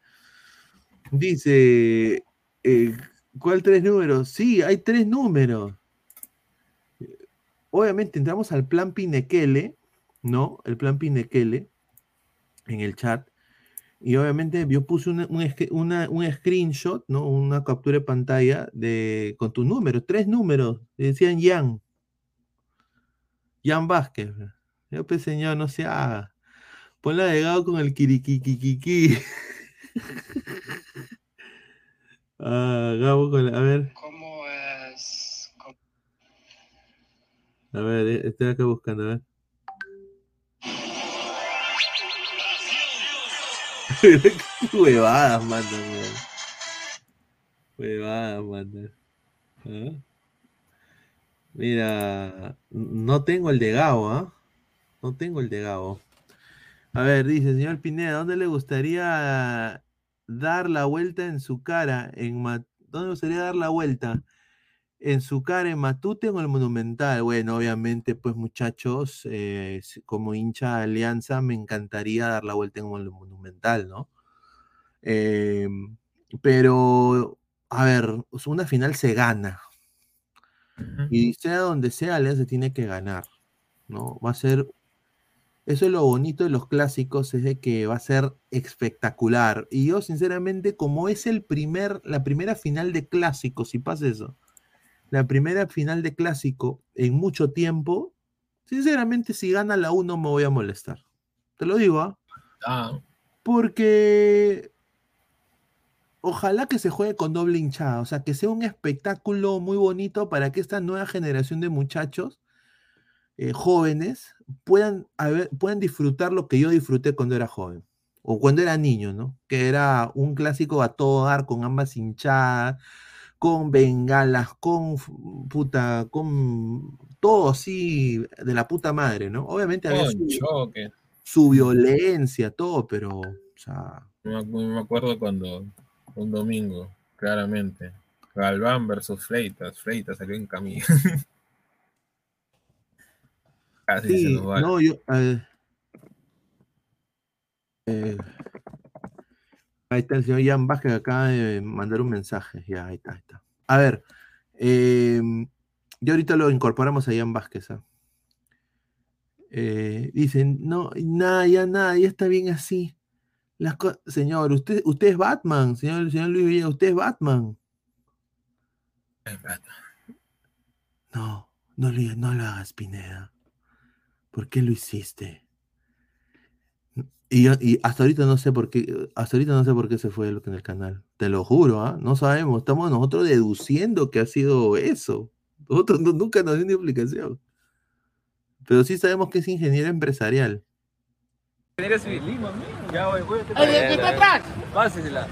S8: dice, eh, ¿cuál tres números? Sí, hay tres números. Obviamente entramos al plan Pinekele, ¿no? El plan Pinekele en el chat. Y obviamente yo puse un, una- un screenshot, ¿no? Una captura de pantalla de, con tu número, tres números. Decían Jan. Jan Vázquez. Yo pues señor, no se haga. Ponla de Gao con el kirikikiiki. ah, Gabo con la- a ver.
S16: ¿Cómo es? ¿Cómo-
S8: A ver, eh, estoy acá buscando, a ver. Huevadas, mandan, weón. Huevadas, mandan. ¿Ah? Mira, no tengo el de Gabo, ¿ah? No tengo el de Gabo. A ver, dice, señor Pineda, ¿dónde le gustaría dar la vuelta en su cara? En Ma- ¿Dónde le gustaría dar la vuelta? ¿En su cara en Matute o en el Monumental? Bueno, obviamente, pues muchachos, eh, como hincha de Alianza, me encantaría dar la vuelta en el Monumental, ¿no? Eh, pero, a ver, una final se gana. Y sea donde sea, Alianza tiene que ganar, ¿no? Va a ser. Eso es lo bonito de los clásicos, es de que va a ser espectacular. Y yo, sinceramente, como es el primer, la primera final de clásico, si pasa eso, la primera final de clásico en mucho tiempo, sinceramente, si gana la 1 me voy a molestar. Te lo digo, ¿ah?
S9: Ah,
S8: Porque ojalá que se juegue con doble hinchada, o sea, que sea un espectáculo muy bonito para que esta nueva generación de muchachos eh, jóvenes puedan, haber- puedan disfrutar lo que yo disfruté cuando era joven o cuando era niño, ¿no? Que era un clásico a todo dar con ambas hinchadas, con bengalas, con puta, con todo así de la puta madre, ¿no? Obviamente había su,
S9: choque.
S8: su violencia, todo, pero, o sea,
S9: Me acu- me acuerdo cuando un domingo, claramente. Galván versus Freitas. Freitas salió en camilla. Casi
S8: Sí, no, yo. eh, eh, ahí está el señor Jan Vázquez que acaba de mandar un mensaje. Ya, ahí está, ahí está. A ver, eh, yo ahorita lo incorporamos a Jan Vázquez. ¿ah? Eh, dicen, no, nada, ya nada, ya está bien así. Las señor, usted, usted es Batman, señor, señor Luis Villegas, usted es Batman. No, no, le- no lo hagas, Pineda. ¿Por qué lo hiciste? Y, yo- y hasta ahorita no sé por qué, hasta ahorita no sé por qué se fue en el canal. Te lo juro, ¿ah? No sabemos. Estamos nosotros deduciendo que ha sido eso. Nosotros no- nunca nos dio ni explicación. Pero sí sabemos que es ingeniero empresarial.
S11: Ingeniero civil. Lima, Ya voy, voy a
S14: ¡El que está atrás!
S11: Pásesela.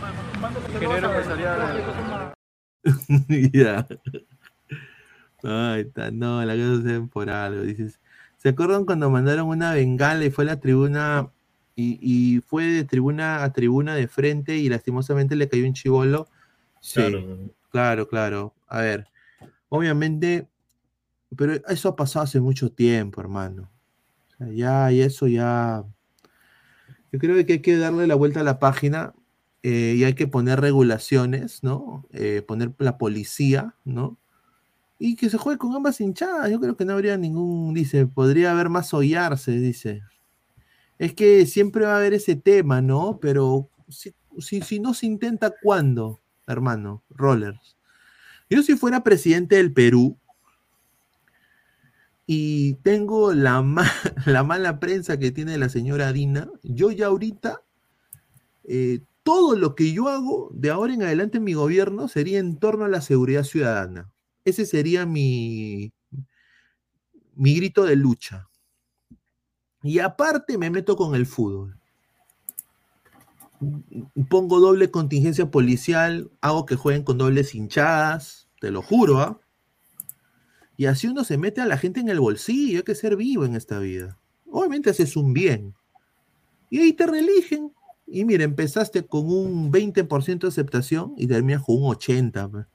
S11: Ingeniero empresarial.
S8: Ya. Ay, está, no, la cosa se ven por algo. Dices, ¿se acuerdan cuando mandaron una bengala y fue a la tribuna y, y fue de tribuna a tribuna de frente y lastimosamente le cayó un chivolo? Sí,
S9: Claro.
S8: claro, claro. A ver, obviamente, pero eso ha pasado hace mucho tiempo, hermano. O sea, ya, y eso ya. Yo creo que hay que darle la vuelta a la página eh, y hay que poner regulaciones, ¿no? Eh, poner la policía, ¿no? Y que se juegue con ambas hinchadas. Yo creo que no habría ningún, dice, podría haber más hollarse, dice. Es que siempre va a haber ese tema, ¿no? Pero si, si, si no se intenta, ¿cuándo, hermano? Rollers. Yo si fuera presidente del Perú y tengo la, ma- la mala prensa que tiene la señora Dina, yo ya ahorita, eh, todo lo que yo hago de ahora en adelante en mi gobierno sería en torno a la seguridad ciudadana. Ese sería mi, mi grito de lucha. Y aparte me meto con el fútbol. Pongo doble contingencia policial, hago que jueguen con dobles hinchadas, te lo juro, ¿ah? Y así uno se mete a la gente en el bolsillo, hay que ser vivo en esta vida. Obviamente haces un bien. Y ahí te religen. Y mira, empezaste con un 20% de aceptación y terminas con un 80%.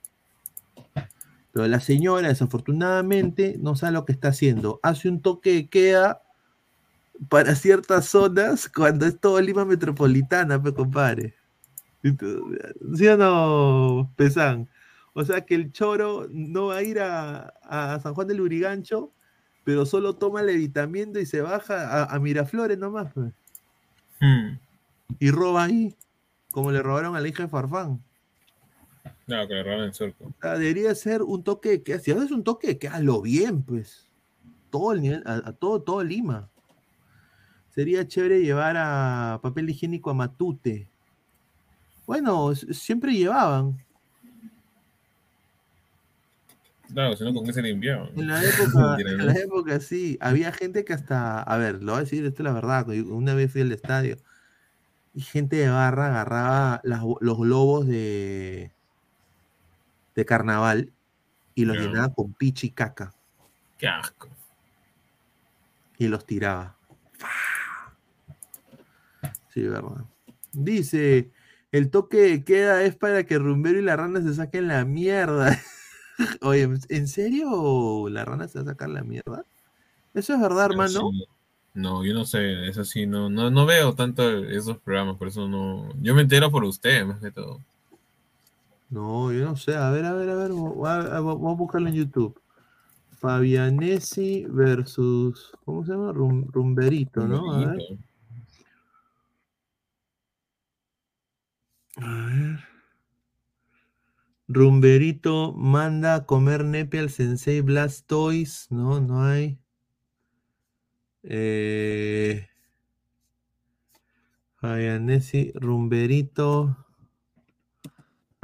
S8: Pero la señora, desafortunadamente, no sabe lo que está haciendo. Hace un toque de queda para ciertas zonas cuando es todo Lima metropolitana, me compadre. ¿Sí o no, Pesán? O sea que el choro no va a ir a, a San Juan del Urigancho, pero solo toma levitamiento y se baja a, a Miraflores nomás.
S9: Hmm.
S8: Y roba ahí, como le robaron a la hija de Farfán.
S9: No, que le el surco.
S8: O sea, debería ser un toque de queda. Si haces un toque de queda, hazlo bien, pues. Todo el nivel, a, a todo, todo Lima. Sería chévere llevar a papel higiénico a Matute. Bueno, siempre llevaban.
S9: Claro, si no, ¿con qué se limpiaban?
S8: En la época, en la época sí, había gente que hasta, a ver, lo voy a decir, esto es la verdad, una vez fui al estadio y gente de barra agarraba las- los globos de, de carnaval y los
S9: Ya.
S8: llenaba con pichi y caca
S9: Qué asco.
S8: y los tiraba. Sí, verdad. Dice, el toque de queda es para que Rumbero y la rana se saquen la mierda. Oye, ¿en serio la rana se va a sacar la mierda? Eso es verdad, hermano.
S9: Sí. No, yo no sé, eso sí, no, no, no veo tanto esos programas, por eso no. Yo me entero por usted, más que todo.
S8: No, yo no sé. A ver, a ver, a ver. Vamos a, buscarlo en YouTube. Fabianesi versus. ¿Cómo se llama? Rum- Rumberito, ¿no? A ver. A ver. Rumberito manda a comer nepe al Sensei Blastoise. No, no hay. Eh, Fabianesi, Rumberito.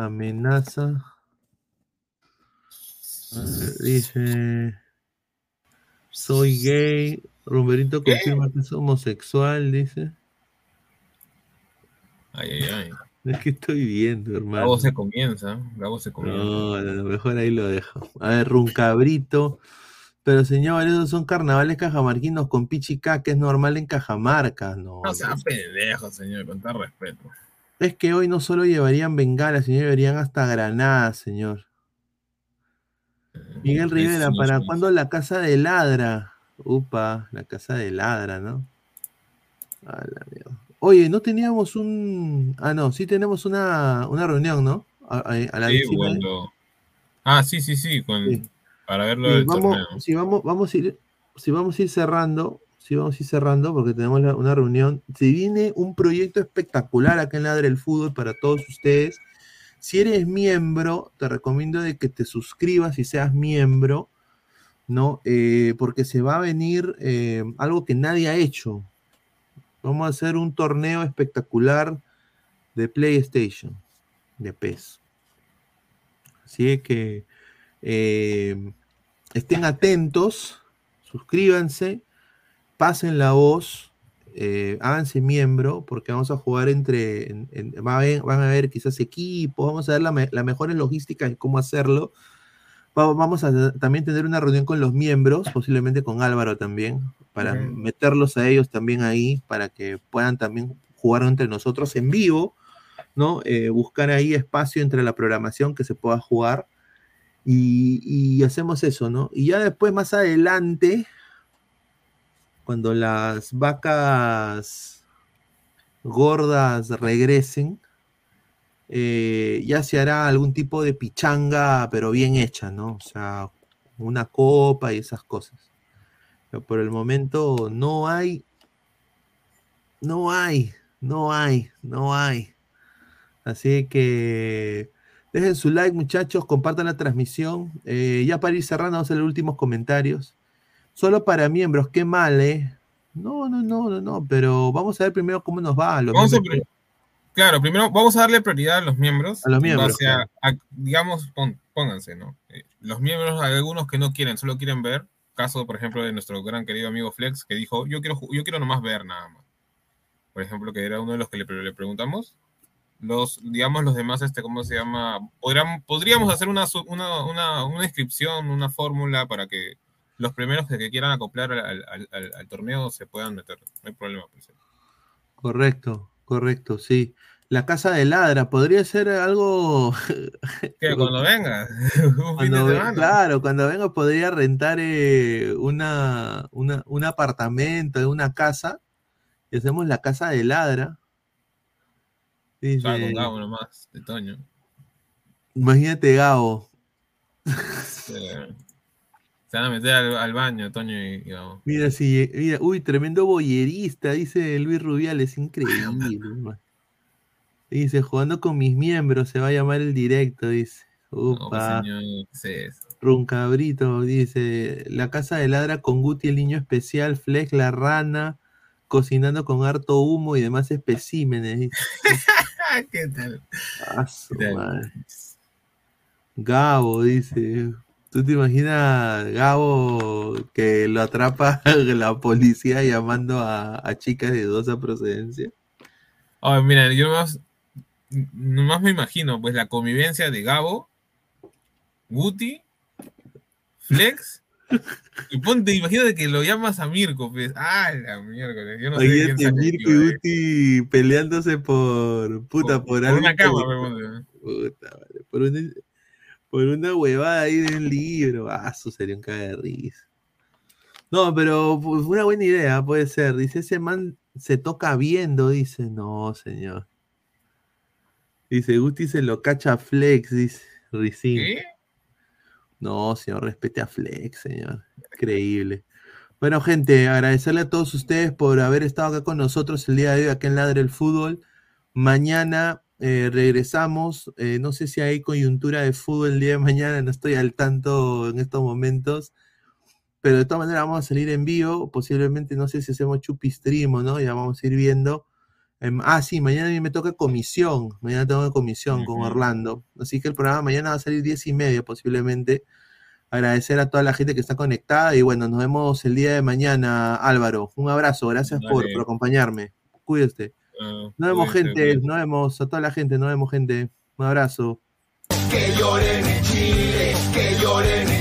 S8: Amenaza. Dice. Soy gay. Rumberito confirma que es homosexual, dice.
S9: Ay, ay, ay.
S8: Es que estoy viendo, hermano.
S9: voz se comienza, voz se comienza.
S8: No, a lo mejor ahí lo dejo. A ver, Runcabrito. Pero señor, esos son carnavales cajamarquinos con pichica, que es normal en Cajamarca. No,
S9: No sea pendejo, señor, con todo respeto.
S8: Es que hoy no solo llevarían bengalas, sino llevarían hasta granadas, señor. Miguel
S9: ahí sí
S8: Rivera, ¿para cuándo la casa de ladra? Upa, la casa de ladra, ¿no? A la mierda. Oye, no teníamos un. Ah, no, sí tenemos una, una reunión, ¿no? A, a- a la
S9: Sí, cuando- Ah, sí, sí, sí, con...
S8: Sí.
S9: para verlo
S8: Sí,
S9: del
S8: vamos,
S9: torneo.
S8: si vamos, vamos a ir, si vamos a ir cerrando, si vamos a ir cerrando, porque tenemos una reunión. Si viene un proyecto espectacular acá en Ladre el Fútbol para todos ustedes. Si eres miembro, te recomiendo de que te suscribas y seas miembro, ¿no? Eh, porque se va a venir eh, algo que nadie ha hecho. Vamos a hacer un torneo espectacular de PlayStation, de PES. Así que eh, estén atentos, suscríbanse, pasen la voz, eh, háganse miembro, porque vamos a jugar entre, en- en- va a haber- van a haber quizás equipos, vamos a ver la, me- la mejor logística de cómo hacerlo. Va- Vamos a también tener una reunión con los miembros, posiblemente con Álvaro también, para
S9: Ujú.
S8: meterlos a ellos también ahí, para que puedan también jugar entre nosotros en vivo, ¿no? Eh, buscar ahí espacio entre la programación que se pueda jugar. Y, y hacemos eso, ¿no? Y ya después, más adelante, cuando las vacas gordas regresen, eh, ya se hará algún tipo de pichanga, pero bien hecha, ¿no? O sea, una copa y esas cosas. Pero por el momento no hay, no hay, no hay, no hay. Así que dejen su like, muchachos, compartan la transmisión. Eh, ya para ir cerrando, vamos a los últimos comentarios. Solo para miembros, qué mal, ¿eh? No, no, no, no, no, pero vamos a ver primero cómo nos va a los
S9: Vamos a
S8: miembros.
S9: Claro, primero vamos a darle prioridad a los miembros.
S8: A los miembros,
S9: a- digamos, pon- pónganse, ¿no? Eh, Los miembros, hay algunos que no quieren, solo quieren ver. Caso, por ejemplo, de nuestro gran querido amigo Flex, que dijo, yo quiero, yo quiero nomás ver nada más. Por ejemplo, que era uno de los que le, pre- le preguntamos. Los, digamos, los demás, este, ¿cómo se llama? Podríamos, podríamos hacer una, una, una, una inscripción, una fórmula para que los primeros que, que quieran acoplar al, al- al- al torneo se puedan meter. No hay problema. pues.
S8: Correcto, correcto, sí. La casa de ladra podría ser algo.
S9: Que cuando venga, un fin de
S8: claro, cuando venga podría rentar eh, una, una- un apartamento, una casa, y hacemos la casa de ladra. Dice,
S9: Ah, con Gabo nomás, de Toño.
S8: imagínate Gabo.
S9: Se, se van a meter al, al baño, Toño y, y Gabo.
S8: Mira, si, mira, uy, tremendo boyerista, dice Luis Rubiales, increíble. Dice, jugando con mis miembros, se va a llamar el directo, dice.
S9: No, pues,
S8: Upa.
S9: señor, ¿qué es eso?
S8: Runcabrito dice, la casa de ladra con Guti, el niño especial, Flex, la rana, cocinando con harto humo y demás especímenes. dice.
S9: ¿Qué tal?
S8: Gabo dice, ¿tú te imaginas Gabo que lo atrapa la policía llamando a, a chicas de dudosa procedencia?
S9: Ay, mira, yo nomás, nomás me imagino, pues la convivencia de Gabo, Guti, Flex, y ponte, imagínate que lo llamas a Mirko, pues. Ah, la miércoles. Yo no sé quién sale
S8: Mirko y
S9: güey.
S8: Guti peleándose por puta, por,
S9: por
S8: algo
S9: una
S8: que-
S9: cama, pues,
S8: puta, madre, por una, por una huevada ahí de un libro. Ah, eso sería un caga de risa. No, pero pues, una buena idea, puede ser. Dice, ese man se toca viendo, dice. No, señor. Dice, Guti se lo cacha a Flex, dice Ricín.
S9: ¿Qué?
S8: No, señor, respete a Flex, señor. Increíble. Bueno, gente, agradecerle a todos ustedes por haber estado acá con nosotros el día de hoy, acá en Ladre el Fútbol. Mañana eh, regresamos. eh, no sé si hay coyuntura de fútbol el día de mañana, no estoy al tanto en estos momentos. Pero de todas maneras vamos a salir en vivo. Posiblemente, no sé si hacemos chupi stream o no, ya vamos a ir viendo. Em, ah, sí, mañana a mí me toca comisión. Mañana tengo comisión con Orlando. Así que el programa mañana va a salir 10 y media posiblemente. Agradecer a toda la gente que está conectada y bueno, nos vemos el día de mañana, Álvaro. Un abrazo, gracias por, por acompañarme. Cuídate.
S9: Ah,
S8: Nos vemos, gente. Nos vemos a toda la gente. Nos vemos, gente. Un abrazo.
S14: Que lloren en Chile, que lloren en